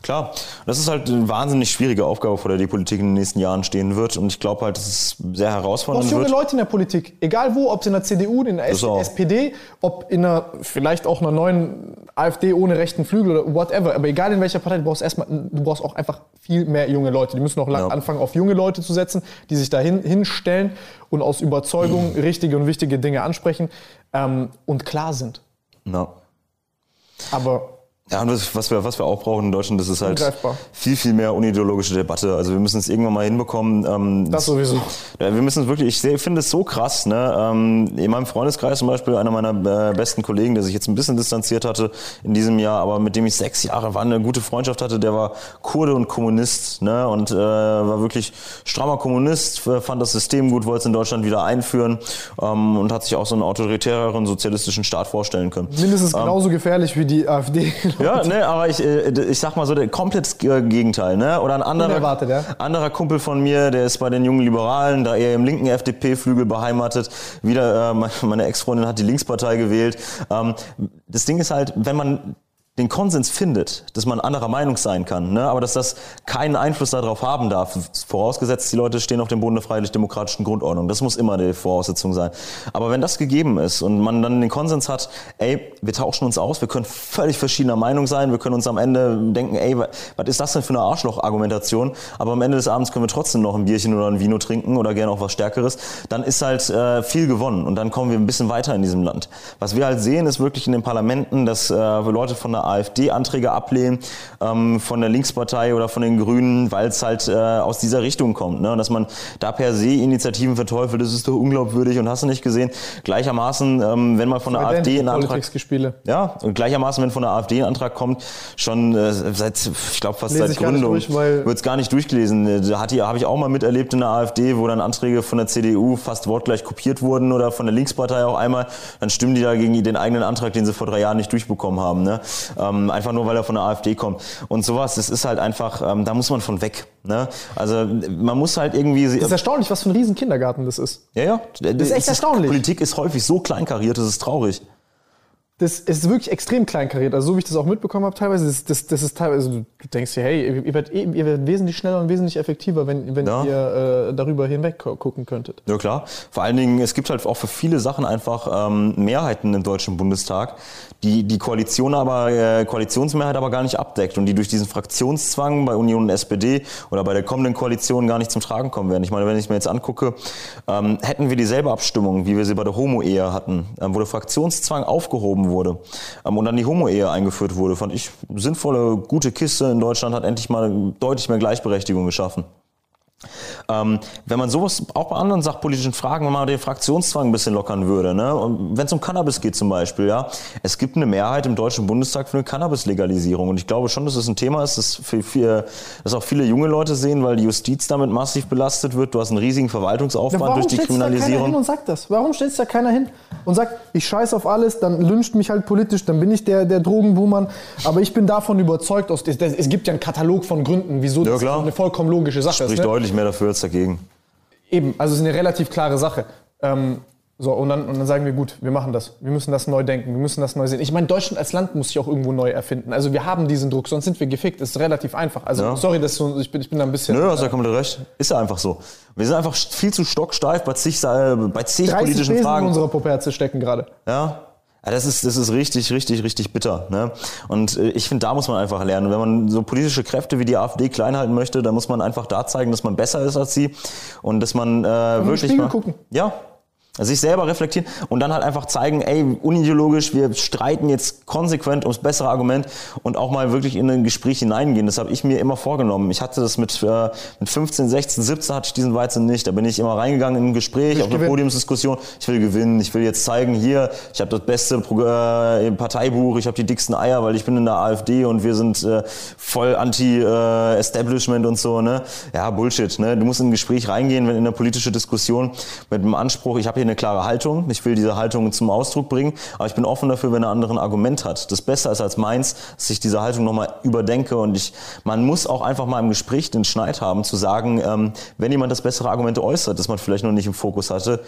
Klar, das ist halt eine wahnsinnig schwierige Aufgabe, vor der die Politik in den nächsten Jahren stehen wird. Und ich glaube halt, dass es sehr herausfordernd wird. Auch junge Leute in der Politik, egal wo, ob es in der CDU, in der SPD, ob in einer, vielleicht auch einer neuen AfD ohne rechten Flügel oder whatever. Aber egal in welcher Partei, du brauchst erstmal, du brauchst auch einfach viel mehr junge Leute. Die müssen auch ja. anfangen, auf junge Leute zu setzen, die sich dahin hinstellen und aus Überzeugung mhm. <clears throat> richtige und wichtige Dinge ansprechen ähm, und klar sind. No. Aber Ja, und was, was, wir, was wir auch brauchen in Deutschland, das ist halt Ungreifbar. viel, viel mehr unideologische Debatte. Also wir müssen es irgendwann mal hinbekommen. Ähm, Das sowieso. Ja, wir müssen es wirklich, ich finde es so krass. Ne? Ähm, in meinem Freundeskreis zum Beispiel, einer meiner äh, besten Kollegen, der sich jetzt ein bisschen distanziert hatte in diesem Jahr, aber mit dem ich sechs Jahre war, eine gute Freundschaft hatte, der war Kurde und Kommunist ne? und äh, war wirklich strammer Kommunist, fand das System gut, wollte es in Deutschland wieder einführen ähm, und hat sich auch so einen autoritäreren sozialistischen Staat vorstellen können. Mindestens genauso gefährlich wie die AfD. Ja, ne, aber ich, äh, ich sag mal so, der komplett äh, Gegenteil, ne? Oder ein anderer, Unerwartet, ja. anderer Kumpel von mir, der ist bei den jungen Liberalen, da eher im linken FDP-Flügel beheimatet. Wieder, äh, meine- meine Ex-Freundin hat die Linkspartei gewählt. Ähm, das Ding ist halt, wenn man den Konsens findet, dass man anderer Meinung sein kann, ne? aber dass das keinen Einfluss darauf haben darf, vorausgesetzt die Leute stehen auf dem Boden der freiheitlich-demokratischen Grundordnung. Das muss immer die Voraussetzung sein. Aber wenn das gegeben ist und man dann den Konsens hat, ey, wir tauschen uns aus, wir können völlig verschiedener Meinung sein, wir können uns am Ende denken, ey, wa- was ist das denn für eine Arschloch-Argumentation? Aber am Ende des Abends können wir trotzdem noch ein Bierchen oder ein Vino trinken oder gerne auch was Stärkeres. Dann ist halt äh, viel gewonnen und dann kommen wir ein bisschen weiter in diesem Land. Was wir halt sehen, ist wirklich in den Parlamenten, dass äh, Leute von der AfD Anträge ablehnen, ähm, von der Linkspartei oder von den Grünen, weil es halt äh, aus dieser Richtung kommt. Ne? Und dass man da per se Initiativen verteufelt, das ist doch unglaubwürdig und hast du nicht gesehen. Gleichermaßen, ähm, wenn mal von der AfD ein Antrag ja, und gleichermaßen, wenn von der AfD ein Antrag kommt, schon äh, seit, ich glaube fast Lese seit Gründung, weil- wird's gar nicht durchgelesen. Äh, Da habe ich auch mal miterlebt in der AfD, wo dann Anträge von der CDU fast wortgleich kopiert wurden oder von der Linkspartei auch einmal. Dann stimmen die da gegen den eigenen Antrag, den sie vor drei Jahren nicht durchbekommen haben. Ne? Ähm, einfach nur, weil er von der AfD kommt. Und sowas, das ist halt einfach, ähm, da muss man von weg. Ne? Also man muss halt irgendwie... Das ist erstaunlich, was für ein riesen Kindergarten das ist. ja, ja. Das ist echt erstaunlich. Politik ist häufig so kleinkariert, das ist traurig. Das ist wirklich extrem kleinkariert. Also so wie ich das auch mitbekommen habe teilweise, das, das, das ist teilweise, du du denkst dir, hey, ihr werdet, eh- ihr werdet wesentlich schneller und wesentlich effektiver, wenn, wenn Ja. ihr äh, darüber hinweg gu- gucken könntet. Ja klar. Vor allen Dingen, es gibt halt auch für viele Sachen einfach ähm, Mehrheiten im Deutschen Bundestag, die die Koalition aber, äh, Koalitionsmehrheit aber gar nicht abdeckt und die durch diesen Fraktionszwang bei Union und SPD oder bei der kommenden Koalition gar nicht zum Tragen kommen werden. Ich meine, wenn ich mir jetzt angucke, ähm, hätten wir dieselbe Abstimmung, wie wir sie bei der Homo-Ehe hatten, ähm, wo der Fraktionszwang aufgehoben wurde ähm, und dann die Homo-Ehe eingeführt wurde, fand ich sinnvolle, gute Kiste in Deutschland, hat endlich mal deutlich mehr Gleichberechtigung geschaffen. Ähm, wenn man sowas auch bei anderen sachpolitischen Fragen, wenn man den Fraktionszwang ein bisschen lockern würde, ne? Wenn es um Cannabis geht zum Beispiel, ja, es gibt eine Mehrheit im Deutschen Bundestag für eine Cannabis-Legalisierung und ich glaube schon, dass es ein Thema ist, das, für, für, das auch viele junge Leute sehen, weil die Justiz damit massiv belastet wird. Du hast einen riesigen Verwaltungsaufwand durch die stellt sich da keiner hin Kriminalisierung. und sagt das? Warum stellt da keiner hin und sagt, ich scheiß auf alles, dann lyncht mich halt politisch, dann bin ich der, der Drogenbuhmann, aber ich bin davon überzeugt, es, gibt ja einen Katalog von Gründen, wieso Ja, das eine vollkommen logische Sache Spricht ist. Ne? deutlich mehr dafür als dagegen. Eben, also es ist eine relativ klare Sache. Ähm, so, und dann, und dann sagen wir, gut, wir machen das. Wir müssen das neu denken, wir müssen das neu sehen. Ich meine, Deutschland als Land muss sich auch irgendwo neu erfinden. Also wir haben diesen Druck, sonst sind wir gefickt. Ist relativ einfach. Also Ja. sorry, dass so, ich, bin, ich bin da ein bisschen... Nö, hast ja komplett recht. Ist ja einfach so. Wir sind einfach viel zu stocksteif bei zig, äh, bei zig 30 politischen Besen in Fragen. unserer Puppe stecken gerade. Ja. Ja, das ist, das ist richtig, richtig, richtig bitter. Ne? Und äh, ich finde, da muss man einfach lernen. Und Wenn man so politische Kräfte wie die AfD klein halten möchte, dann muss man einfach da zeigen, dass man besser ist als sie und dass man äh, wirklich Spiegel mal, gucken. Ja. Sich selber reflektieren und dann halt einfach zeigen, ey, unideologisch, wir streiten jetzt konsequent ums bessere Argument und auch mal wirklich in ein Gespräch hineingehen. Das habe ich mir immer vorgenommen. Ich hatte das mit, äh, mit 15, 16, 17 hatte ich diesen Weizen nicht. Da bin ich immer reingegangen in ein Gespräch, auf eine gewinnen. Podiumsdiskussion. Ich will gewinnen, ich will jetzt zeigen, hier, ich habe das beste äh, Parteibuch, ich habe die dicksten Eier, weil ich bin in der AfD und wir sind äh, voll anti-Establishment und so. Ne? Ja, Bullshit. Ne? Du musst in ein Gespräch reingehen, wenn in eine politische Diskussion mit dem Anspruch, ich habe hier eine klare Haltung, ich will diese Haltung zum Ausdruck bringen, aber ich bin offen dafür, wenn er andere ein Argument hat, das besser ist als meins, dass ich diese Haltung nochmal überdenke und ich, man muss auch einfach mal im Gespräch den Schneid haben, zu sagen, ähm, wenn jemand das bessere Argument äußert, das man vielleicht noch nicht im Fokus hatte,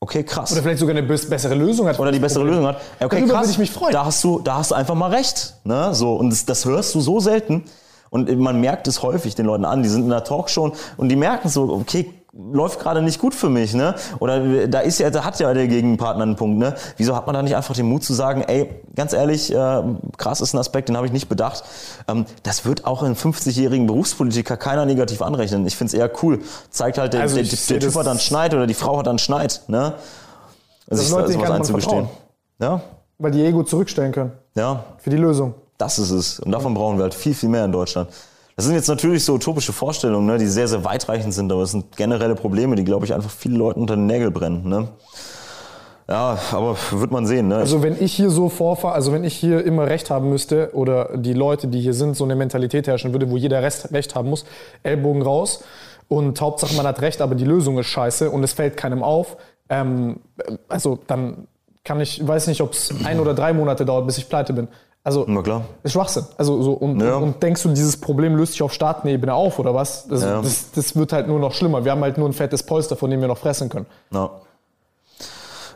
okay, krass. Oder vielleicht sogar eine bes- bessere Lösung hat. Oder die bessere Lösung hat. Okay, Darüber krass. würde ich mich freuen. Da hast du, da hast du einfach mal recht. Ne? So, und das, das hörst du so selten. Und man merkt es häufig den Leuten an. Die sind in der Talkshow und die merken so, okay, läuft gerade nicht gut für mich, ne? Oder da ist ja, da hat ja der Gegenpartner einen Punkt, ne? Wieso hat man da nicht einfach den Mut zu sagen, ey, ganz ehrlich, äh, krass ist ein Aspekt, den habe ich nicht bedacht. Ähm, das wird auch einem 50-jährigen Berufspolitiker keiner negativ anrechnen. Ich finde es eher cool. Zeigt halt, der, Also der, der sehe Typ hat dann Schneid oder die Frau hat dann Schneid, ne? Sich Leute, sowas einzugestehen. Ja, Weil die Ego zurückstellen können. ja. Für die Lösung. Das ist es. Und davon brauchen wir halt viel, viel mehr in Deutschland. Das sind jetzt natürlich so utopische Vorstellungen, ne, die sehr, sehr weitreichend sind, aber es sind generelle Probleme, die, glaube ich, einfach viele Leute unter den Nägel brennen. Ne? Ja, aber wird man sehen. Ne? Also wenn ich hier so vorfahre, also wenn ich hier immer Recht haben müsste oder die Leute, die hier sind, so eine Mentalität herrschen würde, wo jeder Rest, Recht haben muss, Ellbogen raus und Hauptsache man hat Recht, aber die Lösung ist scheiße und es fällt keinem auf, ähm, also dann kann ich, weiß nicht, ob es ein oder drei Monate dauert, bis ich pleite bin. Also, Na klar. ist Schwachsinn. Also, so, und, Ja. und denkst du, dieses Problem löst sich auf Staatenebene auf oder was? Das, Ja. das, das wird halt nur noch schlimmer. Wir haben halt nur ein fettes Polster, von dem wir noch fressen können. Ja.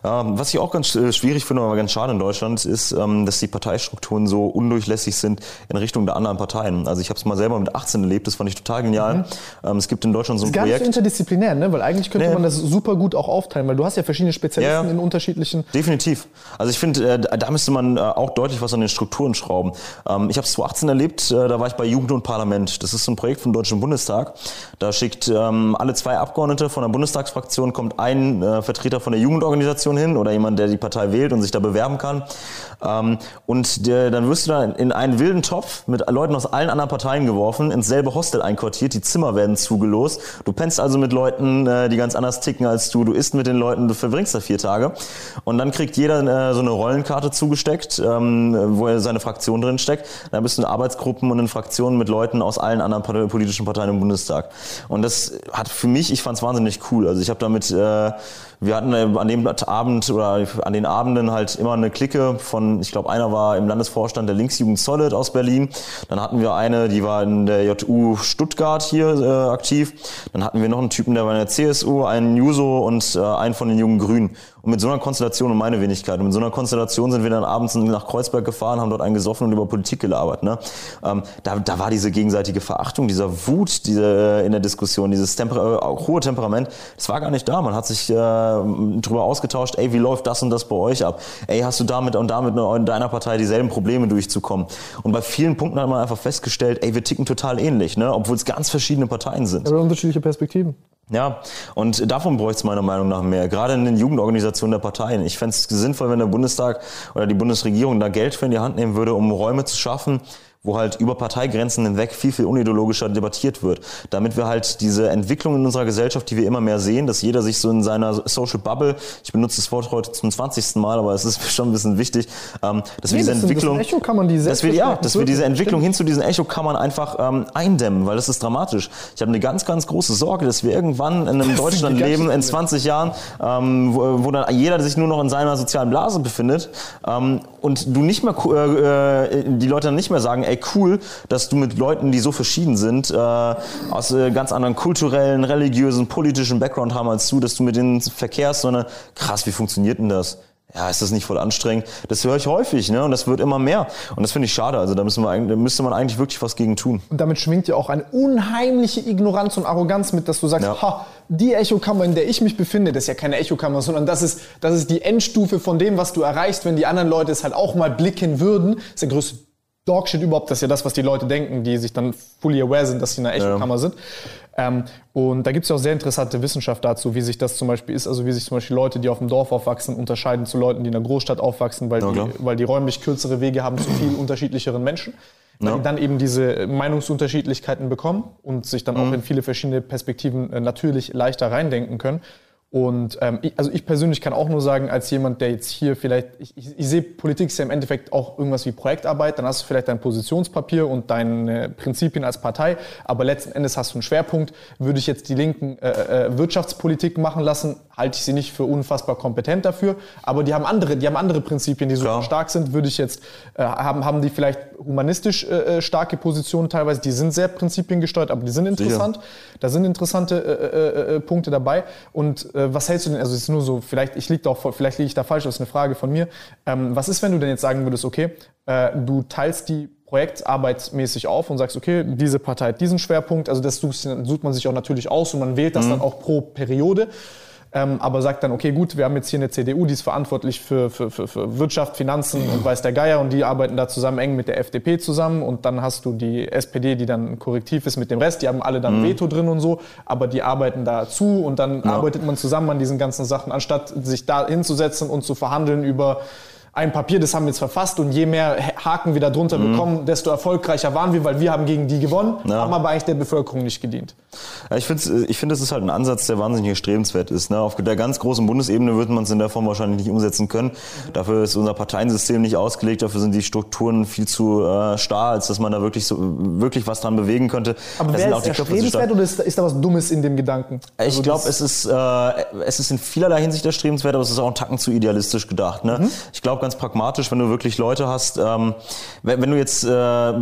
Ja, was ich auch ganz äh, schwierig finde, aber ganz schade in Deutschland, ist, ähm, dass die Parteistrukturen so undurchlässig sind in Richtung der anderen Parteien. Also ich habe es mal selber mit 18 erlebt, das fand ich total genial. Ähm, Es gibt in Deutschland so ein Mhm. Gar nicht so Projekt. interdisziplinär, ne? Weil eigentlich könnte Nee. man das super gut auch aufteilen, weil du hast ja verschiedene Spezialisten Ja, ja. in unterschiedlichen. Definitiv. Also ich finde, äh, da müsste man äh, auch deutlich was an den Strukturen schrauben. Ähm, ich habe es 2018 erlebt, da war ich bei Jugend und Parlament. Das ist so ein Projekt vom Deutschen Bundestag. Da schickt ähm, alle zwei Abgeordnete von der Bundestagsfraktion kommt ein Vertreter von der Jugendorganisation hin oder jemand, der die Partei wählt und sich da bewerben kann. Ähm, und der, dann wirst du da in einen wilden Topf mit Leuten aus allen anderen Parteien geworfen, ins selbe Hostel einquartiert, die Zimmer werden zugelost. Du pennst also mit Leuten, äh, die ganz anders ticken als du. Du isst mit den Leuten, du verbringst da vier Tage. Und dann kriegt jeder äh, so eine Rollenkarte zugesteckt, ähm, wo er seine Fraktion drin steckt. Dann bist du in Arbeitsgruppen und in Fraktionen mit Leuten aus allen anderen politischen Parteien im Bundestag. Und das hat für mich, ich fand es wahnsinnig cool. Also ich habe damit, äh, wir hatten äh, an dem Abend oder an den Abenden halt immer eine Clique von, ich glaube, einer war im Landesvorstand der Linksjugend Solid aus Berlin. Dann hatten wir eine, die war in der JU Stuttgart hier äh, aktiv. Dann hatten wir noch einen Typen, der war in der CSU, einen Juso und äh, einen von den jungen Grünen. Und mit so einer Konstellation und meine Wenigkeit, und mit so einer Konstellation sind wir dann abends nach Kreuzberg gefahren, haben dort einen gesoffen und über Politik gelabert. Ne? Ähm, da, da war diese gegenseitige Verachtung, dieser Wut diese, äh, in der Diskussion, dieses Temper äh, hohe Temperament, das war gar nicht da. Man hat sich äh, drüber ausgetauscht, ey, wie läuft das und das bei euch ab? Ey, hast du damit und damit in deiner Partei dieselben Probleme durchzukommen? Und bei vielen Punkten hat man einfach festgestellt, ey, wir ticken total ähnlich, ne? obwohl es ganz verschiedene Parteien sind. Aber unterschiedliche Perspektiven. Ja, und davon bräuchte es meiner Meinung nach mehr, gerade in den Jugendorganisationen der Parteien. Ich fände es sinnvoll, wenn der Bundestag oder die Bundesregierung da Geld für in die Hand nehmen würde, um Räume zu schaffen, wo halt über Parteigrenzen hinweg viel, viel unideologischer debattiert wird. Damit wir halt diese Entwicklung in unserer Gesellschaft, die wir immer mehr sehen, dass jeder sich so in seiner Social Bubble, ich benutze das Wort heute zum 20. Mal, aber es ist <laughs> schon ein bisschen wichtig, ähm, dass wir Nee, diese das Entwicklung, das sind Echokammern, die dass wir, ja, dass wir diese. Entwicklung hin zu diesen Echokammern einfach ähm, eindämmen, weil das ist dramatisch. Ich habe eine ganz, ganz große Sorge, dass wir irgendwann in einem <laughs> Deutschland ganz leben, in viele. 20 Jahren, ähm, wo, wo dann jeder sich nur noch in seiner sozialen Blase befindet ähm, und du nicht mehr, äh, äh, die Leute dann nicht mehr sagen, ey cool, dass du mit Leuten, die so verschieden sind, äh, aus äh, ganz anderen kulturellen, religiösen, politischen Background haben als du, dass du mit denen verkehrst, sondern krass, wie funktioniert denn das? Ja, ist das nicht voll anstrengend? Das höre ich häufig, ne? Und das wird immer mehr. Und das finde ich schade. Also da müssen wir da müsste man eigentlich wirklich was gegen tun. Und damit schwingt ja auch eine unheimliche Ignoranz und Arroganz mit, dass du sagst, Ja. ha, die Echokammer, in der ich mich befinde, das ist ja keine Echokammer, sondern das ist, das ist die Endstufe von dem, was du erreichst, wenn die anderen Leute es halt auch mal blicken würden. Das ist der größte Dogshit überhaupt, das ist ja das, was die Leute denken, die sich dann fully aware sind, dass sie in einer Echokammer sind. Ähm, und da gibt es ja auch sehr interessante Wissenschaft dazu, wie sich das zum Beispiel ist, also wie sich zum Beispiel Leute, die auf dem Dorf aufwachsen, unterscheiden zu Leuten, die in einer Großstadt aufwachsen, weil, Ja, die, weil die räumlich kürzere Wege haben zu viel unterschiedlicheren Menschen. Weil Ja. die dann eben diese Meinungsunterschiedlichkeiten bekommen und sich dann auch Mhm. in viele verschiedene Perspektiven äh, natürlich leichter reindenken können. Und ähm, ich, also ich persönlich kann auch nur sagen, als jemand, der jetzt hier vielleicht, ich, ich, ich sehe Politik ist ja im Endeffekt auch irgendwas wie Projektarbeit, dann hast du vielleicht dein Positionspapier und deine Prinzipien als Partei, aber letzten Endes hast du einen Schwerpunkt. Würde ich jetzt die Linken äh, äh, Wirtschaftspolitik machen lassen, halte ich sie nicht für unfassbar kompetent dafür, aber die haben andere, die haben andere Prinzipien, die super Klar. stark sind, würde ich jetzt, äh, haben, haben die vielleicht humanistisch äh, äh, starke Positionen teilweise, die sind sehr prinzipiengesteuert, aber die sind interessant. Da sind interessante äh, äh, äh, Punkte dabei. Und äh, was hältst du denn, also es ist nur so, vielleicht, ich lieg da auch, vielleicht liege ich da falsch, das ist eine Frage von mir. Ähm, was ist, wenn du denn jetzt sagen würdest, okay, äh, du teilst die projektarbeitsmäßig auf und sagst, okay, diese Partei hat diesen Schwerpunkt, also das sucht, sucht man sich auch natürlich aus und man wählt das dann auch pro Periode ähm, aber sagt dann, okay, gut, wir haben jetzt hier eine CDU, die ist verantwortlich für, für, für, für Wirtschaft, Finanzen und weiß der Geier und die arbeiten da zusammen eng mit der FDP zusammen und dann hast du die SPD, die dann korrektiv ist mit dem Rest, die haben alle dann Veto drin und so, aber die arbeiten dazu und dann arbeitet man zusammen an diesen ganzen Sachen, anstatt sich da hinzusetzen und zu verhandeln über ein Papier, das haben wir jetzt verfasst und je mehr Haken wir da drunter mhm. bekommen, desto erfolgreicher waren wir, weil wir haben gegen die gewonnen, ja. haben aber eigentlich der Bevölkerung nicht gedient. Ja, ich finde, ich find, das ist halt ein Ansatz, der wahnsinnig erstrebenswert ist. Ne? Auf der ganz großen Bundesebene wird man es in der Form wahrscheinlich nicht umsetzen können. Mhm. Dafür ist unser Parteiensystem nicht ausgelegt, dafür sind die Strukturen viel zu äh, starr, als dass man da wirklich, so, wirklich was dran bewegen könnte. Aber da wäre es erstrebenswert oder ist, ist, da was Dummes in dem Gedanken? Ich also glaube, es, ist, äh, es ist in vielerlei Hinsicht erstrebenswert, aber es ist auch ein Tacken zu idealistisch gedacht. Ne? Mhm. Ich glaube ganz pragmatisch, wenn du wirklich Leute hast, ähm, wenn, wenn, du jetzt äh,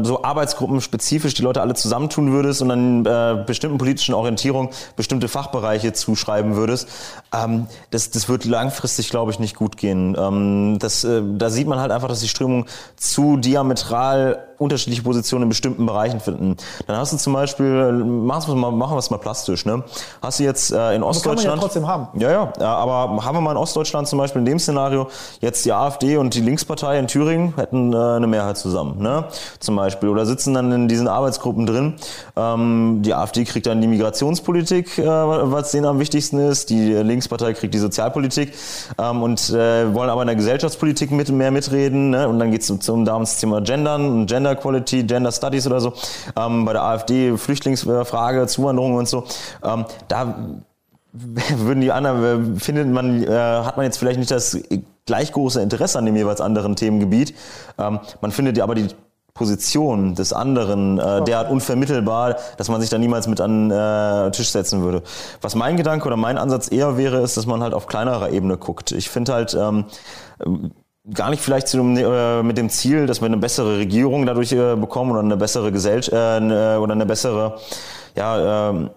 so Arbeitsgruppen spezifisch die Leute alle zusammentun würdest und dann äh, bestimmten politischen Orientierung bestimmte Fachbereiche zuschreiben würdest, ähm, das, das wird langfristig, glaube ich, nicht gut gehen. Ähm, das, äh, da sieht man halt einfach, dass die Strömung zu diametral unterschiedliche Positionen in bestimmten Bereichen finden. Dann hast du zum Beispiel, machen wir mal, machen wir es mal plastisch, ne? Hast du jetzt äh, in Ostdeutschland. kann man ja trotzdem haben. Ja, ja, aber haben wir mal in Ostdeutschland zum Beispiel in dem Szenario jetzt die AfD und die Linkspartei in Thüringen hätten äh, eine Mehrheit zusammen, ne? Zum Beispiel. Oder sitzen dann in diesen Arbeitsgruppen drin. Ähm, die AfD kriegt dann die Migrationspolitik, äh, was denen am wichtigsten ist. Die Linkspartei kriegt die Sozialpolitik ähm, und äh, wollen aber in der Gesellschaftspolitik mit, mehr mitreden. Ne? Und dann geht es um, um, das Thema Gendern und Gender Gender Quality, Gender Studies oder so, ähm, bei der AfD Flüchtlingsfrage, Zuwanderung und so. Ähm, da <laughs> würden die anderen, äh, findet man, äh, hat man jetzt vielleicht nicht das gleich große Interesse an dem jeweils anderen Themengebiet. Ähm, man findet aber die Position des anderen äh, derart unvermittelbar, dass man sich da niemals mit an äh, Tisch setzen würde. Was mein Gedanke oder mein Ansatz eher wäre, ist, dass man halt auf kleinerer Ebene guckt. Ich finde halt, ähm, gar nicht vielleicht zu, äh, mit dem Ziel, dass wir eine bessere Regierung dadurch äh, bekommen oder eine bessere Gesellschaft äh, oder eine bessere ja, ähm,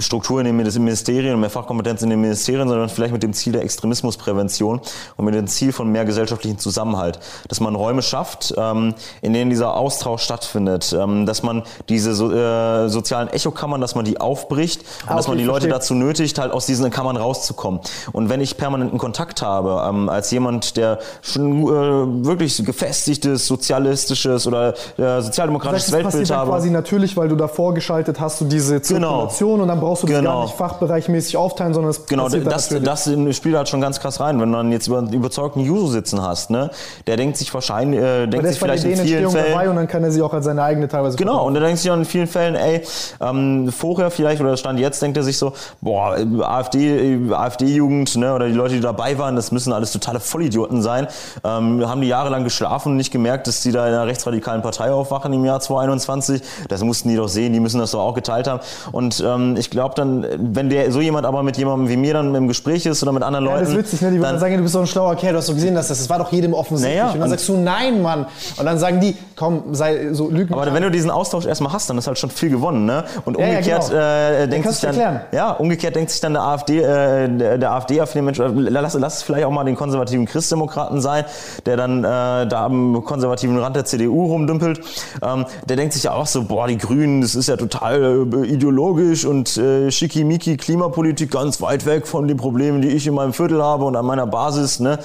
Struktur in den Ministerien und mehr Fachkompetenz in den Ministerien, sondern vielleicht mit dem Ziel der Extremismusprävention und mit dem Ziel von mehr gesellschaftlichen Zusammenhalt. Dass man Räume schafft, ähm, in denen dieser Austausch stattfindet, ähm, dass man diese äh, sozialen Echokammern, dass man die aufbricht und ah, dass man die Leute dazu nötigt, halt aus diesen Kammern rauszukommen. Und wenn ich permanenten Kontakt habe, ähm, als jemand, der schon äh, wirklich gefestigtes sozialistisches oder äh, sozialdemokratisches das Weltbild habe. quasi natürlich, weil du davor geschaltet hast, du diese genau. Zirkulation genau und dann brauchst du genau. das gar nicht fachbereichmäßig aufteilen, sondern es Genau, das, das spielt halt schon ganz krass rein. Wenn du dann jetzt über einen überzeugten User sitzen hast, ne, der denkt sich wahrscheinlich, äh, denkt sich vielleicht in vielen Fällen... Dabei und dann kann er sie auch als seine eigene teilweise Genau, verkaufen. und der denkt sich auch in vielen Fällen, ey, ähm, vorher vielleicht, oder Stand jetzt, denkt er sich so, boah, AfD, AfD-Jugend, ne, oder die Leute, die dabei waren, das müssen alles totale Vollidioten sein. Ähm, haben die jahrelang geschlafen und nicht gemerkt, dass die da in einer rechtsradikalen Partei aufwachen im Jahr 2021. Das mussten die doch sehen, die müssen das doch auch geteilt haben. Und ähm, ich glaube dann, wenn der so jemand aber mit jemandem wie mir dann im Gespräch ist oder mit anderen Leuten. Ja, das ist witzig, ne? Die würden dann sagen, du bist so ein schlauer Kerl, du hast doch gesehen, dass das, das war doch jedem offensichtlich. Naja, und dann sagst du, nein, Mann. Und dann sagen die, komm, sei so lügen. Aber wenn du diesen Austausch erstmal hast, dann ist halt schon viel gewonnen, ne? Und umgekehrt ja, ja, genau. äh, denkt sich dann, erklären. ja, umgekehrt denkt sich dann der AfD, äh, der, AfD auf den Mensch, lass, lass es vielleicht auch mal den konservativen Christdemokraten sein, der dann äh, da am konservativen Rand der CDU rumdümpelt. Ähm, der denkt sich ja auch so, boah, die Grünen, das ist ja total äh, ideologisch und und äh, schickimicki Klimapolitik ganz weit weg von den Problemen, die ich in meinem Viertel habe und an meiner Basis. Ne,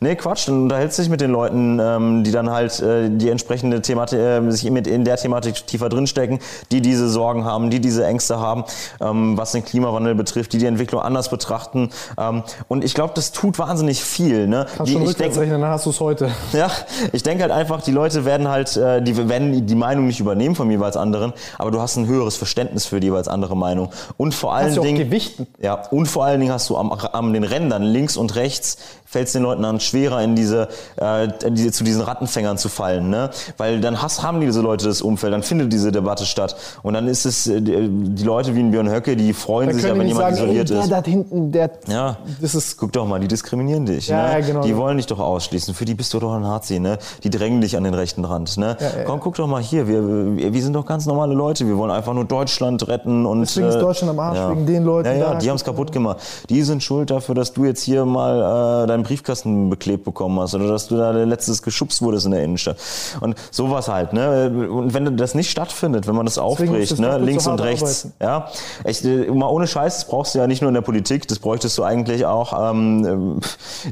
nee, Quatsch. Dann unterhältst du dich mit den Leuten, ähm, die dann halt äh, die entsprechende Thematik, äh, sich mit in der Thematik tiefer drinstecken, die diese Sorgen haben, die diese Ängste haben, ähm, was den Klimawandel betrifft, die die Entwicklung anders betrachten. Ähm, und ich glaube, das tut wahnsinnig viel. Ne? Kannst die, schon rückwärts rechnen, dann hast du es heute. <laughs> Ja, ich denke halt einfach, die Leute werden halt, äh, die werden die Meinung nicht übernehmen vom jeweils anderen, aber du hast ein höheres Verständnis für die jeweils andere Meinung. Meinung. Und vor allen Dingen. Gewichten. Ja, und vor allen Dingen hast du am, am den Rändern links und rechts fällt es den Leuten dann schwerer, in diese, äh, in diese, zu diesen Rattenfängern zu fallen, ne? Weil dann hast, haben diese Leute das Umfeld, dann findet diese Debatte statt. Und dann ist es, äh, die Leute wie ein Björn Höcke, die freuen sich ja, wenn jemand sagen, isoliert ey, der ist. Da hinten, der, ja, das ist, guck doch mal, die diskriminieren dich. Ja, ne? ja, genau. Die wollen dich doch ausschließen. Für die bist du doch ein Nazi, ne? Die drängen dich an den rechten Rand, ne? Komm, guck doch mal hier, wir, wir sind doch ganz normale Leute. Wir wollen einfach nur Deutschland retten und. Deswegen ist äh, Deutschland am Arsch, wegen den Leuten. Ja, ja, die haben es kaputt gemacht. Die sind schuld dafür, dass du jetzt hier mal äh, deinen Briefkasten beklebt bekommen hast oder dass du da letztes geschubst wurdest in der Innenstadt. Und sowas halt, ne? Und wenn das nicht stattfindet, wenn man das aufbricht, ne? links und rechts, arbeiten. ja, echt, äh, mal ohne Scheiß, das brauchst du ja nicht nur in der Politik, das bräuchtest du eigentlich auch ähm,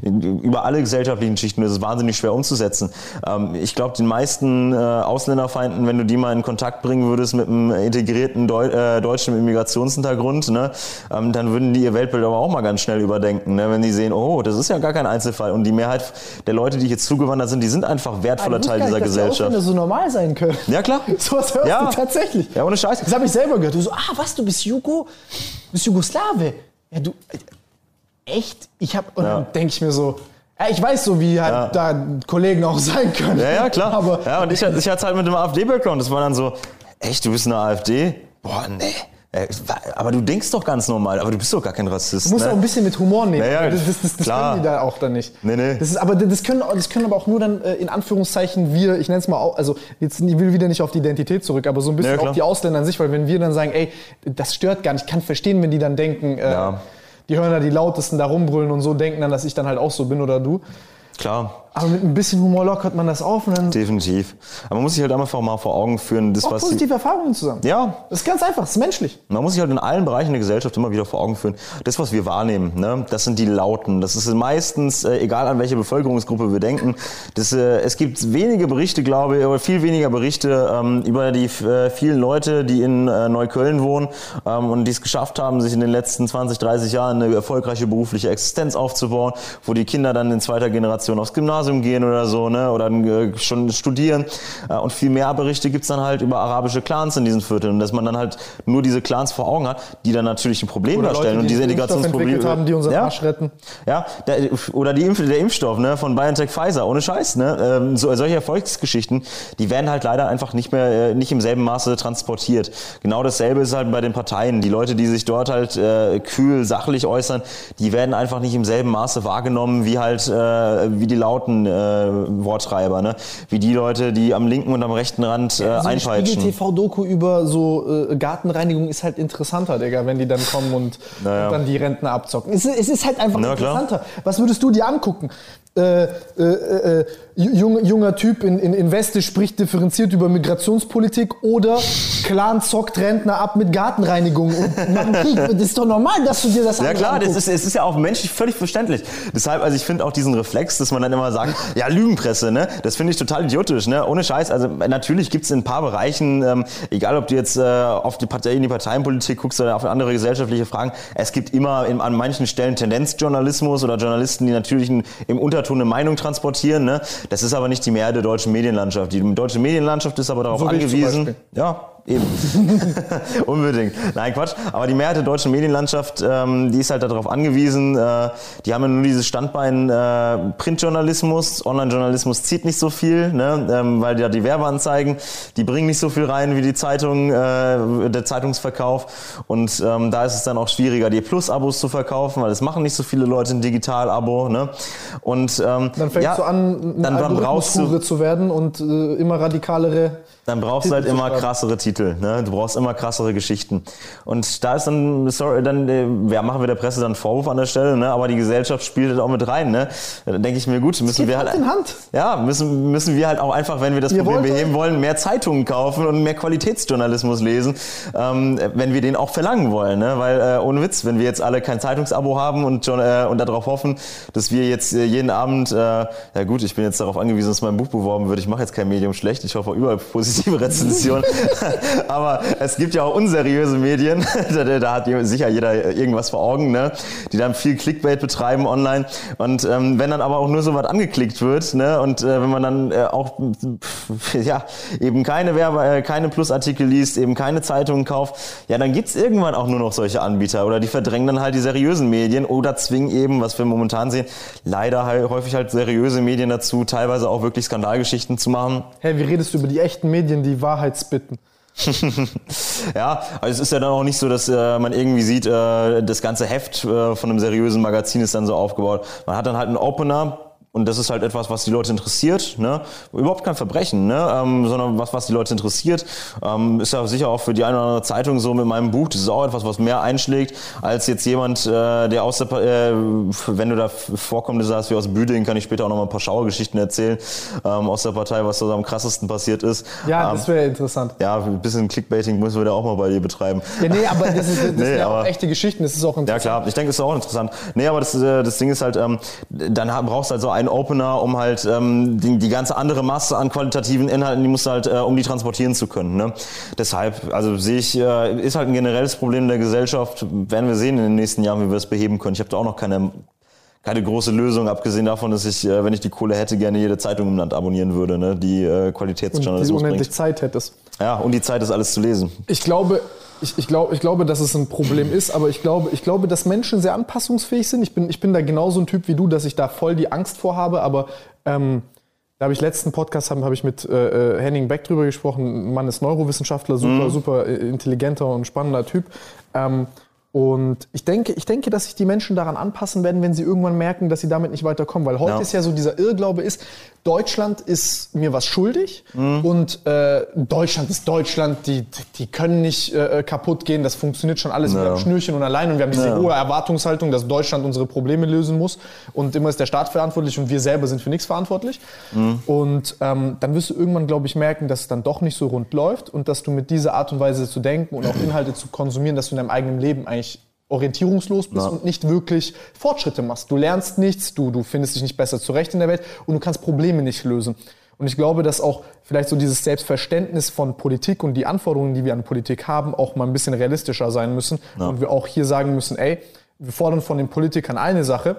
über alle gesellschaftlichen Schichten. Das ist wahnsinnig schwer umzusetzen. Ähm, ich glaube, den meisten äh, Ausländerfeinden, wenn du die mal in Kontakt bringen würdest mit einem integrierten Deu äh, Deutschen mit Migrationshintergrund, ne, ähm, dann würden die ihr Weltbild aber auch mal ganz schnell überdenken, ne, wenn die sehen, oh, das ist ja gar kein Einzelfall. Und die Mehrheit der Leute, die jetzt zugewandert sind, die sind einfach wertvoller Teil dieser Gesellschaft. Die so normal sein können. Ja, klar. <laughs> So was hörst Ja. du tatsächlich. Ja, ohne Scheiß. Das habe ich selber gehört. Du so, ah, was, du bist Jugo, du bist Jugoslawe. Ja, du, echt? Ich hab, und Ja. dann denke ich mir so, ja, ich weiß so, wie halt Ja. da Kollegen auch sein können. Ja, ja, klar. Aber ja, und ich, ich hatte halt mit dem AfD-Background. Das war dann so, echt, du bist eine AfD? Boah, nee. Äh, Aber du denkst doch ganz normal, aber du bist doch gar kein Rassist. Du musst ne? auch ein bisschen mit Humor nehmen. Ja, ja, das das, das, das können die da auch dann nicht. Nee, nee. Das ist, aber das können, das können aber auch nur dann äh, in Anführungszeichen wir, ich nenne es mal auch, also jetzt ich will wieder nicht auf die Identität zurück, aber so ein bisschen Ja, klar. auch die Ausländer an sich, weil wenn wir dann sagen, ey, das stört gar nicht, ich kann verstehen, wenn die dann denken, äh, Ja. die hören da die lautesten da rumbrüllen und so denken dann, dass ich dann halt auch so bin oder du. Klar, Aber mit ein bisschen Humor lockert man das auf und dann definitiv. Aber man muss sich halt einfach mal vor Augen führen, das, auch was die, positive Erfahrungen zusammen. Ja, Das ist ganz einfach, das ist menschlich. Man muss sich halt in allen Bereichen der Gesellschaft immer wieder vor Augen führen. Das, was wir wahrnehmen, ne, das sind die Lauten. Das ist meistens, äh, egal an welche Bevölkerungsgruppe wir denken, das, äh, es gibt wenige Berichte, glaube ich, oder viel weniger Berichte ähm, über die äh, vielen Leute, die in äh, Neukölln wohnen ähm, und die es geschafft haben, sich in den letzten 20, 30 Jahren eine erfolgreiche berufliche Existenz aufzubauen, wo die Kinder dann in zweiter Generation aufs Gymnasium gehen oder so, ne, oder äh, schon studieren. Äh, und viel mehr Berichte gibt's dann halt über arabische Clans in diesen Vierteln. Und dass man dann halt nur diese Clans vor Augen hat, die dann natürlich ein Problem Oder darstellen Leute, und die diese den Impfstoff Integrationsprobleme. haben, die unseren ja, Arsch retten. ja, der, oder die Impf der Impfstoff ne, von BioNTech Pfizer, ohne Scheiß. Ne, ähm, so, solche Erfolgsgeschichten, die werden halt leider einfach nicht mehr, äh, nicht im selben Maße transportiert. Genau dasselbe ist halt bei den Parteien. Die Leute, die sich dort halt äh, kühl, sachlich äußern, die werden einfach nicht im selben Maße wahrgenommen wie halt, äh, wie die lauten äh, Wortschreiber. Ne? Wie die Leute, die am linken und am rechten Rand äh, So eine einpeitschen. Spiegel-TV-Doku über so äh, Gartenreinigung ist halt interessanter, Digga, wenn die dann kommen und, Naja. und dann die Rentner abzocken. Es, ist- es ist halt einfach Na, klar. interessanter. Was würdest du dir angucken? Äh, äh, äh, junger, junger Typ in, in, in Weste spricht differenziert über Migrationspolitik oder Clan zockt Rentner ab mit Gartenreinigung. Und man kriegt, das ist doch normal, dass du dir das Ja klar, das anguckst. ist, es ist ja auch menschlich völlig verständlich. Deshalb, also ich finde auch diesen Reflex, dass man dann immer sagt, ja Lügenpresse, ne, das finde ich total idiotisch, ne, ohne Scheiß. Also natürlich gibt es in ein paar Bereichen, ähm, egal ob du jetzt äh, auf die Partei, in die Parteienpolitik guckst oder auf andere gesellschaftliche Fragen, es gibt immer in, an manchen Stellen Tendenzjournalismus oder Journalisten, die natürlich ein, im Unterton eine Meinung transportieren. Ne. Das ist aber nicht die Mehrheit der deutschen Medienlandschaft. Die deutsche Medienlandschaft ist aber darauf So angewiesen. Ja, eben. <laughs> Unbedingt. Nein, Quatsch. Aber die Mehrheit der deutschen Medienlandschaft, ähm, die ist halt darauf angewiesen. Äh, die haben ja nur dieses Standbein äh, Printjournalismus. Online-Journalismus zieht nicht so viel, ne? ähm, weil ja die Werbeanzeigen, die bringen nicht so viel rein wie die Zeitung, äh, der Zeitungsverkauf. Und ähm, da ist es dann auch schwieriger, die Plus-Abos zu verkaufen, weil es machen nicht so viele Leute ein Digital-Abo. Ne? Und ähm, Dann fängst ja, du an, dann, dann brauchst du zu werden und äh, immer radikalere dann brauchst du halt immer krassere Titel, ne? Du brauchst immer krassere Geschichten. Und da ist dann, sorry, dann, äh, ja, machen wir der Presse dann einen Vorwurf an der Stelle, ne? Aber die Gesellschaft spielt halt auch mit rein, ne? Da denke ich mir, gut, müssen wir halt. Hand. Ja, müssen, müssen wir halt auch einfach, wenn wir das Ihr Problem wollt beheben wollen, mehr Zeitungen kaufen und mehr Qualitätsjournalismus lesen, ähm, wenn wir den auch verlangen wollen, ne? Weil, äh, ohne Witz, wenn wir jetzt alle kein Zeitungsabo haben und, schon, äh, und darauf hoffen, dass wir jetzt äh, jeden Abend, äh, ja gut, ich bin jetzt darauf angewiesen, dass mein Buch beworben wird, ich mache jetzt kein Medium schlecht, ich hoffe überall positive Rezensionen. <laughs> Aber es gibt ja auch unseriöse Medien, <laughs> da, da hat sicher jeder irgendwas vor Augen, ne? die dann viel Clickbait betreiben online. Und ähm, wenn dann aber auch nur so was angeklickt wird, ne? und äh, wenn man dann äh, auch pff, ja, eben keine Werbe, äh, keine Plusartikel liest, eben keine Zeitungen kauft, ja, dann gibt's irgendwann auch nur noch solche Anbieter oder die verdrängen dann halt die seriösen Medien oder zwingen eben, was wir momentan sehen, leider häufig halt seriöse Medien dazu, teilweise auch wirklich Skandalgeschichten zu machen. Hey, wie redest du über die echten Medien, die Wahrheit spitten? <laughs> Ja, also es ist ja dann auch nicht so, dass äh, man irgendwie sieht, äh, das ganze Heft äh, von einem seriösen Magazin ist dann so aufgebaut. Man hat dann halt einen Opener. Und das ist halt etwas, was die Leute interessiert. Ne? Überhaupt kein Verbrechen, ne? ähm, sondern was, was die Leute interessiert. Ähm, ist ja sicher auch für die eine oder andere Zeitung so mit meinem Buch. Das ist auch etwas, was mehr einschlägt, als jetzt jemand, äh, der aus der, äh, wenn du da vorkommst, sagst, wie aus Büdingen, kann ich später auch noch mal ein paar Schauergeschichten erzählen ähm, aus der Partei, was da so am krassesten passiert ist. Ja, Ähm, das wäre interessant. ja, ein bisschen Clickbaiting müssen wir da auch mal bei dir betreiben. Ja, nee, aber das, ist, <laughs> das Nee, sind ja auch aber- echte Geschichten, das ist auch Ja interessant. klar, ich denke, das ist auch interessant. Nee, aber das, äh, das Ding ist halt, ähm, dann brauchst du halt so eine ein Opener, um halt ähm, die, die ganze andere Masse an qualitativen Inhalten, die musst du halt, äh, um die transportieren zu können. Ne? Deshalb, also sehe ich, äh, ist halt ein generelles Problem der Gesellschaft. Werden wir sehen in den nächsten Jahren, wie wir es beheben können. Ich habe da auch noch keine keine große Lösung, abgesehen davon, dass ich, äh, wenn ich die Kohle hätte, gerne jede Zeitung im Land abonnieren würde, ne? die äh, Qualitätsjournalismus Und die unendlich bringt. Zeit hättest. Ja, und die Zeit ist alles zu lesen. Ich glaube, ich, ich, glaube, ich glaube, dass es ein Problem ist, aber ich glaube, ich glaube, dass Menschen sehr anpassungsfähig sind. Ich bin, ich bin da genauso ein Typ wie du, dass ich da voll die Angst vor habe, aber ähm, da habe ich letzten Podcast habe hab ich mit äh, äh, Henning Beck drüber gesprochen. Ein Mann ist Neurowissenschaftler, super, super äh, intelligenter und spannender Typ. Ähm, und ich denke, ich denke, dass sich die Menschen daran anpassen werden, wenn sie irgendwann merken, dass sie damit nicht weiterkommen. Weil heute Ja. ist ja so dieser Irrglaube ist, Deutschland ist mir was schuldig und äh, Deutschland ist Deutschland, die, die können nicht äh, kaputt gehen, das funktioniert schon alles mit Ja. einem Schnürchen und allein und wir haben diese Ja. hohe Erwartungshaltung, dass Deutschland unsere Probleme lösen muss und immer ist der Staat verantwortlich und wir selber sind für nichts verantwortlich. Und ähm, dann wirst du irgendwann, glaube ich, merken, dass es dann doch nicht so rund läuft und dass du mit dieser Art und Weise zu denken und auch <clears throat> Inhalte zu konsumieren, dass du in deinem eigenen Leben eigentlich orientierungslos bist Ja. und nicht wirklich Fortschritte machst. Du lernst nichts, du, du findest dich nicht besser zurecht in der Welt und du kannst Probleme nicht lösen. Und ich glaube, dass auch vielleicht so dieses Selbstverständnis von Politik und die Anforderungen, die wir an Politik haben, auch mal ein bisschen realistischer sein müssen. Und wir auch hier sagen müssen, ey, wir fordern von den Politikern eine Sache,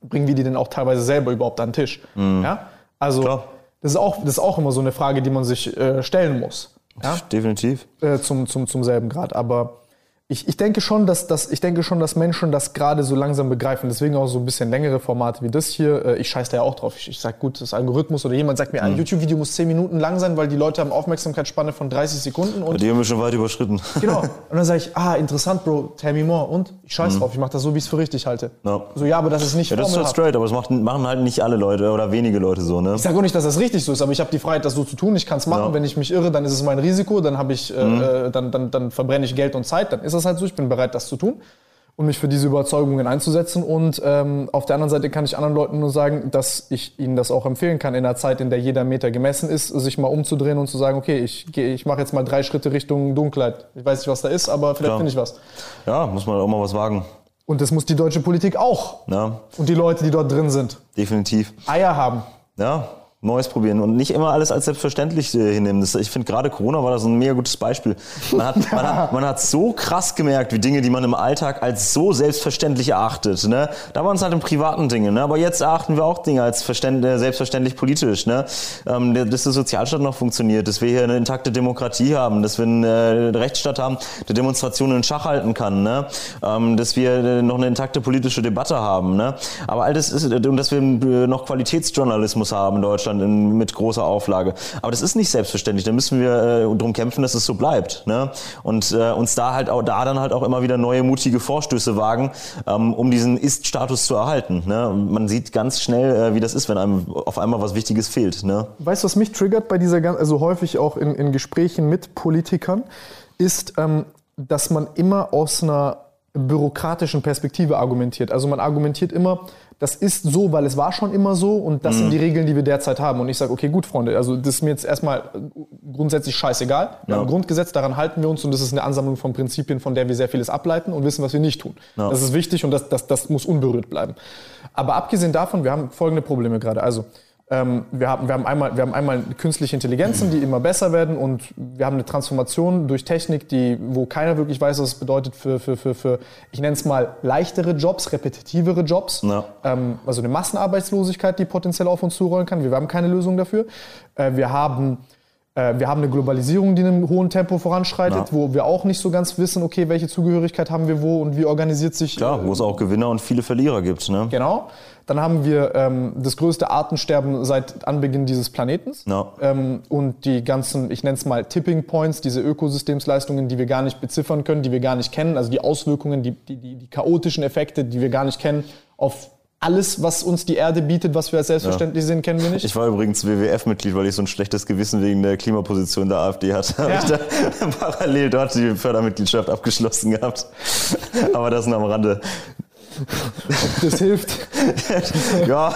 bringen wir die denn auch teilweise selber überhaupt an den Tisch? Ja? Also Klar. das ist, auch, das ist auch immer so eine Frage, die man sich äh, stellen muss. Ja? Definitiv. äh, zum, zum, zum selben Grad. Aber ich, ich, denke schon, dass, dass, ich denke schon, dass Menschen das gerade so langsam begreifen. Deswegen auch so ein bisschen längere Formate wie das hier. Äh, Ich scheiße da ja auch drauf. Ich, ich sage, gut, das Algorithmus oder jemand sagt mir, ein YouTube-Video muss 10 Minuten lang sein, weil die Leute haben Aufmerksamkeitsspanne von 30 Sekunden. Und Die haben wir schon weit überschritten. Genau. <laughs> Und dann sage ich, ah, interessant, Bro, tell me more. Und ich scheiß drauf, ich mache das so, wie ich es für richtig halte. Ja. So, ja, aber das ist nicht Ja, das ist halt straight, aber es macht, machen halt nicht alle Leute oder wenige Leute so, ne? Ich sage auch nicht, dass das richtig so ist, aber ich habe die Freiheit, das so zu tun. Ich kann es machen. Mhm. Wenn ich mich irre, dann ist es mein Risiko. Dann habe ich, äh, äh, dann, dann, dann verbrenne ich Geld und Zeit. Dann ist das halt so. Ich bin bereit, das zu tun und mich für diese Überzeugungen einzusetzen. Und ähm, auf der anderen Seite kann ich anderen Leuten nur sagen, dass ich ihnen das auch empfehlen kann, in einer Zeit, in der jeder Meter gemessen ist, sich mal umzudrehen und zu sagen, okay, ich, geh- ich mache jetzt mal drei Schritte Richtung Dunkelheit. Ich weiß nicht, was da ist, aber vielleicht finde ich was. Ja, muss man auch mal was wagen. Und das muss die deutsche Politik auch. Ja, Und die Leute, die dort drin sind. definitiv. Eier haben. Ja, Neues probieren und nicht immer alles als selbstverständlich äh, hinnehmen. Das, ich finde gerade Corona war das ein mega gutes Beispiel. Man hat, man, hat, man hat so krass gemerkt, wie Dinge, die man im Alltag als so selbstverständlich erachtet. Ne? Da waren es halt im privaten Dinge. Ne? Aber jetzt erachten wir auch Dinge als äh, selbstverständlich politisch. Ne? Ähm, dass der Sozialstaat noch funktioniert, dass wir hier eine intakte Demokratie haben, dass wir eine äh, Rechtsstaat haben, der Demonstrationen in Schach halten kann. Ne? Ähm, dass wir äh, noch eine intakte politische Debatte haben. Ne? Aber all das ist, und dass wir noch Qualitätsjournalismus haben in Deutschland in, mit großer Auflage. Aber das ist nicht selbstverständlich. Da müssen wir äh, darum kämpfen, dass es so bleibt. Ne? Und äh, uns da halt auch, da dann halt auch immer wieder neue mutige Vorstöße wagen, ähm, um diesen Ist-Status zu erhalten. Ne? Man sieht ganz schnell, äh, wie das ist, wenn einem auf einmal was Wichtiges fehlt. Ne? Weißt du, was mich triggert bei dieser ganzen, also häufig auch in, in Gesprächen mit Politikern, ist, ähm, dass man immer aus einer bürokratischen Perspektive argumentiert. Also man argumentiert immer, das ist so, weil es war schon immer so und das sind die Regeln, die wir derzeit haben. Und ich sage, okay, gut, Freunde, also das ist mir jetzt erstmal grundsätzlich scheißegal. Wir Ja. haben ein Grundgesetz, daran halten wir uns und das ist eine Ansammlung von Prinzipien, von der wir sehr vieles ableiten und wissen, was wir nicht tun. Ja. Das ist wichtig und das, das, das muss unberührt bleiben. Aber abgesehen davon, wir haben folgende Probleme gerade. Also ähm, wir, haben, wir, haben einmal, wir haben einmal künstliche Intelligenzen, die immer besser werden und wir haben eine Transformation durch Technik, die, wo keiner wirklich weiß, was es bedeutet für, für, für, für ich nenne es mal, leichtere Jobs, repetitivere Jobs. Ja. Ähm, also eine Massenarbeitslosigkeit, die potenziell auf uns zurollen kann. Wir haben keine Lösung dafür. Äh, wir haben äh, wir haben eine Globalisierung, die in einem hohen Tempo voranschreitet, Ja. wo wir auch nicht so ganz wissen, okay, welche Zugehörigkeit haben wir wo und wie organisiert sich Klar, wo es auch Gewinner und viele Verlierer gibt. Ne? Genau. Dann haben wir ähm, das größte Artensterben seit Anbeginn dieses Planetens. Ja. Ähm, und die ganzen, ich nenne es mal Tipping Points, diese Ökosystemsleistungen, die wir gar nicht beziffern können, die wir gar nicht kennen, also die Auswirkungen, die, die, die, die chaotischen Effekte, die wir gar nicht kennen, auf alles, was uns die Erde bietet, was wir als selbstverständlich sehen, kennen wir nicht. Ich war übrigens WWF-Mitglied, weil ich so ein schlechtes Gewissen wegen der Klimaposition der AfD hatte. Habe Ja. ich da <laughs> parallel dort die Fördermitgliedschaft abgeschlossen gehabt. <laughs> Aber das nur am Rande. Das hilft <laughs> Ja,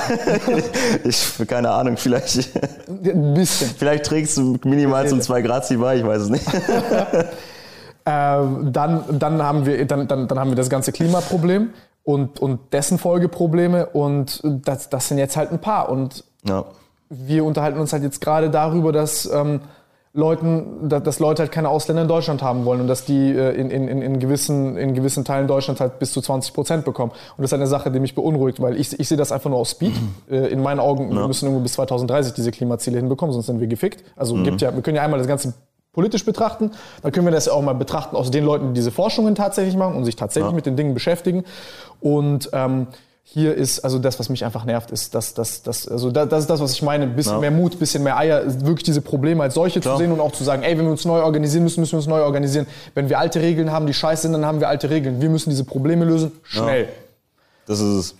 ich, keine Ahnung, vielleicht, ein bisschen. vielleicht trägst du minimal zum 2 Grad bei, ich weiß es nicht. <laughs> Ähm, dann, dann, haben wir, dann, dann, dann haben wir das ganze Klimaproblem. und, und dessen Folgeprobleme. Und das, das sind jetzt halt ein paar. Und ja. wir unterhalten uns halt jetzt gerade darüber, dass ähm, Leuten, dass Leute halt keine Ausländer in Deutschland haben wollen und dass die äh, in, in, in, gewissen, in gewissen Teilen Deutschlands halt bis zu 20 Prozent bekommen. Und das ist eine Sache, die mich beunruhigt, weil ich, ich sehe das einfach nur aus Speed. Äh, in meinen Augen, ja. wir müssen irgendwo bis 2030 diese Klimaziele hinbekommen, sonst sind wir gefickt. Also mhm. gibt ja, wir können ja einmal das ganze politisch betrachten, dann können wir das ja auch mal betrachten aus den Leuten, die diese Forschungen tatsächlich machen und sich tatsächlich ja. mit den Dingen beschäftigen. Und ähm, hier ist, also das, was mich einfach nervt, ist, dass das, das, also das, das ist das, was ich meine, ein bisschen ja. mehr Mut, ein bisschen mehr Eier, wirklich diese Probleme als solche Klar. zu sehen und auch zu sagen, ey, wenn wir uns neu organisieren müssen, müssen wir uns neu organisieren. Wenn wir alte Regeln haben, die scheiße sind, dann haben wir alte Regeln. Wir müssen diese Probleme lösen, schnell. Ja. Das ist es.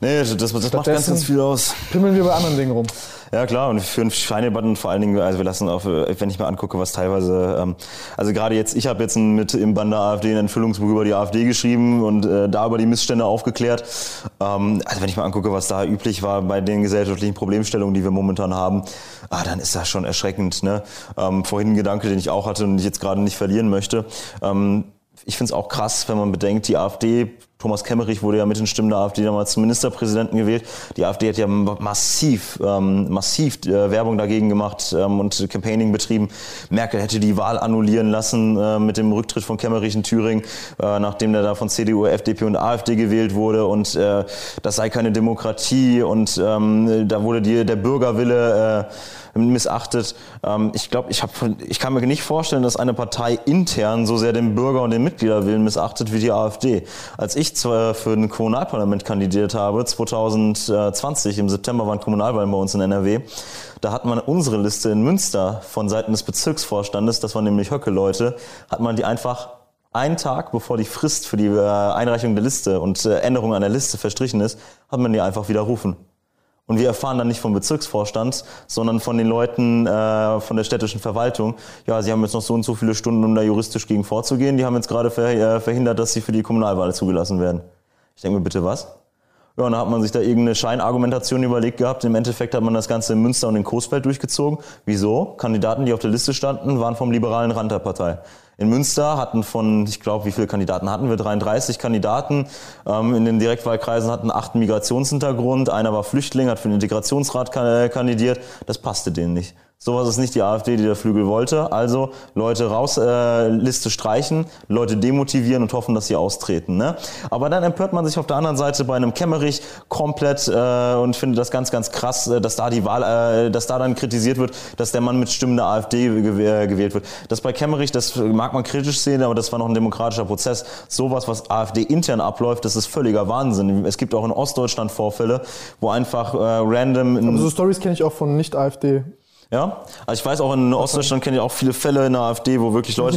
Nee, das, das macht ganz, ganz viel aus. Pimmeln wir bei anderen Dingen rum. Ja klar, und für einen Schweinebatten vor allen Dingen, also wir lassen auch, wenn ich mir angucke, was teilweise, ähm, also gerade jetzt, ich habe jetzt mit im Band der AfD ein Entfüllungsbuch über die AfD geschrieben und äh, da über die Missstände aufgeklärt. Ähm, also wenn ich mir angucke, was da üblich war bei den gesellschaftlichen Problemstellungen, die wir momentan haben, ah, dann ist das schon erschreckend. Ne? Ähm, vorhin ein Gedanke, den ich auch hatte und ich jetzt gerade nicht verlieren möchte. Ähm, ich finde es auch krass, wenn man bedenkt, die AfD Thomas Kemmerich wurde ja mit den Stimmen der AfD damals zum Ministerpräsidenten gewählt. Die AfD hat ja massiv, ähm, massiv äh, Werbung dagegen gemacht ähm, und Campaigning betrieben. Merkel hätte die Wahl annullieren lassen äh, mit dem Rücktritt von Kemmerich in Thüringen, äh, nachdem der da von CDU, FDP und AfD gewählt wurde. Und äh, das sei keine Demokratie und ähm, da wurde die, der Bürgerwille äh, missachtet. Ähm, ich glaube, ich, ich kann mir nicht vorstellen, dass eine Partei intern so sehr den Bürger und den Mitgliederwillen missachtet wie die AfD. Als ich für ein Kommunalparlament kandidiert habe, 2020, im September waren Kommunalwahlen bei uns in NRW, da hat man unsere Liste in Münster von Seiten des Bezirksvorstandes, das waren nämlich Höcke-Leute, hat man die einfach einen Tag bevor die Frist für die äh, Einreichung der Liste und äh, Änderung an der Liste verstrichen ist, hat man die einfach widerrufen. Und wir erfahren dann nicht vom Bezirksvorstand, sondern von den Leuten äh, von der städtischen Verwaltung. Ja, sie haben jetzt noch so und so viele Stunden, um da juristisch gegen vorzugehen. Die haben jetzt gerade äh, verhindert, dass sie für die Kommunalwahl zugelassen werden. Ich denke mir, bitte was? Ja, und dann hat man sich da irgendeine Scheinargumentation überlegt gehabt. Im Endeffekt hat man das Ganze in Münster und in Coesfeld durchgezogen. Wieso? Kandidaten, die auf der Liste standen, waren vom liberalen Rand der Partei. In Münster hatten von, ich glaube, wie viele Kandidaten hatten wir? 33 Kandidaten. Ähm, in den Direktwahlkreisen hatten acht Migrationshintergrund. Einer war Flüchtling, hat für den Integrationsrat kandidiert. Das passte denen nicht. Sowas ist nicht die AfD, die der Flügel wollte. Also Leute raus, äh, Liste streichen, Leute demotivieren und hoffen, dass sie austreten. Ne? Aber dann empört man sich auf der anderen Seite bei einem Kemmerich komplett äh, und findet das ganz, ganz krass, äh, dass da die Wahl, äh, dass da dann kritisiert wird, dass der Mann mit Stimmen der AfD äh, gewählt wird. Das bei Kemmerich, das mag man kritisch sehen, aber das war noch ein demokratischer Prozess. Sowas, was AfD intern abläuft, das ist völliger Wahnsinn. Es gibt auch in Ostdeutschland Vorfälle, wo einfach äh, random. Aber so Stories kenne ich auch von Nicht-AfD. Ja, also ich weiß auch in Ostdeutschland kenne ich auch viele Fälle in der AfD, wo wirklich Leute,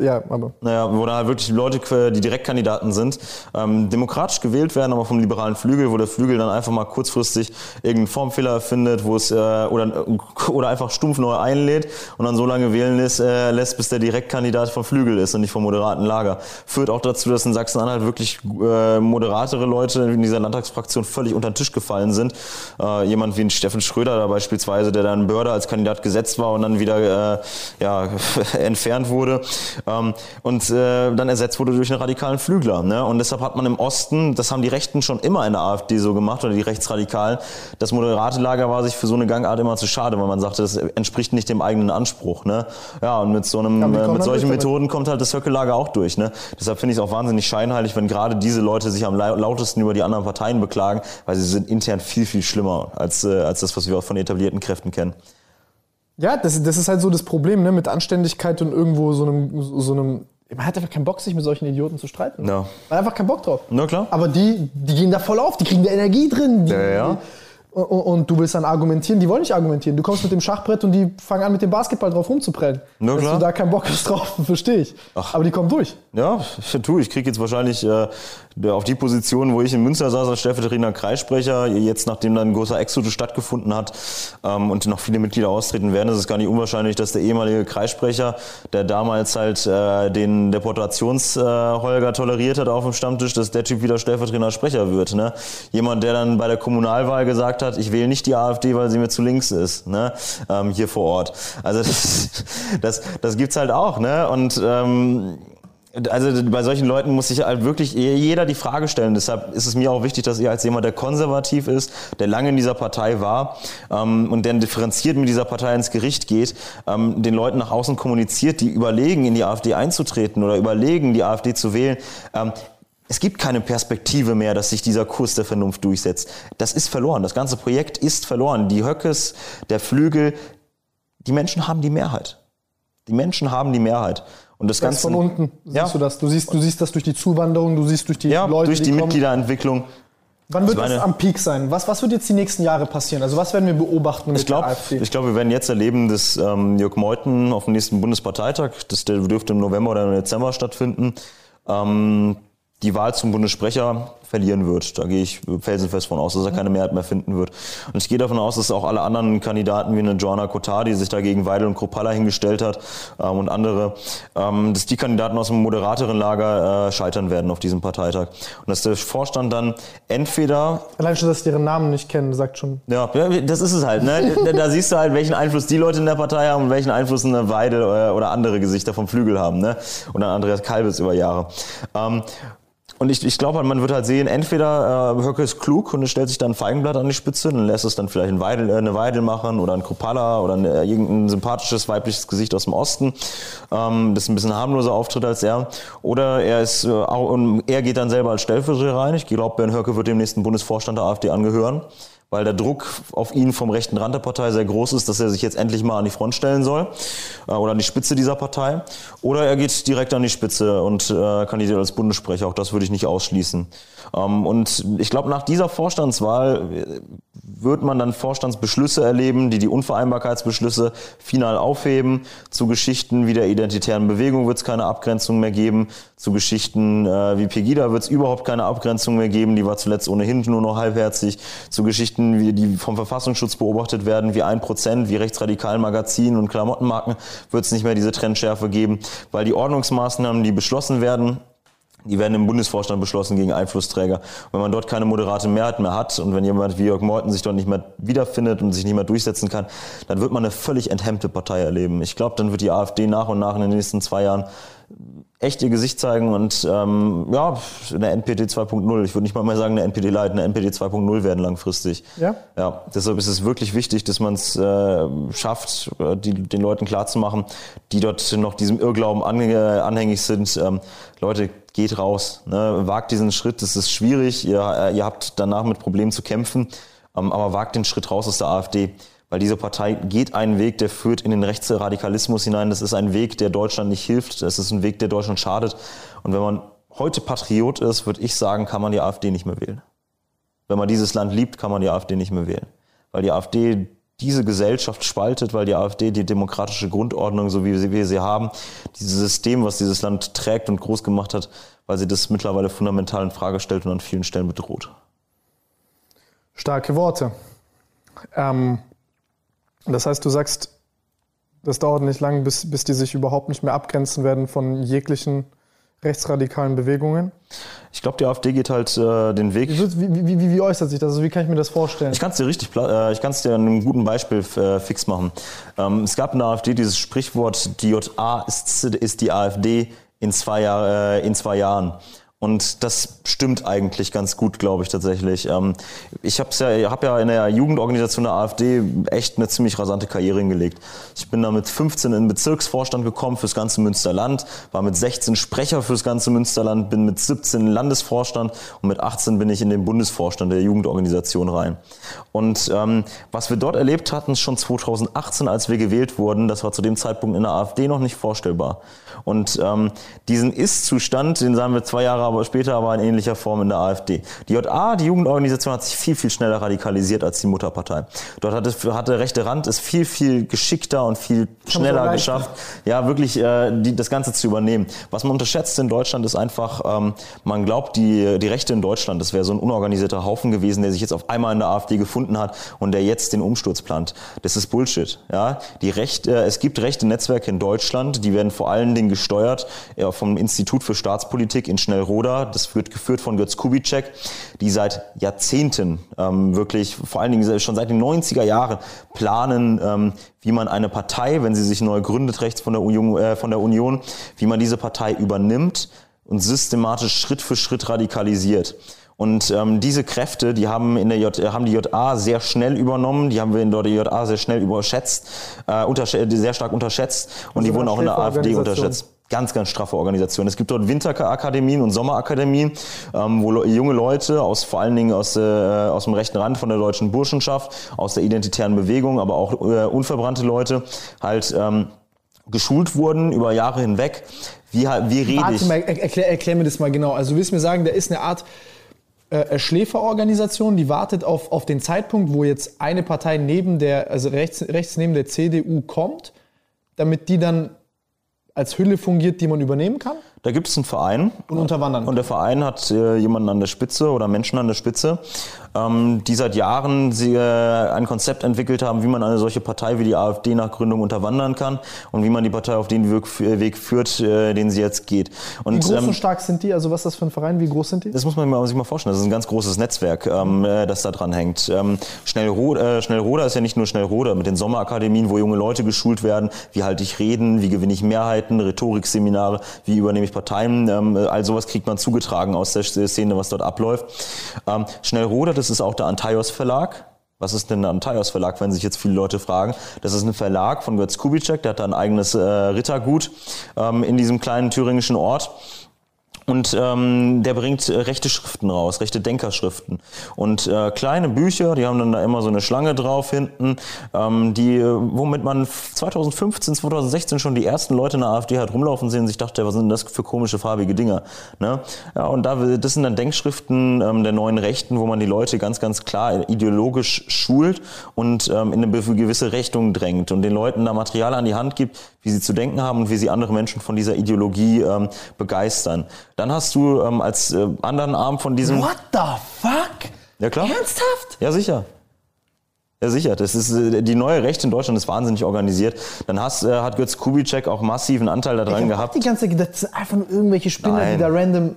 ja, aber. Naja, wo da halt wirklich Leute, die Direktkandidaten sind, ähm, demokratisch gewählt werden, aber vom liberalen Flügel, wo der Flügel dann einfach mal kurzfristig irgendeinen Formfehler erfindet, wo es äh, oder oder einfach stumpf neu einlädt und dann so lange wählen lässt, äh, lässt, bis der Direktkandidat vom Flügel ist und nicht vom moderaten Lager. Führt auch dazu, dass in Sachsen-Anhalt wirklich äh, moderatere Leute in dieser Landtagsfraktion völlig unter den Tisch gefallen sind. Äh, jemand wie ein Steffen Schröder da beispielsweise, der dann Börder als Kandidat gesetzt war und dann wieder äh, ja, <laughs> entfernt wurde ähm, und äh, dann ersetzt wurde durch einen radikalen Flügler. Ne? Und deshalb hat man im Osten, das haben die Rechten schon immer in der AfD so gemacht oder die Rechtsradikalen, das moderate Lager war sich für so eine Gangart immer zu schade, weil man sagte, das entspricht nicht dem eigenen Anspruch. Ne? Ja, und mit so einem, ja, äh, mit solchen Methoden kommt halt das Höcke-Lager auch durch. Ne? Deshalb finde ich es auch wahnsinnig scheinheilig, wenn gerade diese Leute sich am lautesten über die anderen Parteien beklagen, weil sie sind intern viel, viel schlimmer als, äh, als das, was wir auch von etablierten Kräften kennen. Ja, das, das ist halt so das Problem, ne, mit Anständigkeit und irgendwo so einem, so einem man hat einfach keinen Bock, sich mit solchen Idioten zu streiten. Ja. Man hat einfach keinen Bock drauf. Na klar. Aber die, die gehen da voll auf, die kriegen da Energie drin. Die, ja, ja. Und, und, du willst dann argumentieren, die wollen nicht argumentieren. Du kommst mit dem Schachbrett und die fangen an, mit dem Basketball drauf rumzuprellen. Na, Dass du da keinen Bock hast drauf, <laughs> verstehe ich. Ach. Aber die kommen durch. Ja, tu. Ich krieg jetzt wahrscheinlich äh, auf die Position, wo ich in Münster saß als stellvertretender Kreissprecher, jetzt nachdem dann ein großer Exodus stattgefunden hat ähm, und noch viele Mitglieder austreten werden, ist es gar nicht unwahrscheinlich, dass der ehemalige Kreissprecher, der damals halt äh, den Deportationsholger äh, toleriert hat auf dem Stammtisch, dass der Typ wieder stellvertretender Sprecher wird. Ne? Jemand, der dann bei der Kommunalwahl gesagt hat, ich wähle nicht die AfD, weil sie mir zu links ist, ne? ähm, hier vor Ort. Also <laughs> das, das, das gibt's halt auch. Ne? Und ähm, Also bei solchen Leuten muss sich halt wirklich jeder die Frage stellen. Deshalb ist es mir auch wichtig, dass ihr als jemand, der konservativ ist, der lange in dieser Partei war ähm, und der differenziert mit dieser Partei ins Gericht geht, ähm, den Leuten nach außen kommuniziert, die überlegen, in die AfD einzutreten oder überlegen, die AfD zu wählen. Ähm, es gibt keine Perspektive mehr, dass sich dieser Kurs der Vernunft durchsetzt. Das ist verloren. Das ganze Projekt ist verloren. Die Höckes, der Flügel, die Menschen haben die Mehrheit. Die Menschen haben die Mehrheit. Und das Ganze. Von unten siehst ja. du das. Du siehst, du siehst das durch die Zuwanderung, du siehst durch die ja, Leute. Durch die, die Mitgliederentwicklung. Wann wird das am Peak sein? Was, was wird jetzt die nächsten Jahre passieren? Also was werden wir beobachten mit ich glaub, der AfD? Ich glaube, wir werden jetzt erleben, dass ähm, Jörg Meuthen auf dem nächsten Bundesparteitag, das der dürfte im November oder im Dezember stattfinden, ähm, die Wahl zum Bundessprecher verlieren wird. Da gehe ich felsenfest von aus, dass er keine Mehrheit mehr finden wird. Und ich gehe davon aus, dass auch alle anderen Kandidaten wie eine Joanna Kotar, die sich dagegen Weidel und Kropalla hingestellt hat ähm, und andere, ähm, dass die Kandidaten aus dem moderateren Lager äh, scheitern werden auf diesem Parteitag. Und dass der Vorstand dann entweder... Allein schon, dass sie ihren Namen nicht kennen, sagt schon... Ja, das ist es halt. Ne? da, siehst du halt, welchen Einfluss die Leute in der Partei haben und welchen Einfluss eine Weidel oder, oder andere Gesichter vom Flügel haben. Ne? Und dann Andreas Kalbitz über Jahre. Ähm, und ich, ich glaube, man wird halt sehen, entweder äh, Höcke ist klug und stellt sich dann ein Feigenblatt an die Spitze, dann lässt es dann vielleicht ein Weidel, äh, eine Weidel machen oder ein Kropala oder eine, äh, irgendein sympathisches weibliches Gesicht aus dem Osten, ähm, das ein bisschen harmloser auftritt als er. Oder er ist äh, auch, und er geht dann selber als Stellvertreter rein. Ich glaube, Bernd Höcke wird dem nächsten Bundesvorstand der AfD angehören weil der Druck auf ihn vom rechten Rand der Partei sehr groß ist, dass er sich jetzt endlich mal an die Front stellen soll äh, oder an die Spitze dieser Partei. Oder er geht direkt an die Spitze und äh, kandidiert als Bundessprecher. Auch das würde ich nicht ausschließen. Ähm, und ich glaube, nach dieser Vorstandswahl äh, wird man dann Vorstandsbeschlüsse erleben, die die Unvereinbarkeitsbeschlüsse final aufheben. Zu Geschichten wie der identitären Bewegung wird es keine Abgrenzung mehr geben. Zu Geschichten äh, wie Pegida wird es überhaupt keine Abgrenzung mehr geben. Die war zuletzt ohnehin nur noch halbherzig. Zu Geschichten, wie die vom Verfassungsschutz beobachtet werden, wie ein Prozent, wie rechtsradikalen Magazinen und Klamottenmarken, wird es nicht mehr diese Trendschärfe geben, weil die Ordnungsmaßnahmen, die beschlossen werden, die werden im Bundesvorstand beschlossen gegen Einflussträger. Wenn man dort keine moderate Mehrheit mehr hat und wenn jemand wie Jörg Meuthen sich dort nicht mehr wiederfindet und sich nicht mehr durchsetzen kann, dann wird man eine völlig enthemmte Partei erleben. Ich glaube, dann wird die AfD nach und nach in den nächsten zwei Jahren echt ihr Gesicht zeigen und ähm, ja, eine NPD 2.0. Ich würde nicht mal mehr sagen eine NPD Light, eine NPD 2.0 werden langfristig. Ja. Ja. Deshalb ist es wirklich wichtig, dass man es äh, schafft, äh, die, den Leuten klarzumachen, die dort noch diesem Irrglauben anhängig sind. Ähm, Leute, geht raus, ne? wagt diesen Schritt. Das ist schwierig. Ihr, äh, ihr habt danach mit Problemen zu kämpfen, ähm, aber wagt den Schritt raus aus der AfD. Weil diese Partei geht einen Weg, der führt in den Rechtsradikalismus hinein. Das ist ein Weg, der Deutschland nicht hilft. Das ist ein Weg, der Deutschland schadet. Und wenn man heute Patriot ist, würde ich sagen, kann man die AfD nicht mehr wählen. Wenn man dieses Land liebt, kann man die AfD nicht mehr wählen. Weil die AfD diese Gesellschaft spaltet, weil die AfD die demokratische Grundordnung, so wie wir sie haben, dieses System, was dieses Land trägt und groß gemacht hat, weil sie das mittlerweile fundamental in Frage stellt und an vielen Stellen bedroht. Starke Worte. Ähm, das heißt, du sagst, das dauert nicht lang, bis, bis die sich überhaupt nicht mehr abgrenzen werden von jeglichen rechtsradikalen Bewegungen? Ich glaube, die AfD geht halt äh, den Weg. Wie, wie, wie, wie, äußert sich das? Also wie kann ich mir das vorstellen? Ich kann es dir richtig, äh, ich kann es dir an einem guten Beispiel äh, fix machen. Ähm, es gab in der AfD dieses Sprichwort, die JA ist, ist die AfD in zwei, Jahr, äh, in zwei Jahren. Und das stimmt eigentlich ganz gut, glaube ich tatsächlich. Ähm, ich habe ja, hab ja in der Jugendorganisation der AfD echt eine ziemlich rasante Karriere hingelegt. Ich bin da mit 15 in den Bezirksvorstand gekommen fürs ganze Münsterland, war mit 16 Sprecher fürs ganze Münsterland, bin mit 17 in Landesvorstand und mit 18 bin ich in den Bundesvorstand der Jugendorganisation rein. Und ähm, was wir dort erlebt hatten, schon 2018, als wir gewählt wurden, das war zu dem Zeitpunkt in der AfD noch nicht vorstellbar. Und ähm, diesen Ist-Zustand, den sahen wir zwei Jahre aber später aber in ähnlicher Form in der AfD. Die JA, die Jugendorganisation, hat sich viel, viel schneller radikalisiert als die Mutterpartei. Dort hat, es, hat der rechte Rand es viel, viel geschickter und viel schneller geschafft, ja, wirklich äh, die, das Ganze zu übernehmen. Was man unterschätzt in Deutschland ist einfach, ähm, man glaubt, die, die Rechte in Deutschland, das wäre so ein unorganisierter Haufen gewesen, der sich jetzt auf einmal in der AfD gefunden hat und der jetzt den Umsturz plant. Das ist Bullshit. Ja? Die Rechte, äh, es gibt rechte Netzwerke in Deutschland, die werden vor allen Dingen gesteuert ja, vom Institut für Staatspolitik in Schnellrot Schnellroda, das wird geführt von Götz Kubitschek, die seit Jahrzehnten ähm, wirklich, vor allen Dingen schon seit den 90er Jahren planen, ähm, wie man eine Partei, wenn sie sich neu gründet rechts von der, Union, äh, von der Union, wie man diese Partei übernimmt und systematisch Schritt für Schritt radikalisiert. Und ähm, diese Kräfte, die haben in der J, haben die JA sehr schnell übernommen, die haben wir in der JA sehr schnell überschätzt, äh, sehr stark unterschätzt und also die wurden auch in der AfD unterschätzt ganz, ganz straffe Organisation. Es gibt dort Winterakademien und Sommerakademien, ähm, wo junge Leute aus vor allen Dingen aus, äh, aus dem rechten Rand von der deutschen Burschenschaft, aus der identitären Bewegung, aber auch äh, unverbrannte Leute halt ähm, geschult wurden über Jahre hinweg. Wie, wie rede Warte ich? Mal, erklär, erklär mir das mal genau. Also du willst mir sagen, da ist eine Art äh, äh, Schläferorganisation, die wartet auf, auf den Zeitpunkt, wo jetzt eine Partei neben der, also rechts, rechts neben der CDU kommt, damit die dann als Hülle fungiert, die man übernehmen kann? Da gibt es einen Verein. Und unterwandern. Und der Verein hat äh, jemanden an der Spitze oder Menschen an der Spitze, ähm, die seit Jahren sie, äh, ein Konzept entwickelt haben, wie man eine solche Partei wie die AfD nach Gründung unterwandern kann und wie man die Partei auf den Weg führt, äh, den sie jetzt geht. Und, wie groß ähm, und stark sind die? Also was ist das für ein Verein? Wie groß sind die? Das muss man sich mal vorstellen. Das ist ein ganz großes Netzwerk, ähm, äh, das da dran hängt. Ähm, Schnellroda, äh, Schnellroda ist ja nicht nur Schnellroda mit den Sommerakademien, wo junge Leute geschult werden. Wie halte ich Reden? Wie gewinne ich Mehrheiten? Rhetorikseminare? Wie übernehme ich Parteien, ähm, all sowas kriegt man zugetragen aus der Szene, was dort abläuft. Ähm, Schnellroder, das ist auch der Antaios Verlag. Was ist denn der Antaios Verlag, wenn sich jetzt viele Leute fragen? Das ist ein Verlag von Götz Kubitschek, der hat da ein eigenes äh, Rittergut ähm, in diesem kleinen thüringischen Ort. Und ähm, der bringt äh, rechte Schriften raus, rechte Denkerschriften. Und äh, kleine Bücher, die haben dann da immer so eine Schlange drauf hinten, ähm, die, womit man 2015, 2016 schon die ersten Leute in der AfD hat rumlaufen sehen und sich dachte, was sind das für komische farbige Dinger? Ne? Ja, und da, das sind dann Denkschriften ähm, der neuen Rechten, wo man die Leute ganz, ganz klar ideologisch schult und ähm, in eine gewisse Richtung drängt und den Leuten da Material an die Hand gibt, wie sie zu denken haben und wie sie andere Menschen von dieser Ideologie ähm, begeistern. Dann hast du ähm, als äh, anderen Arm von diesem. What the fuck? Ja klar. Ernsthaft? Ja sicher. Ja, sicher. Das ist, äh, die neue Rechte in Deutschland ist wahnsinnig organisiert. Dann hast, äh, hat Götz Kubitschek auch massiven Anteil daran ich gehabt. die ganze Zeit das sind einfach nur irgendwelche Spinner, Nein. die da random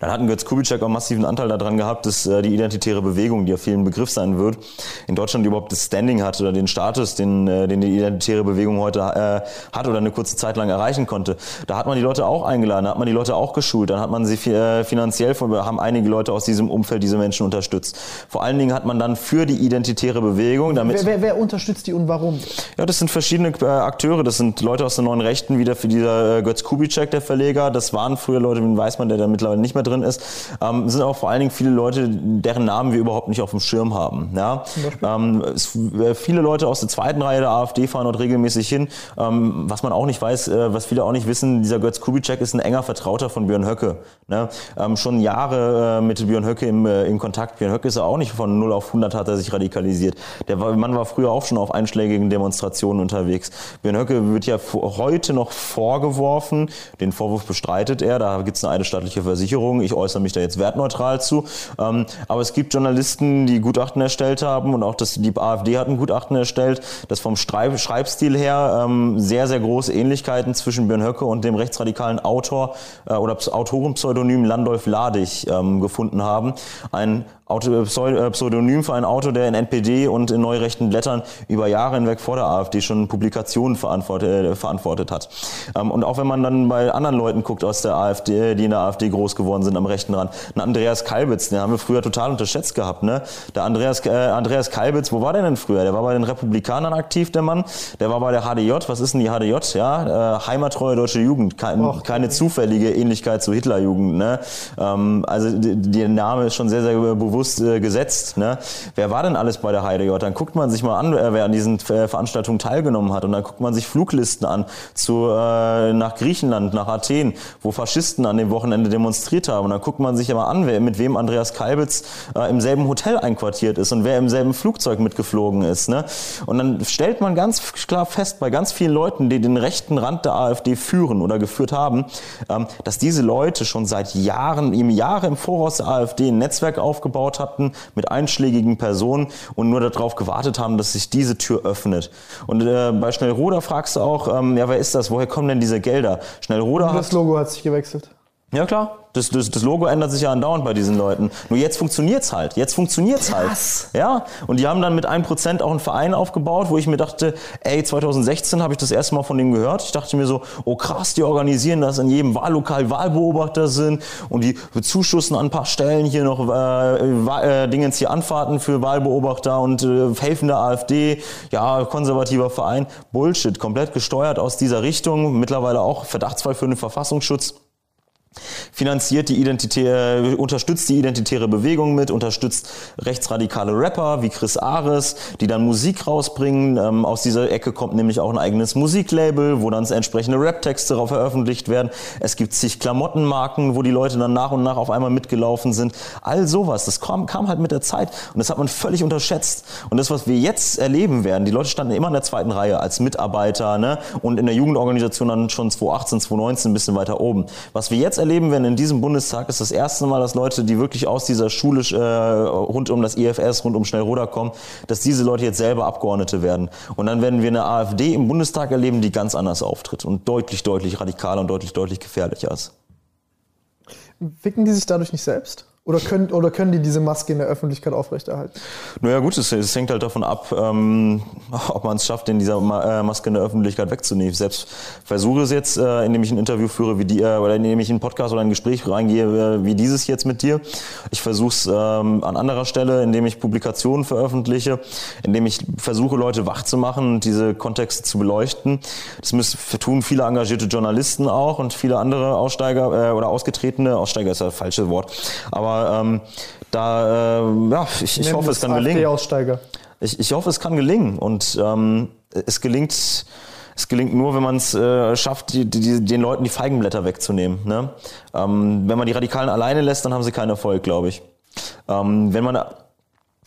dann hat ein Götz Kubitschek auch massiven Anteil daran gehabt, dass äh, die identitäre Bewegung, die ja vielen Begriff sein wird, in Deutschland überhaupt das Standing hat oder den Status, den, äh, den die identitäre Bewegung heute äh, hat oder eine kurze Zeit lang erreichen konnte. Da hat man die Leute auch eingeladen, da hat man die Leute auch geschult, dann hat man sie äh, finanziell, haben einige Leute aus diesem Umfeld diese Menschen unterstützt. Vor allen Dingen hat man dann für die identitäre Bewegung, damit... Wer, wer, wer unterstützt die und warum? Ja, das sind verschiedene äh, Akteure, das sind Leute aus der neuen Rechten, wie der, für dieser äh, Götz Kubitschek, der Verleger, das waren früher Leute, wie weiß man, der da mittlerweile nicht mehr drin ist, ähm, sind auch vor allen Dingen viele Leute, deren Namen wir überhaupt nicht auf dem Schirm haben. Ja? Ähm, es, äh, viele Leute aus der zweiten Reihe der AfD fahren dort regelmäßig hin. Ähm, was man auch nicht weiß, äh, was viele auch nicht wissen, dieser Götz Kubitschek ist ein enger Vertrauter von Björn Höcke. Ne? Ähm, schon Jahre äh, mit Björn Höcke im, äh, im Kontakt. Björn Höcke ist auch nicht von 0 auf 100 hat er sich radikalisiert. Der Mann war früher auch schon auf einschlägigen Demonstrationen unterwegs. Björn Höcke wird ja heute noch vorgeworfen, den Vorwurf bestreitet er, da gibt es eine eidesstattliche Versicherung. Ich äußere mich da jetzt wertneutral zu. Ähm, aber es gibt Journalisten, die Gutachten erstellt haben und auch das, die AfD hat ein Gutachten erstellt, das vom Schreib Schreibstil her ähm, sehr, sehr große Ähnlichkeiten zwischen Björn Höcke und dem rechtsradikalen Autor äh, oder Autorenpseudonym Landolf Ladig ähm, gefunden haben. Ein Auto, äh, äh, Pseudonym für ein Autor, der in NPD und in neurechten Blättern über Jahre hinweg vor der AfD schon Publikationen verantwortet, äh, verantwortet hat. Ähm, und auch wenn man dann bei anderen Leuten guckt aus der AfD, die in der AfD groß geworden sind am rechten Rand, ein Andreas Kalbitz, den haben wir früher total unterschätzt gehabt. Ne? Der Andreas, äh, Andreas Kalbitz, wo war der denn früher? Der war bei den Republikanern aktiv, der Mann. Der war bei der HDJ. Was ist denn die HDJ? Ja, äh, heimattreue deutsche Jugend. Kein, Och, keine zufällige Ähnlichkeit zur Hitlerjugend. Ne? Ähm, also der Name ist schon sehr, sehr bewusst bewusst äh, gesetzt. Ne? Wer war denn alles bei der Heide Dann guckt man sich mal an, wer an diesen äh, Veranstaltungen teilgenommen hat. Und dann guckt man sich Fluglisten an zu, äh, nach Griechenland, nach Athen, wo Faschisten an dem Wochenende demonstriert haben. Und dann guckt man sich mal an, wer, mit wem Andreas Kalbitz äh, im selben Hotel einquartiert ist und wer im selben Flugzeug mitgeflogen ist. Ne? Und dann stellt man ganz klar fest, bei ganz vielen Leuten, die den rechten Rand der AfD führen oder geführt haben, ähm, dass diese Leute schon seit Jahren, im Jahre im Voraus der AfD ein Netzwerk aufgebaut aufgebaut hatten mit einschlägigen Personen und nur darauf gewartet haben, dass sich diese Tür öffnet. Und äh, bei Schnellroder fragst du auch, ähm, ja, wer ist das? Woher kommen denn diese Gelder? Schnellroder und das Logo hat sich gewechselt. Ja klar, das, das, das Logo ändert sich ja andauernd bei diesen Leuten. Nur jetzt funktioniert's halt. Jetzt funktioniert's halt. Ja. Und die haben dann mit einem Prozent auch einen Verein aufgebaut, wo ich mir dachte, ey, 2016 habe ich das erste Mal von dem gehört. Ich dachte mir so, oh krass, die organisieren das in jedem Wahllokal Wahlbeobachter sind und die bezuschussen an ein paar Stellen hier noch äh, äh, Dingens hier Anfahrten für Wahlbeobachter und äh, helfen der AfD, ja, konservativer Verein. Bullshit, komplett gesteuert aus dieser Richtung. Mittlerweile auch Verdachtsfall für den Verfassungsschutz finanziert die identitäre, unterstützt die identitäre Bewegung mit, unterstützt rechtsradikale Rapper wie Chris Ares, die dann Musik rausbringen. Ähm, aus dieser Ecke kommt nämlich auch ein eigenes Musiklabel, wo dann entsprechende Rap-Texte darauf veröffentlicht werden. Es gibt zig Klamottenmarken, wo die Leute dann nach und nach auf einmal mitgelaufen sind. All sowas, das kam, kam halt mit der Zeit und das hat man völlig unterschätzt. Und das, was wir jetzt erleben werden, die Leute standen immer in der zweiten Reihe als Mitarbeiter ne? und in der Jugendorganisation dann schon 2018, 2019 ein bisschen weiter oben. Was wir jetzt erleben werden in diesem Bundestag, ist das erste Mal, dass Leute, die wirklich aus dieser Schule äh, rund um das IFS, rund um Schnellroder kommen, dass diese Leute jetzt selber Abgeordnete werden. Und dann werden wir eine AfD im Bundestag erleben, die ganz anders auftritt und deutlich, deutlich radikaler und deutlich, deutlich gefährlicher ist. Wicken die sich dadurch nicht selbst? Oder können, oder können die diese Maske in der Öffentlichkeit aufrechterhalten? Naja gut, es, es hängt halt davon ab, ähm, <laughs> ob man es schafft, in dieser äh, Maske in der Öffentlichkeit wegzunehmen. Selbst versuche es jetzt, äh, indem ich ein Interview führe, wie die, äh, oder indem ich in einen Podcast oder ein Gespräch reingehe, äh, wie dieses jetzt mit dir. Ich versuche es ähm, an anderer Stelle, indem ich Publikationen veröffentliche, indem ich versuche, Leute wach zu machen und diese Kontexte zu beleuchten. Das müssen, tun viele engagierte Journalisten auch und viele andere Aussteiger äh, oder Ausgetretene. Aussteiger ist das falsche Wort. Aber ähm, da, äh, ja, ich, ich hoffe, es kann gelingen. Aussteiger. Ich, ich hoffe, es kann gelingen und ähm, es gelingt. Es gelingt nur, wenn man es äh, schafft, die, die, den Leuten die Feigenblätter wegzunehmen. Ne? Ähm, wenn man die Radikalen alleine lässt, dann haben sie keinen Erfolg, glaube ich. Ähm, wenn man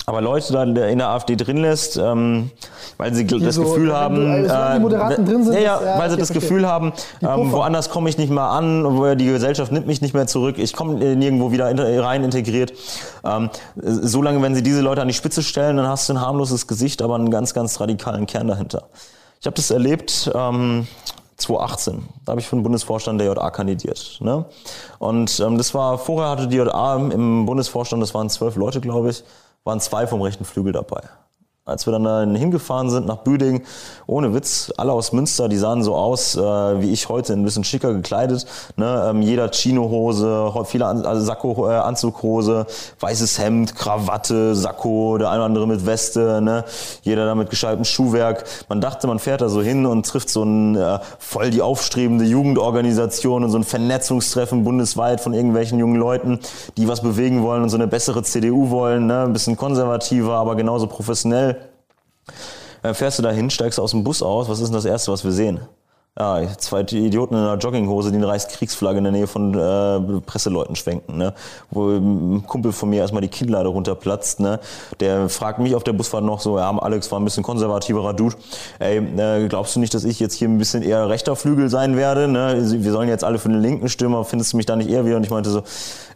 aber Leute da in der AfD drin lässt, ähm, weil sie das so, Gefühl haben, du, die Moderaten drin sind, ja, ja, ja weil sie das Gefühl haben, ähm, woanders komme ich nicht mehr an, die Gesellschaft nimmt mich nicht mehr zurück, ich komme nirgendwo wieder rein integriert. Ähm, solange, wenn sie diese Leute an die Spitze stellen, dann hast du ein harmloses Gesicht, aber einen ganz, ganz radikalen Kern dahinter. Ich habe das erlebt. Ähm, 2018. Da habe ich für den Bundesvorstand der JA kandidiert. Ne? Und ähm, das war, vorher hatte die JA im Bundesvorstand, das waren zwölf Leute, glaube ich, waren zwei vom rechten Flügel dabei. Als wir dann da hingefahren sind nach Büding, ohne Witz, alle aus Münster, die sahen so aus äh, wie ich heute, ein bisschen schicker gekleidet. Ne? Ähm, jeder Chinohose, viele An also Sakko, äh, Anzughose, weißes Hemd, Krawatte, Sakko, der eine oder andere mit Weste, ne? jeder da mit gescheitem Schuhwerk. Man dachte, man fährt da so hin und trifft so ein äh, voll die aufstrebende Jugendorganisation und so ein Vernetzungstreffen bundesweit von irgendwelchen jungen Leuten, die was bewegen wollen und so eine bessere CDU wollen, ne? ein bisschen konservativer, aber genauso professionell. Dann fährst du da hin, steigst aus dem Bus aus, was ist denn das Erste, was wir sehen? Ja, zwei Idioten in einer Jogginghose, die eine Reichskriegsflagge in der Nähe von äh, Presseleuten schwenken, ne? Wo ein Kumpel von mir erstmal die Kinnlade runterplatzt, ne? Der fragt mich auf der Busfahrt noch so, ja, Alex war ein bisschen konservativerer Dude. Ey, äh, glaubst du nicht, dass ich jetzt hier ein bisschen eher rechter Flügel sein werde? Ne? Wir sollen jetzt alle für den linken stimmen, findest du mich da nicht eher wieder? Und ich meinte so,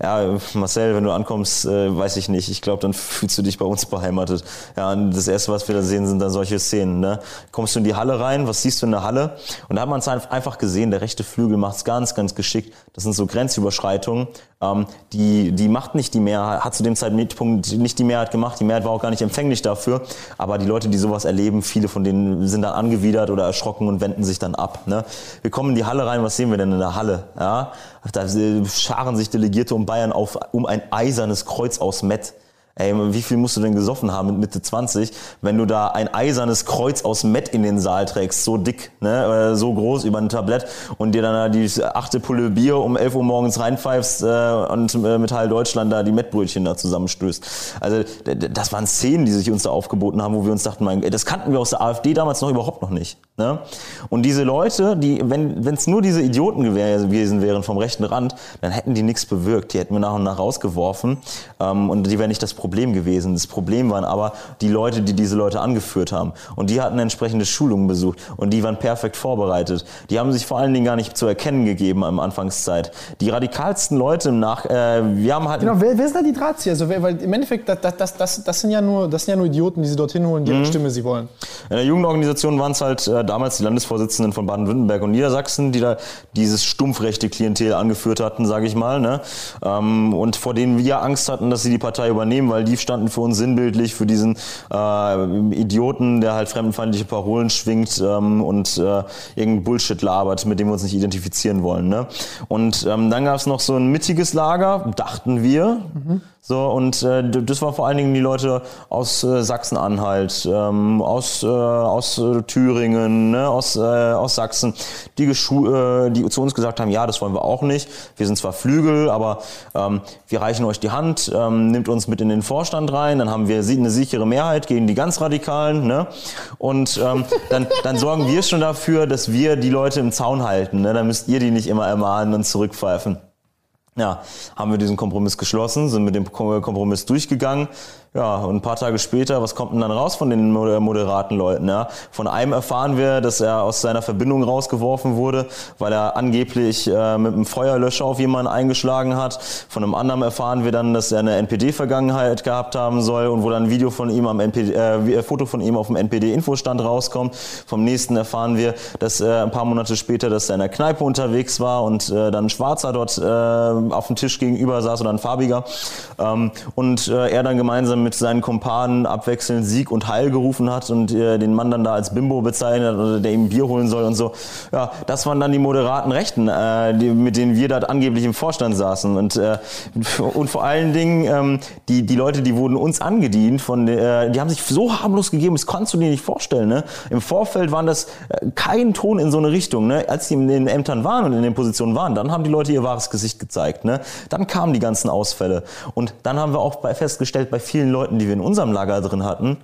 ja, Marcel, wenn du ankommst, äh, weiß ich nicht. Ich glaube, dann <laughs> fühlst du dich bei uns beheimatet. Ja, und das erste, was wir da sehen, sind dann solche Szenen, ne? Kommst du in die Halle rein, was siehst du in der Halle? Und da man es einfach gesehen, der rechte Flügel macht es ganz, ganz geschickt. Das sind so Grenzüberschreitungen. Ähm, die, die macht nicht die Mehrheit, hat zu dem Zeitpunkt nicht die Mehrheit gemacht. Die Mehrheit war auch gar nicht empfänglich dafür. Aber die Leute, die sowas erleben, viele von denen sind dann angewidert oder erschrocken und wenden sich dann ab. Ne? Wir kommen in die Halle rein, was sehen wir denn in der Halle? Ja? Da scharen sich Delegierte um Bayern auf, um ein eisernes Kreuz aus Met. Ey, wie viel musst du denn gesoffen haben mit Mitte 20, wenn du da ein eisernes Kreuz aus Met in den Saal trägst, so dick, ne, so groß über ein Tablett und dir dann die achte Pulle Bier um 11 Uhr morgens reinpfeifst äh, und äh, mit Heil Deutschland da die Mettbrötchen da zusammenstößt. Also das waren Szenen, die sich uns da aufgeboten haben, wo wir uns dachten, mein, das kannten wir aus der AfD damals noch überhaupt noch nicht. Ne? Und diese Leute, die, wenn es nur diese Idioten gewesen wären vom rechten Rand, dann hätten die nichts bewirkt. Die hätten wir nach und nach rausgeworfen ähm, und die wären nicht das Problem gewesen. Das Problem waren aber die Leute, die diese Leute angeführt haben. Und die hatten entsprechende Schulungen besucht und die waren perfekt vorbereitet. Die haben sich vor allen Dingen gar nicht zu erkennen gegeben am Anfangszeit. Die radikalsten Leute im Nach... Äh, wir haben halt... Genau, wer, wer ist da die Drahtzieher? Also, weil im Endeffekt, das, das, das, das, sind ja nur, das sind ja nur Idioten, die sie dorthin holen, deren mhm. Stimme sie wollen. In der Jugendorganisation waren es halt äh, damals die Landesvorsitzenden von Baden-Württemberg und Niedersachsen, die da dieses stumpfrechte Klientel angeführt hatten, sage ich mal. Ne? Ähm, und vor denen wir Angst hatten, dass sie die Partei übernehmen, die standen für uns sinnbildlich für diesen äh, Idioten, der halt fremdenfeindliche Parolen schwingt ähm, und äh, irgendein Bullshit labert, mit dem wir uns nicht identifizieren wollen. Ne? Und ähm, dann gab es noch so ein mittiges Lager, dachten wir. Mhm so, und äh, das war vor allen Dingen die Leute aus äh, Sachsen-Anhalt, ähm, aus, äh, aus Thüringen, ne, aus, äh, aus Sachsen, die, äh, die zu uns gesagt haben, ja, das wollen wir auch nicht. Wir sind zwar Flügel, aber ähm, wir reichen euch die Hand, ähm, nimmt uns mit in den Vorstand rein, dann haben wir eine sichere Mehrheit gegen die ganz Radikalen. Ne? Und ähm, dann, dann sorgen wir schon dafür, dass wir die Leute im Zaun halten. Ne? Dann müsst ihr die nicht immer ermahnen und zurückpfeifen. Ja, haben wir diesen Kompromiss geschlossen, sind mit dem Kompromiss durchgegangen. Ja, und ein paar Tage später, was kommt denn dann raus von den moderaten Leuten? Ja? Von einem erfahren wir, dass er aus seiner Verbindung rausgeworfen wurde, weil er angeblich äh, mit einem Feuerlöscher auf jemanden eingeschlagen hat. Von einem anderen erfahren wir dann, dass er eine NPD-Vergangenheit gehabt haben soll und wo dann ein Video von ihm am NPD, äh, Foto von ihm auf dem NPD-Infostand rauskommt. Vom nächsten erfahren wir, dass äh, ein paar Monate später, dass er in der Kneipe unterwegs war und äh, dann ein Schwarzer dort äh, auf dem Tisch gegenüber saß oder ein farbiger ähm, und äh, er dann gemeinsam mit seinen Kumpanen abwechselnd Sieg und Heil gerufen hat und äh, den Mann dann da als Bimbo bezeichnet oder der ihm Bier holen soll und so. Ja, das waren dann die moderaten Rechten, äh, die, mit denen wir da angeblich im Vorstand saßen. Und, äh, und vor allen Dingen, ähm, die, die Leute, die wurden uns angedient, von, äh, die haben sich so harmlos gegeben, das kannst du dir nicht vorstellen. Ne? Im Vorfeld waren das äh, kein Ton in so eine Richtung. Ne? Als die in den Ämtern waren und in den Positionen waren, dann haben die Leute ihr wahres Gesicht gezeigt. Ne? Dann kamen die ganzen Ausfälle. Und dann haben wir auch bei, festgestellt, bei vielen Leuten, die wir in unserem Lager drin hatten,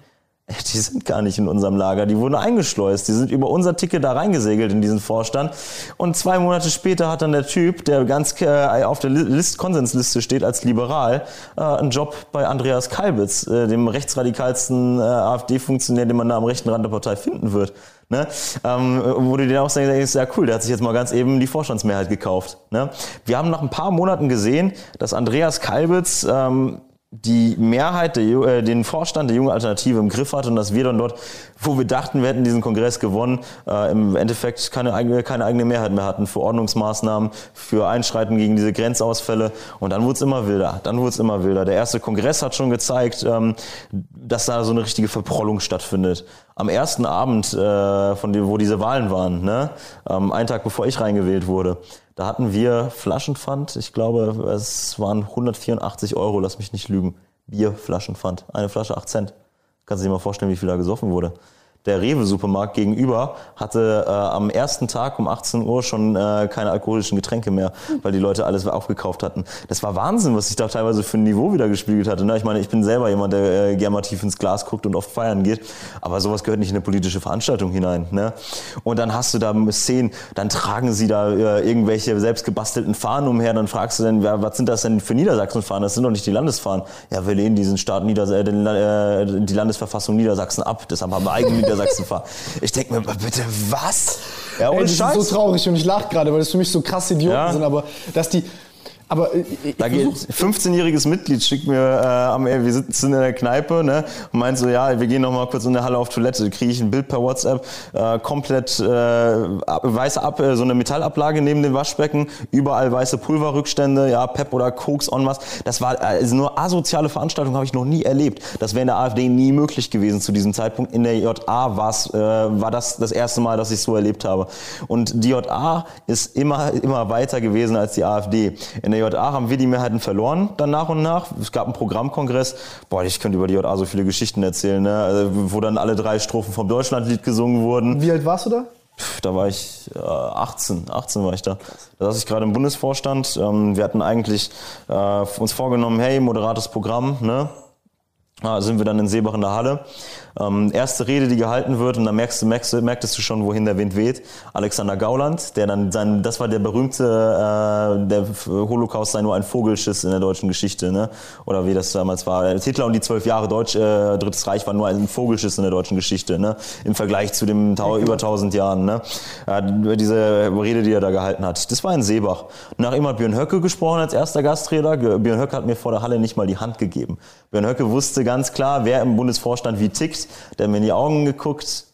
die sind gar nicht in unserem Lager, die wurden eingeschleust, die sind über unser Ticket da reingesegelt in diesen Vorstand. Und zwei Monate später hat dann der Typ, der ganz äh, auf der List, Konsensliste steht als liberal, äh, einen Job bei Andreas Kalbitz, äh, dem rechtsradikalsten AfD-Funktionär, den man da am rechten Rand der Partei finden wird. Ne? Ähm, wo du dir auch sagst, ja cool, der hat sich jetzt mal ganz eben die Vorstandsmehrheit gekauft. Ne? Wir haben nach ein paar Monaten gesehen, dass Andreas Kalbitz ähm, die Mehrheit, der, äh, den Vorstand der Jungen Alternative im Griff hat und dass wir dann dort, wo wir dachten, wir hätten diesen Kongress gewonnen, äh, im Endeffekt keine eigene, keine eigene Mehrheit mehr hatten für Ordnungsmaßnahmen, für Einschreiten gegen diese Grenzausfälle. Und dann wurde es immer wilder. Dann wurde es immer wilder. Der erste Kongress hat schon gezeigt, ähm, dass da so eine richtige Verprollung stattfindet. Am ersten Abend, äh, von dem, wo diese Wahlen waren, ne? ähm, einen Tag bevor ich reingewählt wurde, da hatten wir Flaschenpfand. Ich glaube, es waren 184 Euro, lass mich nicht lügen. Bierflaschenpfand. Eine Flasche 8 Cent. Kannst du dir mal vorstellen, wie viel da gesoffen wurde der Rewe-Supermarkt gegenüber hatte äh, am ersten Tag um 18 Uhr schon äh, keine alkoholischen Getränke mehr, weil die Leute alles aufgekauft hatten. Das war Wahnsinn, was sich da teilweise für ein Niveau wieder gespiegelt hatte. Ne? Ich meine, ich bin selber jemand, der äh, gerne mal tief ins Glas guckt und oft feiern geht, aber sowas gehört nicht in eine politische Veranstaltung hinein. Ne? Und dann hast du da Szenen, dann tragen sie da äh, irgendwelche selbstgebastelten Fahnen umher, dann fragst du dann, ja, was sind das denn für Niedersachsen-Fahnen? Das sind doch nicht die Landesfahnen. Ja, wir lehnen diesen Staat Nieders äh, die Landesverfassung Niedersachsen ab, deshalb haben wir eigene Niedersachsen fahre. Ich denke mir, bitte, was? Ja, Ey, das Scheiß. ist so traurig und ich lache gerade, weil das für mich so krasse Idioten ja. sind, aber dass die, aber äh, da geht 15-jähriges Mitglied schickt mir äh, am wir sitzen in der Kneipe ne, und meint so ja wir gehen noch mal kurz in der Halle auf Toilette. Kriege ich ein Bild per WhatsApp äh, komplett äh, weiße Ab äh, so eine Metallablage neben dem Waschbecken überall weiße Pulverrückstände ja Pep oder Koks on was das war also nur asoziale Veranstaltung habe ich noch nie erlebt. Das wäre in der AfD nie möglich gewesen zu diesem Zeitpunkt. In der JA war's, äh, war das das erste Mal dass ich so erlebt habe. Und die JA ist immer immer weiter gewesen als die AfD. In der JA haben wir die Mehrheiten verloren, dann nach und nach. Es gab einen Programmkongress. Boah, ich könnte über die JA so viele Geschichten erzählen, ne? Also, wo dann alle drei Strophen vom Deutschlandlied gesungen wurden. Wie alt warst du da? Da war ich äh, 18, 18 war ich da. Da saß ich gerade im Bundesvorstand. Ähm, wir hatten eigentlich äh, uns vorgenommen, hey, moderates Programm, ne? Ah, sind wir dann in Seebach in der Halle. Ähm, erste Rede, die gehalten wird, und da merkst du, merkst, merktest du schon, wohin der Wind weht. Alexander Gauland, der dann sein, das war der berühmte, äh, der Holocaust sei nur ein Vogelschiss in der deutschen Geschichte, ne? Oder wie das damals war. Hitler und die zwölf Jahre Deutsch, äh, Drittes Reich war nur ein Vogelschiss in der deutschen Geschichte, ne? Im Vergleich zu dem Tau über tausend Jahren, ne? Ja, diese Rede, die er da gehalten hat. Das war in Seebach. Nach ihm hat Björn Höcke gesprochen als erster Gastredner. Björn Höcke hat mir vor der Halle nicht mal die Hand gegeben. Björn Höcke wusste ganz klar, wer im Bundesvorstand wie tickt. Der hat mir in die Augen geguckt,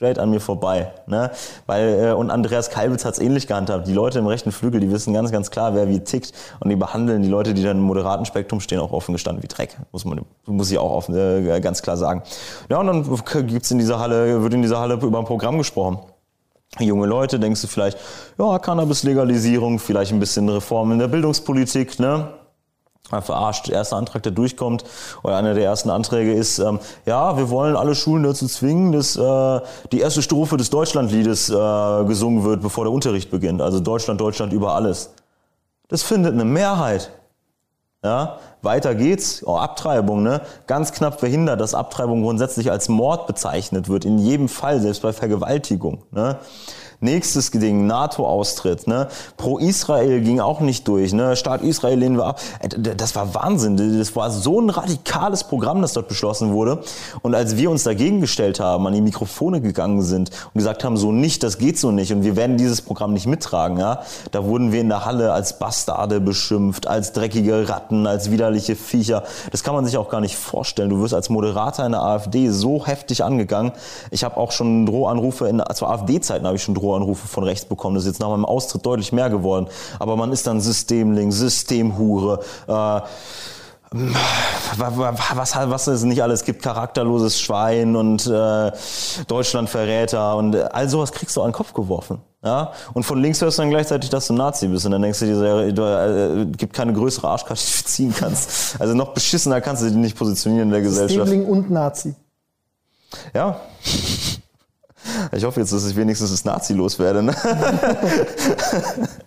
straight an mir vorbei. Ne? Weil, äh, und Andreas Kalbitz hat es ähnlich gehandhabt. Die Leute im rechten Flügel, die wissen ganz, ganz klar, wer wie tickt. Und die behandeln die Leute, die dann im moderaten Spektrum stehen, auch offen gestanden wie Dreck. Muss man, muss ich auch offen, äh, ganz klar sagen. Ja, und dann gibt's in dieser Halle, wird in dieser Halle über ein Programm gesprochen junge Leute, denkst du vielleicht, ja, Cannabis-Legalisierung, vielleicht ein bisschen Reform in der Bildungspolitik, ne? Verarscht, erster Antrag, der durchkommt, oder einer der ersten Anträge ist, ähm, ja, wir wollen alle Schulen dazu zwingen, dass äh, die erste Strophe des Deutschlandliedes äh, gesungen wird, bevor der Unterricht beginnt. Also Deutschland, Deutschland über alles. Das findet eine Mehrheit. Ja, weiter geht's. Oh, Abtreibung, ne? Ganz knapp verhindert, dass Abtreibung grundsätzlich als Mord bezeichnet wird. In jedem Fall, selbst bei Vergewaltigung. Ne? Nächstes Ding, NATO-Austritt, ne? Pro Israel ging auch nicht durch, ne? Staat Israel lehnen wir ab. Äh, das war Wahnsinn. Das war so ein radikales Programm, das dort beschlossen wurde. Und als wir uns dagegen gestellt haben, an die Mikrofone gegangen sind und gesagt haben, so nicht, das geht so nicht und wir werden dieses Programm nicht mittragen, ja? Da wurden wir in der Halle als Bastarde beschimpft, als dreckige Ratten, als widerliche Viecher. Das kann man sich auch gar nicht vorstellen. Du wirst als Moderator in der AfD so heftig angegangen. Ich habe auch schon Drohanrufe in, zu AfD-Zeiten habe ich schon Drohanrufe Drohanrufe von rechts bekommen. Das ist jetzt nach meinem Austritt deutlich mehr geworden. Aber man ist dann Systemling, Systemhure. Äh, was, was es nicht alles gibt, charakterloses Schwein und äh, Deutschlandverräter und all sowas kriegst du an den Kopf geworfen. Ja? Und von links hörst du dann gleichzeitig, dass du Nazi bist und dann denkst du dir, du, äh, gibt keine größere Arschkarte, die du ziehen kannst. Also noch beschissener kannst du dich nicht positionieren in der Gesellschaft. Systemling und Nazi. Ja. Ich hoffe jetzt, dass ich wenigstens das Nazi loswerde. Ne? <laughs>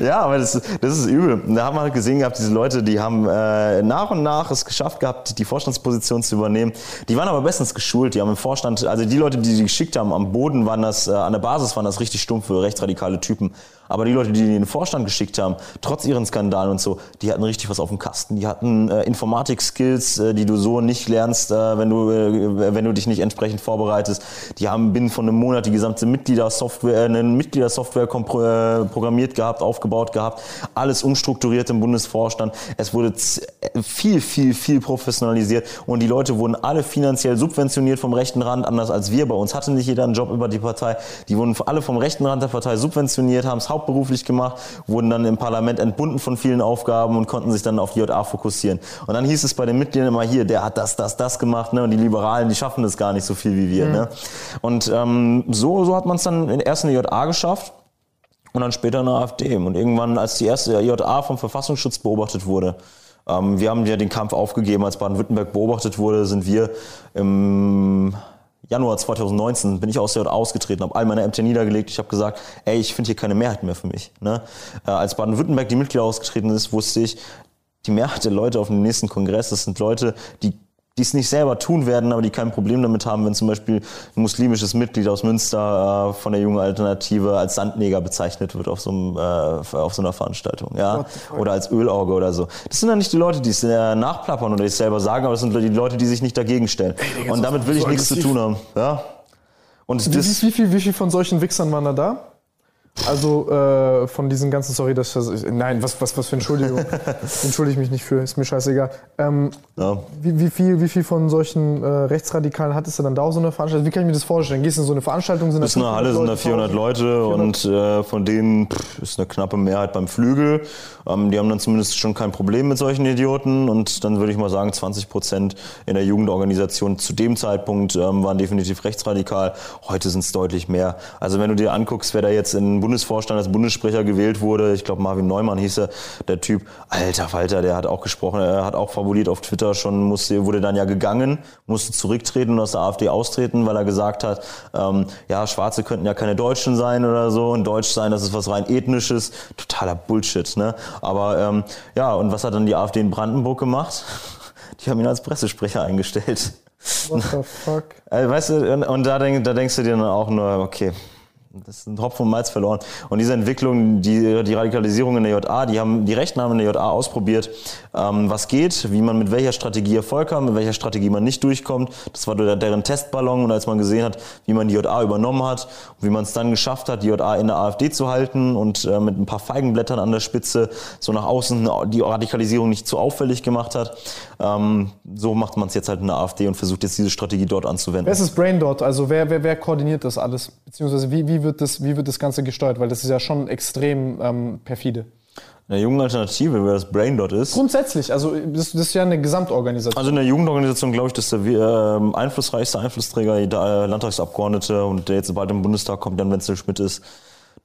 ja, aber das, das ist übel. Da haben wir halt gesehen gehabt, diese Leute, die haben äh, nach und nach es geschafft gehabt, die Vorstandsposition zu übernehmen. Die waren aber bestens geschult. Die haben im Vorstand, also die Leute, die die geschickt haben, am Boden waren das, äh, an der Basis waren das richtig stumpfe, rechtsradikale Typen. Aber die Leute, die den Vorstand geschickt haben, trotz ihren Skandalen und so, die hatten richtig was auf dem Kasten. Die hatten äh, Informatik-Skills, äh, die du so nicht lernst, äh, wenn, du, äh, wenn du dich nicht entsprechend vorbereitest. Die haben binnen von einem Monat die gesamte Mitgliedersoftware, äh, eine Mitgliedersoftware äh, programmiert gehabt, aufgebaut gehabt, alles umstrukturiert im Bundesvorstand. Es wurde viel, viel, viel professionalisiert und die Leute wurden alle finanziell subventioniert vom rechten Rand, anders als wir. Bei uns hatte nicht jeder einen Job über die Partei. Die wurden alle vom rechten Rand der Partei subventioniert, haben es hauptberuflich gemacht, wurden dann im Parlament entbunden von vielen Aufgaben und konnten sich dann auf die JA fokussieren. Und dann hieß es bei den Mitgliedern immer hier, der hat das, das, das gemacht, ne? Und die Liberalen, die schaffen das gar nicht so viel wie wir. Mhm. Ne? Und ähm, so, so hat man es dann erst in der JA geschafft und dann später in der AfD. Und irgendwann, als die erste JA vom Verfassungsschutz beobachtet wurde, ähm, wir haben ja den Kampf aufgegeben, als Baden-Württemberg beobachtet wurde, sind wir im Januar 2019 bin ich aus der JA ausgetreten, habe all meine Ämter niedergelegt. Ich habe gesagt, ey, ich finde hier keine Mehrheit mehr für mich. Ne? Äh, als Baden-Württemberg die Mitglieder ausgetreten ist, wusste ich, die Mehrheit der Leute auf dem nächsten Kongress, das sind Leute, die die es nicht selber tun werden, aber die kein Problem damit haben, wenn zum Beispiel ein muslimisches Mitglied aus Münster äh, von der jungen Alternative als Sandneger bezeichnet wird auf so, einem, äh, auf so einer Veranstaltung, ja, oder als Ölauge oder so. Das sind dann nicht die Leute, die es äh, nachplappern oder es selber sagen, aber das sind die Leute, die sich nicht dagegen stellen. Ey, Und damit will ich so nichts zu tun haben, ja. Und wie, wie, viel, wie viel von solchen Wichsern waren da da? Also äh, von diesen ganzen, sorry, das, nein, was, was, was für Entschuldigung. <laughs> Entschuldige ich mich nicht für, ist mir scheißegal. Ähm, ja. wie, wie, viel, wie viel von solchen äh, Rechtsradikalen hattest du dann da auf so einer Veranstaltung? Wie kann ich mir das vorstellen? Gehst du in so eine Veranstaltung? Sind das ist eine Halle, sind da 400 Leute 400? und äh, von denen pff, ist eine knappe Mehrheit beim Flügel. Ähm, die haben dann zumindest schon kein Problem mit solchen Idioten und dann würde ich mal sagen, 20 Prozent in der Jugendorganisation zu dem Zeitpunkt ähm, waren definitiv rechtsradikal. Heute sind es deutlich mehr. Also wenn du dir anguckst, wer da jetzt in Bundesvorstand als Bundessprecher gewählt wurde. Ich glaube, Marvin Neumann hieß er, der Typ. Alter Falter, der hat auch gesprochen, er hat auch fabuliert auf Twitter schon, musste, wurde dann ja gegangen, musste zurücktreten und aus der AfD austreten, weil er gesagt hat, ähm, ja, Schwarze könnten ja keine Deutschen sein oder so und Deutsch sein, das ist was rein ethnisches. Totaler Bullshit, ne? Aber ähm, ja, und was hat dann die AfD in Brandenburg gemacht? <laughs> Die haben ihn als Pressesprecher eingestellt. What the fuck? Also, <laughs> weißt du, und, und da, denk, da denkst du dir dann auch nur, okay, das ist ein Tropfen und Malz verloren. Und diese Entwicklung, die, die Radikalisierung in der JA, die haben die Rechten haben in der JA ausprobiert, ähm, was geht, wie man mit welcher Strategie Erfolg hat, mit welcher Strategie man nicht durchkommt. Das war deren Testballon. Und als man gesehen hat, wie man die JA übernommen hat und wie man es dann geschafft hat, die JA in der AfD zu halten und äh, mit ein paar Feigenblättern an der Spitze so nach außen die Radikalisierung nicht zu auffällig gemacht hat, ähm, so macht man es jetzt halt in der AfD und versucht jetzt diese Strategie dort anzuwenden. Wer ist das Brain dort? Also wer, wer, wer koordiniert das alles? Beziehungsweise wie, wie wird das, wie wird das Ganze gesteuert? Weil das ist ja schon extrem ähm, perfide. In der jungen Alternative, wer das Brain dort ist. Grundsätzlich, also das, das ist ja eine Gesamtorganisation. Also in der Jugendorganisation glaube ich, dass der äh, einflussreichste Einflussträger, der äh, Landtagsabgeordnete und der jetzt bald im Bundestag kommt, Jan Wenzel Schmidt ist,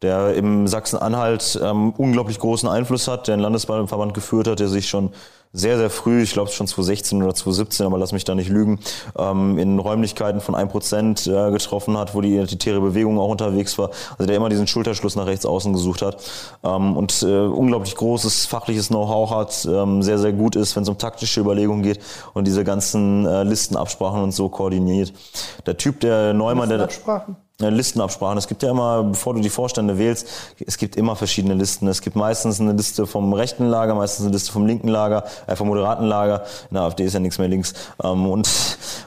der im Sachsen-Anhalt ähm, unglaublich großen Einfluss hat, der einen Landesverband geführt hat, der sich schon sehr, sehr früh, ich glaube schon 2016 oder 2017, aber lass mich da nicht lügen, ähm, in Räumlichkeiten von 1% äh, getroffen hat, wo die identitäre Bewegung auch unterwegs war. Also der immer diesen Schulterschluss nach rechts außen gesucht hat ähm, und äh, unglaublich großes fachliches Know-how hat, ähm, sehr, sehr gut ist, wenn es um taktische Überlegungen geht und diese ganzen äh, Listenabsprachen und so koordiniert. Der Typ, der Neumann, der... Listenabsprachen? Listenabsprachen. Es gibt ja immer, bevor du die Vorstände wählst, es gibt immer verschiedene Listen. Es gibt meistens eine Liste vom rechten Lager, meistens eine Liste vom linken Lager, äh, vom moderaten Lager. In der AfD ist ja nichts mehr links. Ähm, und,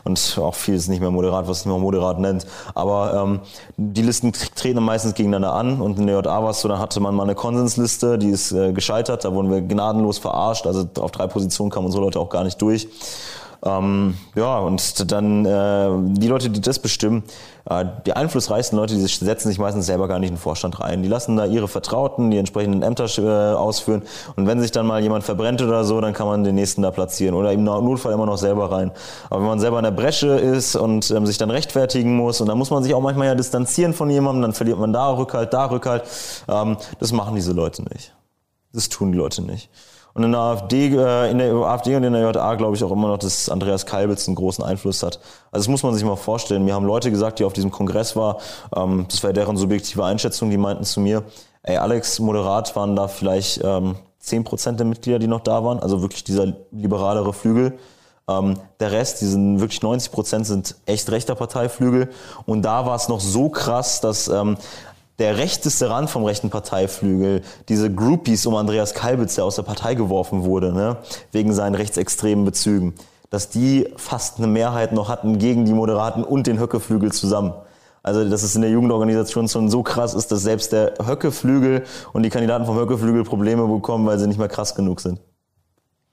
und auch viel ist nicht mehr moderat, was man moderat nennt. Aber ähm, die Listen treten meistens gegeneinander an. Und in der JA war es so, da hatte man mal eine Konsensliste, die ist äh, gescheitert. Da wurden wir gnadenlos verarscht. Also auf drei Positionen kamen unsere Leute auch gar nicht durch. Ähm, ja, und dann äh, die Leute, die das bestimmen, äh, die einflussreichsten Leute, die setzen sich meistens selber gar nicht in den Vorstand rein. Die lassen da ihre Vertrauten die entsprechenden Ämter äh, ausführen. Und wenn sich dann mal jemand verbrennt oder so, dann kann man den nächsten da platzieren oder im Notfall immer noch selber rein. Aber wenn man selber in der Bresche ist und ähm, sich dann rechtfertigen muss und dann muss man sich auch manchmal ja distanzieren von jemandem, dann verliert man da Rückhalt, da Rückhalt. Ähm, das machen diese Leute nicht. Das tun die Leute nicht. Und in der AfD, äh, in der AfD und in der JA glaube ich auch immer noch, dass Andreas Kalbitz einen großen Einfluss hat. Also das muss man sich mal vorstellen. Mir haben Leute gesagt, die auf diesem Kongress waren, ähm, das war deren subjektive Einschätzung, die meinten zu mir, ey Alex, moderat waren da vielleicht ähm, 10% der Mitglieder, die noch da waren, also wirklich dieser liberalere Flügel. Ähm, der Rest, die sind wirklich 90 Prozent sind echt rechter Parteiflügel. Und da war es noch so krass, dass ähm, der rechteste Rand vom rechten Parteiflügel, diese Groupies um Andreas Kalbitz, der aus der Partei geworfen wurde, ne, wegen seinen rechtsextremen Bezügen, dass die fast eine Mehrheit noch hatten gegen die Moderaten und den Höckeflügel zusammen. Also, dass es in der Jugendorganisation schon so krass ist, dass selbst der Höckeflügel und die Kandidaten vom Höckeflügel Probleme bekommen, weil sie nicht mehr krass genug sind.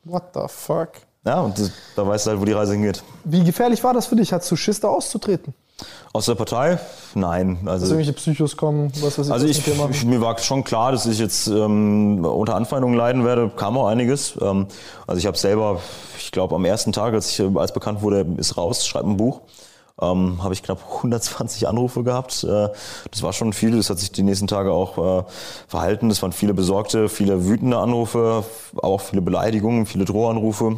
What the fuck? Ja, und das, da weißt du halt, wo die Reise hingeht. Wie gefährlich war das für dich? Hattest du Schiss, da auszutreten? Aus der Partei? Nein. Also, dass irgendwelche Psychos kommen, was weiß ich, also ich, ich, mir war schon klar, dass ich jetzt ähm, unter Anfeindungen leiden werde. Kam auch einiges. Ähm, also ich habe selber, ich glaube, am ersten Tag, als ich als bekannt wurde, ist raus, schreibt ein Buch. Ähm, habe ich knapp <laughs> 120 Anrufe gehabt. Äh, das war schon viel. Das hat sich die nächsten Tage auch äh, verhalten. Das waren viele besorgte, viele wütende Anrufe, auch viele Beleidigungen, viele Drohanrufe.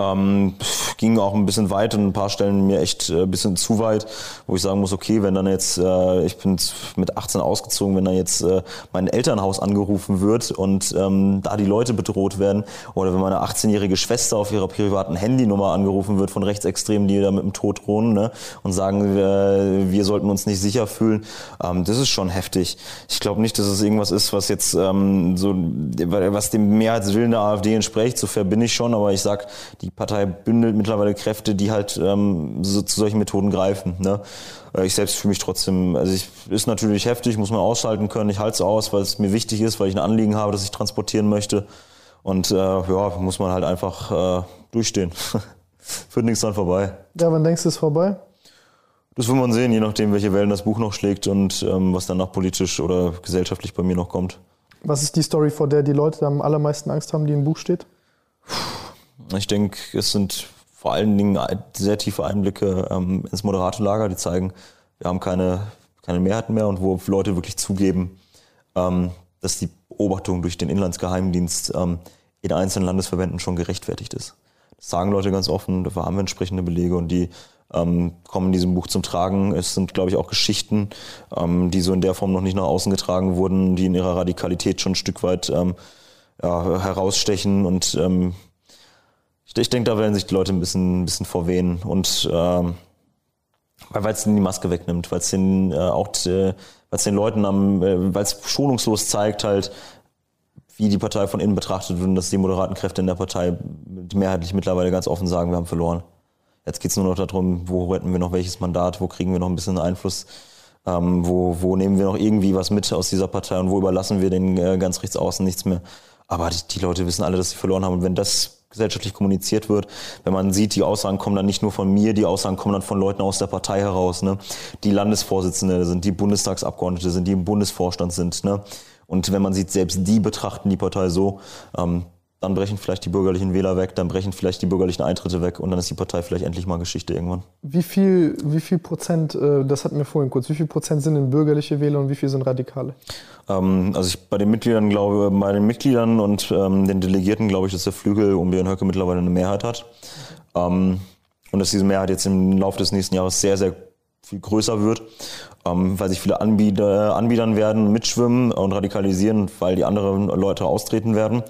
Ähm, ging auch ein bisschen weit und ein paar Stellen mir echt äh, ein bisschen zu weit, wo ich sagen muss, okay, wenn dann jetzt, äh, ich bin mit 18 ausgezogen, wenn dann jetzt äh, mein Elternhaus angerufen wird und ähm, da die Leute bedroht werden oder wenn meine 18-jährige Schwester auf ihrer privaten Handynummer angerufen wird von Rechtsextremen, die da mit dem Tod drohen ne, und sagen, äh, wir sollten uns nicht sicher fühlen, ähm, das ist schon heftig. Ich glaube nicht, dass es irgendwas ist, was jetzt ähm, so, was dem Mehrheitswillen der AfD entspricht, so fair bin ich schon, aber ich sag, die Partei bündelt mittlerweile Kräfte, die halt ähm, so, zu solchen Methoden greifen. Ne? Äh, ich selbst fühle mich trotzdem, also ich ist natürlich heftig, muss man ausschalten können. Ich halte es aus, weil es mir wichtig ist, weil ich ein Anliegen habe, das ich transportieren möchte. Und äh, ja, muss man halt einfach äh, durchstehen. <laughs> Führt nichts dran vorbei. Ja, wann denkst du, es vorbei? Das wird man sehen, je nachdem, welche Wellen das Buch noch schlägt und ähm, was danach politisch oder gesellschaftlich bei mir noch kommt. Was ist die Story, vor der die Leute am allermeisten Angst haben, die im Buch steht? Ich denke, es sind vor allen Dingen sehr tiefe Einblicke ähm, ins moderate Lager, die zeigen, wir haben keine, keine Mehrheiten mehr und wo Leute wirklich zugeben, ähm, dass die Beobachtung durch den Inlandsgeheimdienst ähm, in einzelnen Landesverbänden schon gerechtfertigt ist. Das sagen Leute ganz offen, dafür haben wir entsprechende Belege und die ähm, kommen in diesem Buch zum Tragen. Es sind, glaube ich, auch Geschichten, ähm, die so in der Form noch nicht nach außen getragen wurden, die in ihrer Radikalität schon ein Stück weit ähm, ja, herausstechen und ähm, Ich, ich denke, da werden sich die Leute ein bisschen, ein bisschen vorwehen und ähm, weil es die Maske wegnimmt, weil es den äh, auch äh, weil es den Leuten am, äh, weil es schonungslos zeigt halt, wie die Partei von innen betrachtet wird und dass die moderaten Kräfte in der Partei mehrheitlich mittlerweile ganz offen sagen, wir haben verloren. Jetzt geht es nur noch darum, wo retten wir noch welches Mandat, wo kriegen wir noch ein bisschen Einfluss, ähm, wo, wo nehmen wir noch irgendwie was mit aus dieser Partei und wo überlassen wir den äh, ganz rechts außen nichts mehr. Aber die, die Leute wissen alle, dass sie verloren haben. Und wenn das gesellschaftlich kommuniziert wird, wenn man sieht, die Aussagen kommen dann nicht nur von mir, die Aussagen kommen dann von Leuten aus der Partei heraus, ne? die Landesvorsitzende sind, die Bundestagsabgeordnete sind, die im Bundesvorstand sind. Ne? Und wenn man sieht, selbst die betrachten die Partei so, ähm, dann brechen vielleicht die bürgerlichen Wähler weg, dann brechen vielleicht die bürgerlichen Eintritte weg und dann ist die Partei vielleicht endlich mal Geschichte irgendwann. Wie viel, wie viel Prozent, äh, das hatten wir vorhin kurz, wie viel Prozent sind denn bürgerliche Wähler und wie viel sind Radikale? Ähm, also ich bei den Mitgliedern glaube, bei den Mitgliedern und ähm, den Delegierten glaube ich, dass der Flügel um Björn Höcke mittlerweile eine Mehrheit hat. Ähm, und dass diese Mehrheit jetzt im Laufe des nächsten Jahres sehr, sehr viel größer wird, ähm, weil sich viele Anbieter, Anbietern werden mitschwimmen und radikalisieren, weil die anderen Leute austreten werden.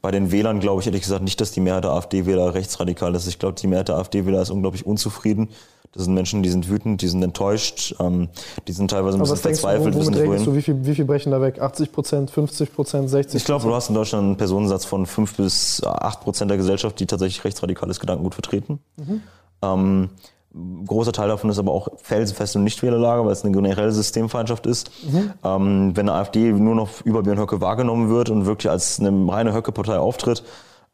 Bei den Wählern glaube ich ehrlich gesagt nicht, dass die Mehrheit der AfD-Wähler rechtsradikal ist. Ich glaube, die Mehrheit der AfD-Wähler ist unglaublich unzufrieden. Das sind Menschen, die sind wütend, die sind enttäuscht, ähm, die sind teilweise ein bisschen verzweifelt. Du, womit rechnest du, wie viel, wie viel brechen da weg? 80 Prozent, 50 Prozent, 60% Ich glaube, du hast in Deutschland einen Personensatz von 5 bis 8 Prozent der Gesellschaft, die tatsächlich rechtsradikales Gedankengut vertreten. Mhm. Ähm, ein großer Teil davon ist aber auch felsenfest und Nichtwählerlager, weil es eine generelle Systemfeindschaft ist. Mhm. Ähm, wenn eine AfD nur noch über Björn Höcke wahrgenommen wird und wirklich als eine reine Höcke-Partei auftritt,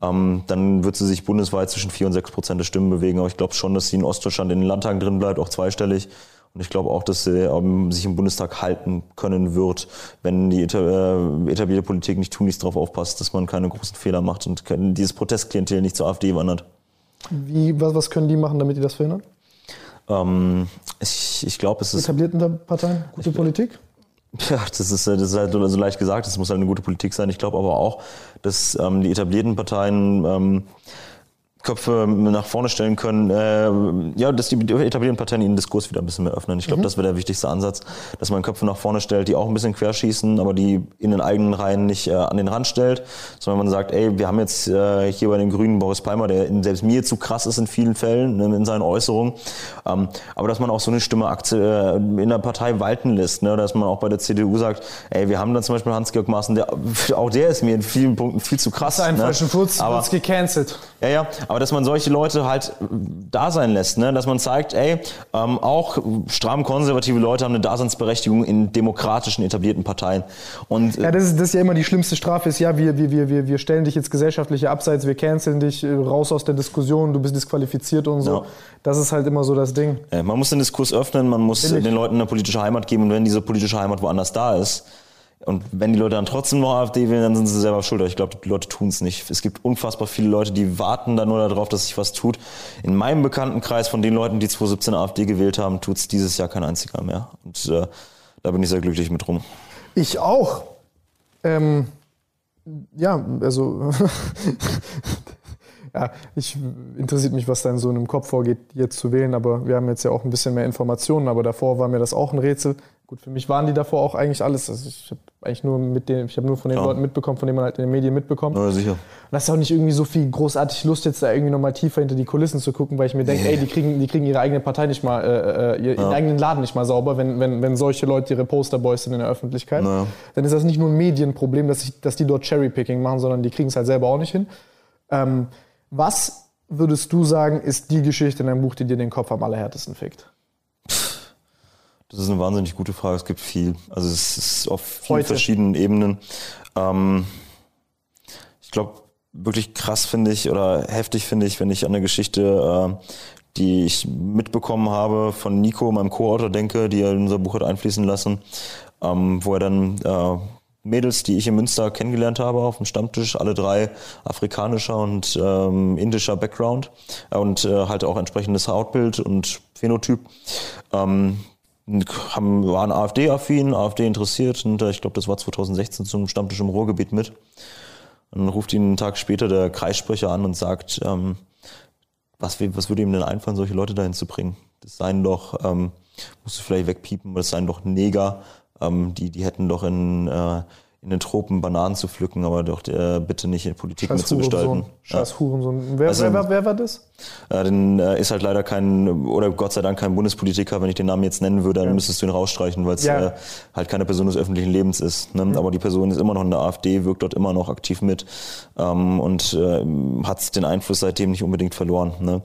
ähm, dann wird sie sich bundesweit zwischen 4 und 6 Prozent der Stimmen bewegen. Aber ich glaube schon, dass sie in Ostdeutschland in den Landtagen drin bleibt, auch zweistellig. Und ich glaube auch, dass sie ähm, sich im Bundestag halten können wird, wenn die äh, etablierte Politik nicht tunlichst darauf aufpasst, dass man keine großen Fehler macht und dieses Protestklientel nicht zur AfD wandert. Wie, was, was können die machen, damit die das verhindern? Ähm, ich ich glaube, es ist. Etablierten Parteien, gute Politik? Ja, das ist, das ist halt so leicht gesagt, es muss halt eine gute Politik sein. Ich glaube aber auch, dass ähm, die etablierten Parteien ähm, Köpfe nach vorne stellen können, äh, ja, dass die etablierten Parteien ihren Diskurs wieder ein bisschen mehr öffnen. Ich glaube, mhm. das wäre der wichtigste Ansatz, dass man Köpfe nach vorne stellt, die auch ein bisschen querschießen, aber die in den eigenen Reihen nicht äh, an den Rand stellt, sondern man sagt, ey, wir haben jetzt äh, hier bei den Grünen Boris Palmer, der selbst mir zu krass ist in vielen Fällen, ne, in seinen Äußerungen, ähm, aber dass man auch so eine Stimme äh, in der Partei walten lässt, ne, dass man auch bei der CDU sagt, ey, wir haben dann zum Beispiel Hans-Georg Maaßen, der, <laughs> auch der ist mir in vielen Punkten viel zu krass. Das ist ein ne? falschen Furz, aber gecancelt. Ja, ja, aber dass man solche Leute halt da sein lässt, ne? dass man zeigt, ey, ähm, auch stramm konservative Leute haben eine Daseinsberechtigung in demokratischen etablierten Parteien. Und, äh ja, das ist, das ist ja immer die schlimmste Strafe, ist ja, wir, wir, wir, wir stellen dich jetzt gesellschaftliche Abseits, wir canceln dich äh, raus aus der Diskussion, du bist disqualifiziert und so. Ja. Das ist halt immer so das Ding. Ja, man muss den Diskurs öffnen, man muss den Leuten eine politische Heimat geben und wenn diese politische Heimat woanders da ist, und wenn die Leute dann trotzdem noch AfD wählen, dann sind sie selber schuld. Ich glaube, die Leute tun es nicht. Es gibt unfassbar viele Leute, die warten dann nur darauf, dass sich was tut. In meinem Bekanntenkreis von den Leuten, die 2017 AfD gewählt haben, tut es dieses Jahr kein einziger mehr. Und äh, da bin ich sehr glücklich mit rum. Ich auch. Ähm, ja, also <laughs> ja, ich interessiert mich, was da in so einem Kopf vorgeht, jetzt zu wählen, aber wir haben jetzt ja auch ein bisschen mehr Informationen, aber davor war mir das auch ein Rätsel. Gut, für mich waren die davor auch eigentlich alles. Also ich habe eigentlich nur mit den, ich habe nur von den Klar. Leuten mitbekommen, von denen man halt in den Medien mitbekommt. Ja, sicher. Und das ist auch nicht irgendwie so viel großartig Lust, jetzt da irgendwie nochmal tiefer hinter die Kulissen zu gucken, weil ich mir denke, yeah. ey, die kriegen, die kriegen ihre eigene Partei nicht mal, äh, äh ihren ja. eigenen Laden nicht mal sauber, wenn, wenn, wenn solche Leute ihre Posterboys sind in der Öffentlichkeit. Ja. Dann ist das nicht nur ein Medienproblem, dass, ich, dass die dort Cherrypicking machen, sondern die kriegen es halt selber auch nicht hin. Ähm, was würdest du sagen, ist die Geschichte in deinem Buch, die dir den Kopf am allerhärtesten fickt? Das ist eine wahnsinnig gute Frage. Es gibt viel. Also es ist auf vielen Heute. verschiedenen Ebenen. Ähm, ich glaube, wirklich krass finde ich oder heftig finde ich, wenn ich an eine Geschichte, äh, die ich mitbekommen habe von Nico, meinem Co-Autor, denke, die er in unser Buch hat einfließen lassen, ähm, wo er dann äh, Mädels, die ich in Münster kennengelernt habe, auf dem Stammtisch, alle drei afrikanischer und ähm, indischer Background und äh, halt auch entsprechendes Hautbild und Phänotyp. Ähm, haben, waren AfD-affin, AfD interessiert und äh, ich glaube, das war 2016 zum Stammtisch im Ruhrgebiet mit. Dann ruft ihn einen Tag später der Kreissprecher an und sagt, ähm, was, was würde ihm denn einfallen, solche Leute dahin zu bringen? Das seien doch, ähm, musst du vielleicht wegpiepen, das seien doch Neger, ähm, die, die hätten doch in, äh, in den Tropen Bananen zu pflücken, aber doch äh, bitte nicht in Politik Scheiß mitzugestalten. Scheiß Hurensohn. Wer, Also- wer, wer, wer war das? Äh, dann äh, ist halt leider kein, oder Gott sei Dank kein Bundespolitiker. Wenn ich den Namen jetzt nennen würde, dann müsstest du ihn rausstreichen, weil es Ja. äh, halt keine Person des öffentlichen Lebens ist. Ne? Aber die Person ist immer noch in der AfD, wirkt dort immer noch aktiv mit ähm, und äh, hat den Einfluss seitdem nicht unbedingt verloren. Ne?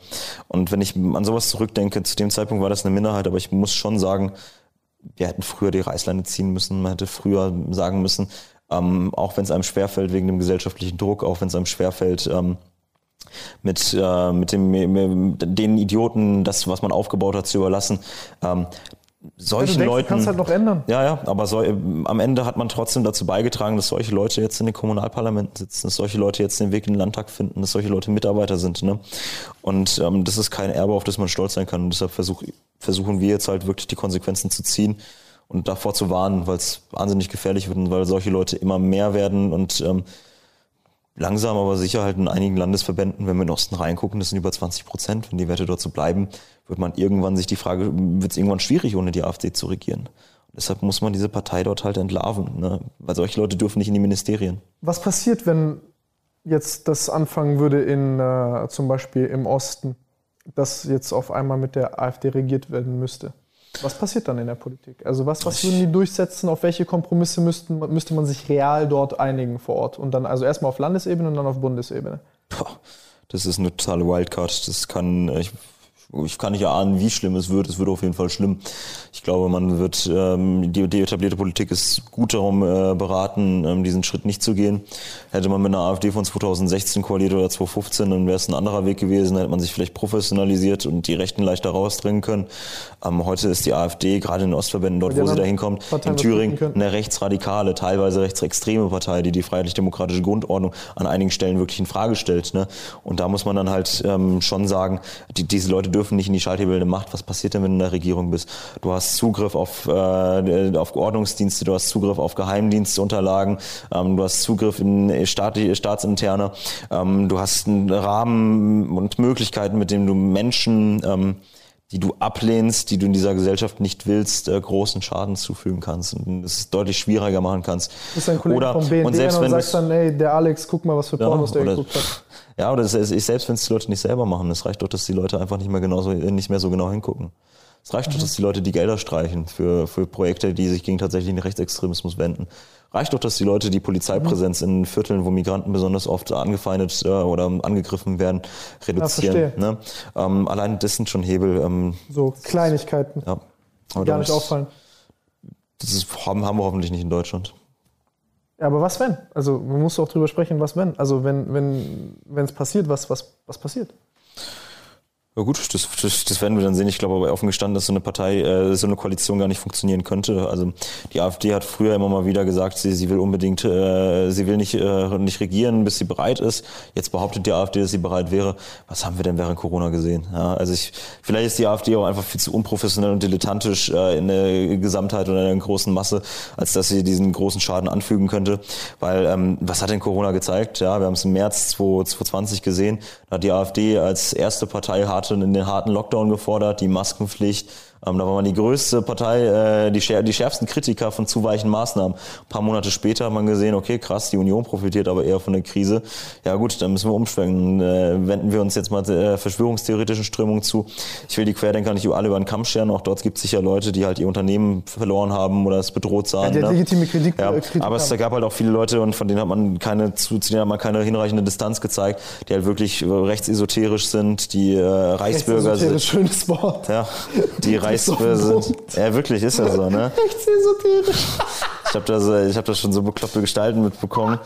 Und wenn ich an sowas zurückdenke, zu dem Zeitpunkt war das eine Minderheit, aber ich muss schon sagen, wir hätten früher die Reißleine ziehen müssen, man hätte früher sagen müssen, ähm, auch wenn es einem schwerfällt wegen dem gesellschaftlichen Druck, auch wenn es einem schwerfällt, ähm, mit, äh, mit, dem, mit den Idioten das, was man aufgebaut hat, zu überlassen. Ähm, solchen denkst, Leuten. kannst halt noch ändern. Ja, ja, aber so, am Ende hat man trotzdem dazu beigetragen, dass solche Leute jetzt in den Kommunalparlamenten sitzen, dass solche Leute jetzt den Weg in den Landtag finden, dass solche Leute Mitarbeiter sind. Ne? Und ähm, das ist kein Erbe, auf das man stolz sein kann. Und deshalb versuch, versuchen wir jetzt halt wirklich die Konsequenzen zu ziehen und davor zu warnen, weil es wahnsinnig gefährlich wird und weil solche Leute immer mehr werden und ähm, langsam aber sicher halt in einigen Landesverbänden, wenn wir in den Osten reingucken, das sind über 20 Prozent, wenn die Werte dort so bleiben, wird man irgendwann sich die Frage, wird es irgendwann schwierig, ohne die AfD zu regieren. Deshalb muss man diese Partei dort halt entlarven, ne? weil solche Leute dürfen nicht in die Ministerien. Was passiert, wenn jetzt das anfangen würde in äh, zum Beispiel im Osten, dass jetzt auf einmal mit der AfD regiert werden müsste? Was passiert dann in der Politik? Also was, was würden die durchsetzen? Auf welche Kompromisse müssten, müsste man sich real dort einigen vor Ort? Und dann also erstmal auf Landesebene und dann auf Bundesebene. Das ist eine totale Wildcard. Das kann, ich, ich kann nicht erahnen, wie schlimm es wird. Es wird auf jeden Fall schlimm. Ich glaube, man wird, ähm, die, die etablierte Politik ist gut darum äh, beraten, ähm, diesen Schritt nicht zu gehen. Hätte man mit einer AfD von 2016 koaliert oder 2015, dann wäre es ein anderer Weg gewesen. Dann hätte man sich vielleicht professionalisiert und die Rechten leichter rausdringen können. Ähm, heute ist die AfD, gerade in den Ostverbänden, dort, wo sie da hinkommt, in Thüringen, eine rechtsradikale, teilweise rechtsextreme Partei, die die freiheitlich-demokratische Grundordnung an einigen Stellen wirklich in Frage stellt. Ne? Und da muss man dann halt ähm, schon sagen, die, diese Leute dürfen nicht in die schalthebelnde Macht. Was passiert denn, wenn du in der Regierung bist? Du hast Zugriff auf, äh, auf Ordnungsdienste, du hast Zugriff auf Geheimdienstunterlagen, ähm, du hast Zugriff in staatliche, staatsinterne, ähm, du hast einen Rahmen und Möglichkeiten, mit denen du Menschen ähm, die du ablehnst, die du in dieser Gesellschaft nicht willst, äh, großen Schaden zufügen kannst und es deutlich schwieriger machen kannst. Du bist ein Kollege Oder- vom BND und selbst und wenn sagst du's- dann, ey, der Alex, guck mal, was für Ja, Pornos der oder- geguckt hat. Ja, oder es ist, selbst wenn es die Leute nicht selber machen, es reicht doch, dass die Leute einfach nicht mehr genauso, nicht mehr so genau hingucken. Es reicht doch, dass die Leute die Gelder streichen für, für Projekte, die sich gegen tatsächlichen Rechtsextremismus wenden. Reicht doch, dass die Leute die Polizeipräsenz in Vierteln, wo Migranten besonders oft angefeindet äh, oder angegriffen werden, reduzieren. verstehe. ne? ähm, allein das sind schon Hebel. Ähm, So Kleinigkeiten, ja. Aber gar nicht das- auffallen. Das ist, haben, haben wir hoffentlich nicht in Deutschland. Ja, aber was wenn? Also man muss auch drüber sprechen, was wenn. Also wenn wenn wenn es passiert, was was was passiert? Ja gut, das, das, das werden wir dann sehen. Ich glaube aber offen gestanden, dass so eine Partei, äh, so eine Koalition gar nicht funktionieren könnte. Also die AfD hat früher immer mal wieder gesagt, sie, sie will unbedingt, äh, sie will nicht, äh, nicht regieren, bis sie bereit ist. Jetzt behauptet die AfD, dass sie bereit wäre. Was haben wir denn während Corona gesehen? Ja, also ich, vielleicht ist die AfD auch einfach viel zu unprofessionell und dilettantisch äh, in der Gesamtheit oder in der großen Masse, als dass sie diesen großen Schaden anfügen könnte. Weil ähm, was hat denn Corona gezeigt? Ja, wir haben es im März 2020 gesehen. Da hat die AfD als erste Partei hart in den harten Lockdown gefordert, die Maskenpflicht. Ähm, da war man die größte Partei, äh, die, die schärfsten Kritiker von zu weichen Maßnahmen. Ein paar Monate später hat man gesehen, okay, krass, die Union profitiert aber eher von der Krise. Ja gut, dann müssen wir umschwenken. Äh, wenden wir uns jetzt mal äh, verschwörungstheoretischen Strömungen zu. Ich will die Querdenker nicht alle über den Kamm scheren. Auch dort gibt es sicher Leute, die halt ihr Unternehmen verloren haben oder es bedroht sahen. die ne? legitime Kritik- ja, äh, Kritik aber es gab halt auch viele Leute und von denen hat man keine, zu, zu denen hat man keine hinreichende Distanz gezeigt, die halt wirklich äh, rechtsesoterisch sind, die äh, Reichsbürger sind. Schönes Wort. Ja, die <laughs> ein sind. Ja, wirklich, ist ja so, ne? <laughs> Rechtsesoterisch. Ich habe da, so, ich hab da schon so bekloppte Gestalten mitbekommen.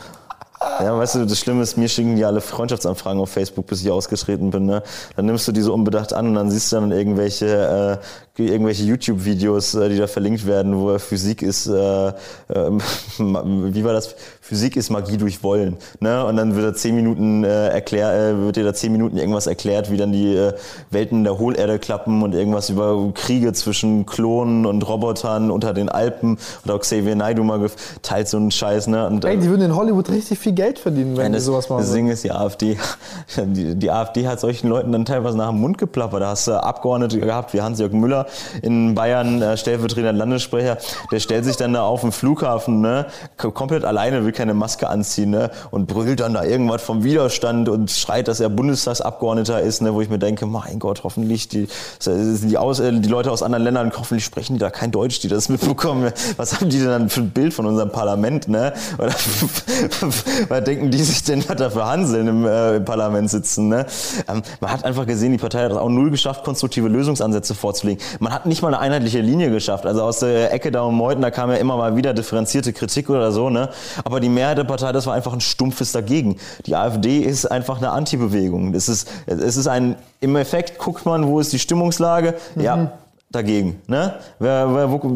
Ja, weißt du, das Schlimme ist, mir schicken die alle Freundschaftsanfragen auf Facebook, bis ich ausgetreten bin. Ne? Dann nimmst du die so unbedacht an und dann siehst du dann irgendwelche, äh, irgendwelche YouTube-Videos, äh, die da verlinkt werden, wo Physik ist, äh, äh, <laughs> wie war das? Physik ist Magie durch Wollen. Ne? Und dann wird da zehn Minuten äh, erklär, äh, wird dir da zehn Minuten irgendwas erklärt, wie dann die äh, Welten der Hohlerde klappen und irgendwas über Kriege zwischen Klonen und Robotern unter den Alpen. Und auch Xavier Naidoo mal geteilt so einen Scheiß. Ne? Und, äh, Ey, die würden in Hollywood richtig viel Geld verdienen, wenn die sowas machen. Das Ding ist, die AfD, <laughs> die, die, AfD hat solchen Leuten dann teilweise nach dem Mund geplappert. Da hast du Abgeordnete gehabt, wie Hans-Jörg Müller in Bayern, äh, stellvertretender Landessprecher, der stellt sich dann da auf den Flughafen, ne, komplett alleine, will keine Maske anziehen, ne, und brüllt dann da irgendwas vom Widerstand und schreit, dass er Bundestagsabgeordneter ist, ne, wo ich mir denke, mein Gott, hoffentlich die, die, aus, äh, die Leute aus anderen Ländern, hoffentlich sprechen die da kein Deutsch, die das <laughs> mitbekommen. Was haben die denn dann für ein Bild von unserem Parlament, ne? Oder <laughs> was denken die sich denn, was da für Hanseln im, äh, im Parlament sitzen, ne? Ähm, man hat einfach gesehen, die Partei hat es auch null geschafft, konstruktive Lösungsansätze vorzulegen. Man hat nicht mal eine einheitliche Linie geschafft. Also aus der Ecke da um Meuthen, da kam ja immer mal wieder differenzierte Kritik oder so, ne? Aber die Mehrheit der Partei, das war einfach ein stumpfes Dagegen. Die AfD ist einfach eine Antibewegung. Es ist, es ist ein, im Effekt guckt man, wo ist die Stimmungslage? Mhm. Ja, dagegen. Ne? Wer, wer, wo,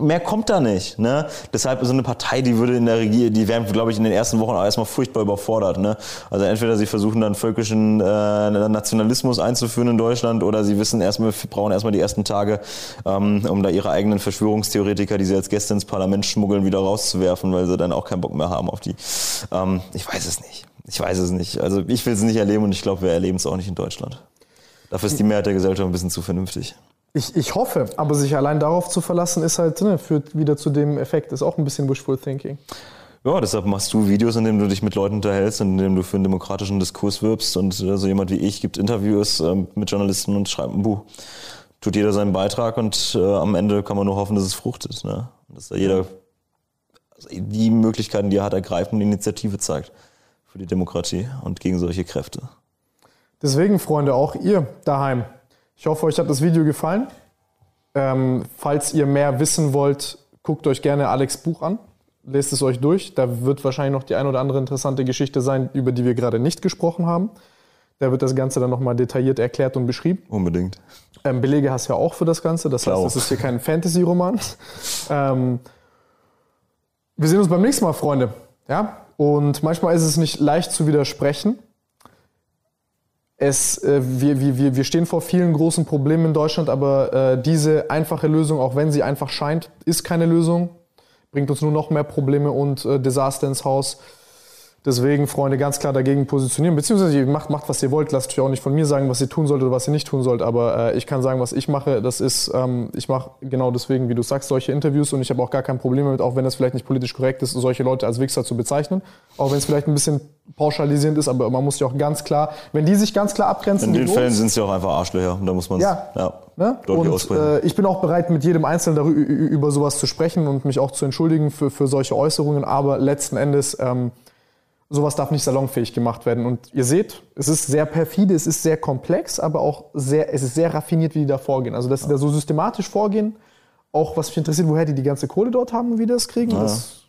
mehr kommt da nicht. Ne? Deshalb so eine Partei, die würde in der Regierung, die wären, glaube ich, in den ersten Wochen auch erstmal furchtbar überfordert. Ne? Also entweder sie versuchen dann völkischen äh, Nationalismus einzuführen in Deutschland oder sie wissen erstmal, brauchen erstmal die ersten Tage, ähm, um da ihre eigenen Verschwörungstheoretiker, die sie als Gäste ins Parlament schmuggeln, wieder rauszuwerfen, weil sie dann auch keinen Bock mehr haben auf die. Ähm, ich weiß es nicht. Ich weiß es nicht. Also ich will es nicht erleben und ich glaube, wir erleben es auch nicht in Deutschland. Dafür ist die Mehrheit der Gesellschaft ein bisschen zu vernünftig. Ich, ich hoffe, aber sich allein darauf zu verlassen, ist halt, ne, führt wieder zu dem Effekt, ist auch ein bisschen wishful thinking. Ja, deshalb machst du Videos, in denen du dich mit Leuten unterhältst, in denen du für einen demokratischen Diskurs wirbst. Und äh, so jemand wie ich gibt Interviews äh, mit Journalisten und schreibt ein Buch. Tut jeder seinen Beitrag und äh, am Ende kann man nur hoffen, dass es fruchtet. Ne? Dass da jeder die Möglichkeiten, die er hat, ergreift und Initiative zeigt für die Demokratie und gegen solche Kräfte. Deswegen, Freunde, auch ihr daheim, ich hoffe, euch hat das Video gefallen. Ähm, falls ihr mehr wissen wollt, guckt euch gerne Alex Buch an. Lest es euch durch. Da wird wahrscheinlich noch die ein oder andere interessante Geschichte sein, über die wir gerade nicht gesprochen haben. Da wird das Ganze dann nochmal detailliert erklärt und beschrieben. Unbedingt. Ähm, Belege hast du ja auch für das Ganze. Das Klar heißt, es ist hier kein Fantasy-Roman. ähm, wir sehen uns beim nächsten Mal, Freunde. Ja? Und manchmal ist es nicht leicht zu widersprechen es, äh, wir, wir, wir stehen vor vielen großen Problemen in Deutschland, aber äh, diese einfache Lösung, auch wenn sie einfach scheint, ist keine Lösung, bringt uns nur noch mehr Probleme und äh, Desaster ins Haus. Deswegen, Freunde, ganz klar dagegen positionieren. Beziehungsweise ihr macht, macht, was ihr wollt. Lasst euch auch nicht von mir sagen, was ihr tun sollt oder was ihr nicht tun sollt. Aber äh, ich kann sagen, was ich mache. Das ist, ähm, ich mache genau deswegen, wie du sagst, solche Interviews und ich habe auch gar kein Problem damit, auch wenn das vielleicht nicht politisch korrekt ist, solche Leute als Wichser zu bezeichnen. Auch wenn es vielleicht ein bisschen pauschalisierend ist, aber man muss ja auch ganz klar, wenn die sich ganz klar abgrenzen. In den Fällen sind sie auch einfach Arschlöcher und da muss man es ja, ja, ne? und, äh, ich bin auch bereit, mit jedem Einzelnen darüber, über sowas zu sprechen und mich auch zu entschuldigen für, für solche Äußerungen. Aber letzten Endes ähm, sowas darf nicht salonfähig gemacht werden. Und ihr seht, es ist sehr perfide, es ist sehr komplex, aber auch sehr, es ist sehr raffiniert, wie die da vorgehen. Also, dass sie da so systematisch vorgehen, auch was mich interessiert, woher die die ganze Kohle dort haben und wie die das kriegen, ja. das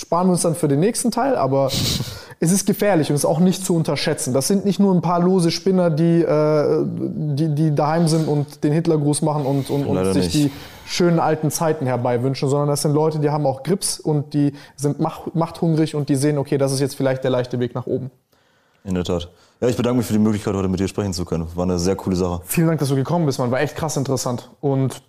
sparen wir uns dann für den nächsten Teil, aber <laughs> es ist gefährlich und es ist auch nicht zu unterschätzen. Das sind nicht nur ein paar lose Spinner, die, äh, die, die daheim sind und den Hitlergruß machen und, und, und sich nicht. die schönen alten Zeiten herbeiwünschen, sondern das sind Leute, die haben auch Grips und die sind machthungrig und die sehen, okay, das ist jetzt vielleicht der leichte Weg nach oben. In der Tat. Ja, ich bedanke mich für die Möglichkeit, heute mit dir sprechen zu können. War eine sehr coole Sache. Vielen Dank, dass du gekommen bist, man. War echt krass interessant. Und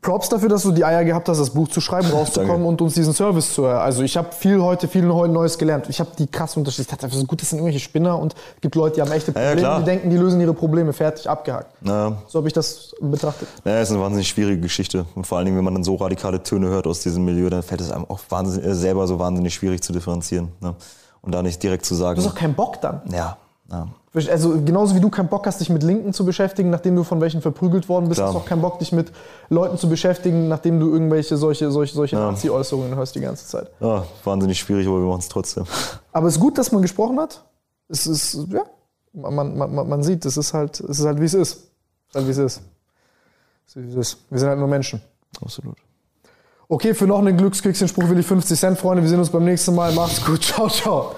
Props dafür, dass du die Eier gehabt hast, das Buch zu schreiben, <laughs> rauszukommen und uns diesen Service zu. Also ich habe viel heute, viel Neues gelernt. Ich habe die krass unterschiedlich. Ich dachte einfach so gut, das sind irgendwelche Spinner und es gibt Leute, die haben echte Probleme, ja, die denken, die lösen ihre Probleme, fertig, abgehakt. Ja. So habe ich das betrachtet. Es ist eine wahnsinnig schwierige Geschichte. Und vor allen Dingen, wenn man dann so radikale Töne hört aus diesem Milieu, dann fällt es einem auch wahnsinnig, äh, selber so wahnsinnig schwierig zu differenzieren. Ne? Und da nicht direkt zu sagen. Du hast auch keinen Bock dann. Ja. Ja. Also genauso wie du keinen Bock hast, dich mit Linken zu beschäftigen, nachdem du von welchen verprügelt worden bist, Klar. hast du auch keinen Bock, dich mit Leuten zu beschäftigen, nachdem du irgendwelche solche, solche, solche ja. Nazi-Äußerungen hörst die ganze Zeit. Ja, wahnsinnig schwierig, aber wir machen es trotzdem. <laughs> Aber es ist gut, dass man gesprochen hat. Es ist, ja, man, man, man sieht, es ist halt, es ist halt, wie es ist. Es ist halt, wie es ist. Es ist, wie es ist. Wir sind halt nur Menschen. Absolut. Okay, für noch einen Glückskekschen-Spruch will ich 50 Cent, Freunde. Wir sehen uns beim nächsten Mal. Macht's gut. Ciao, ciao.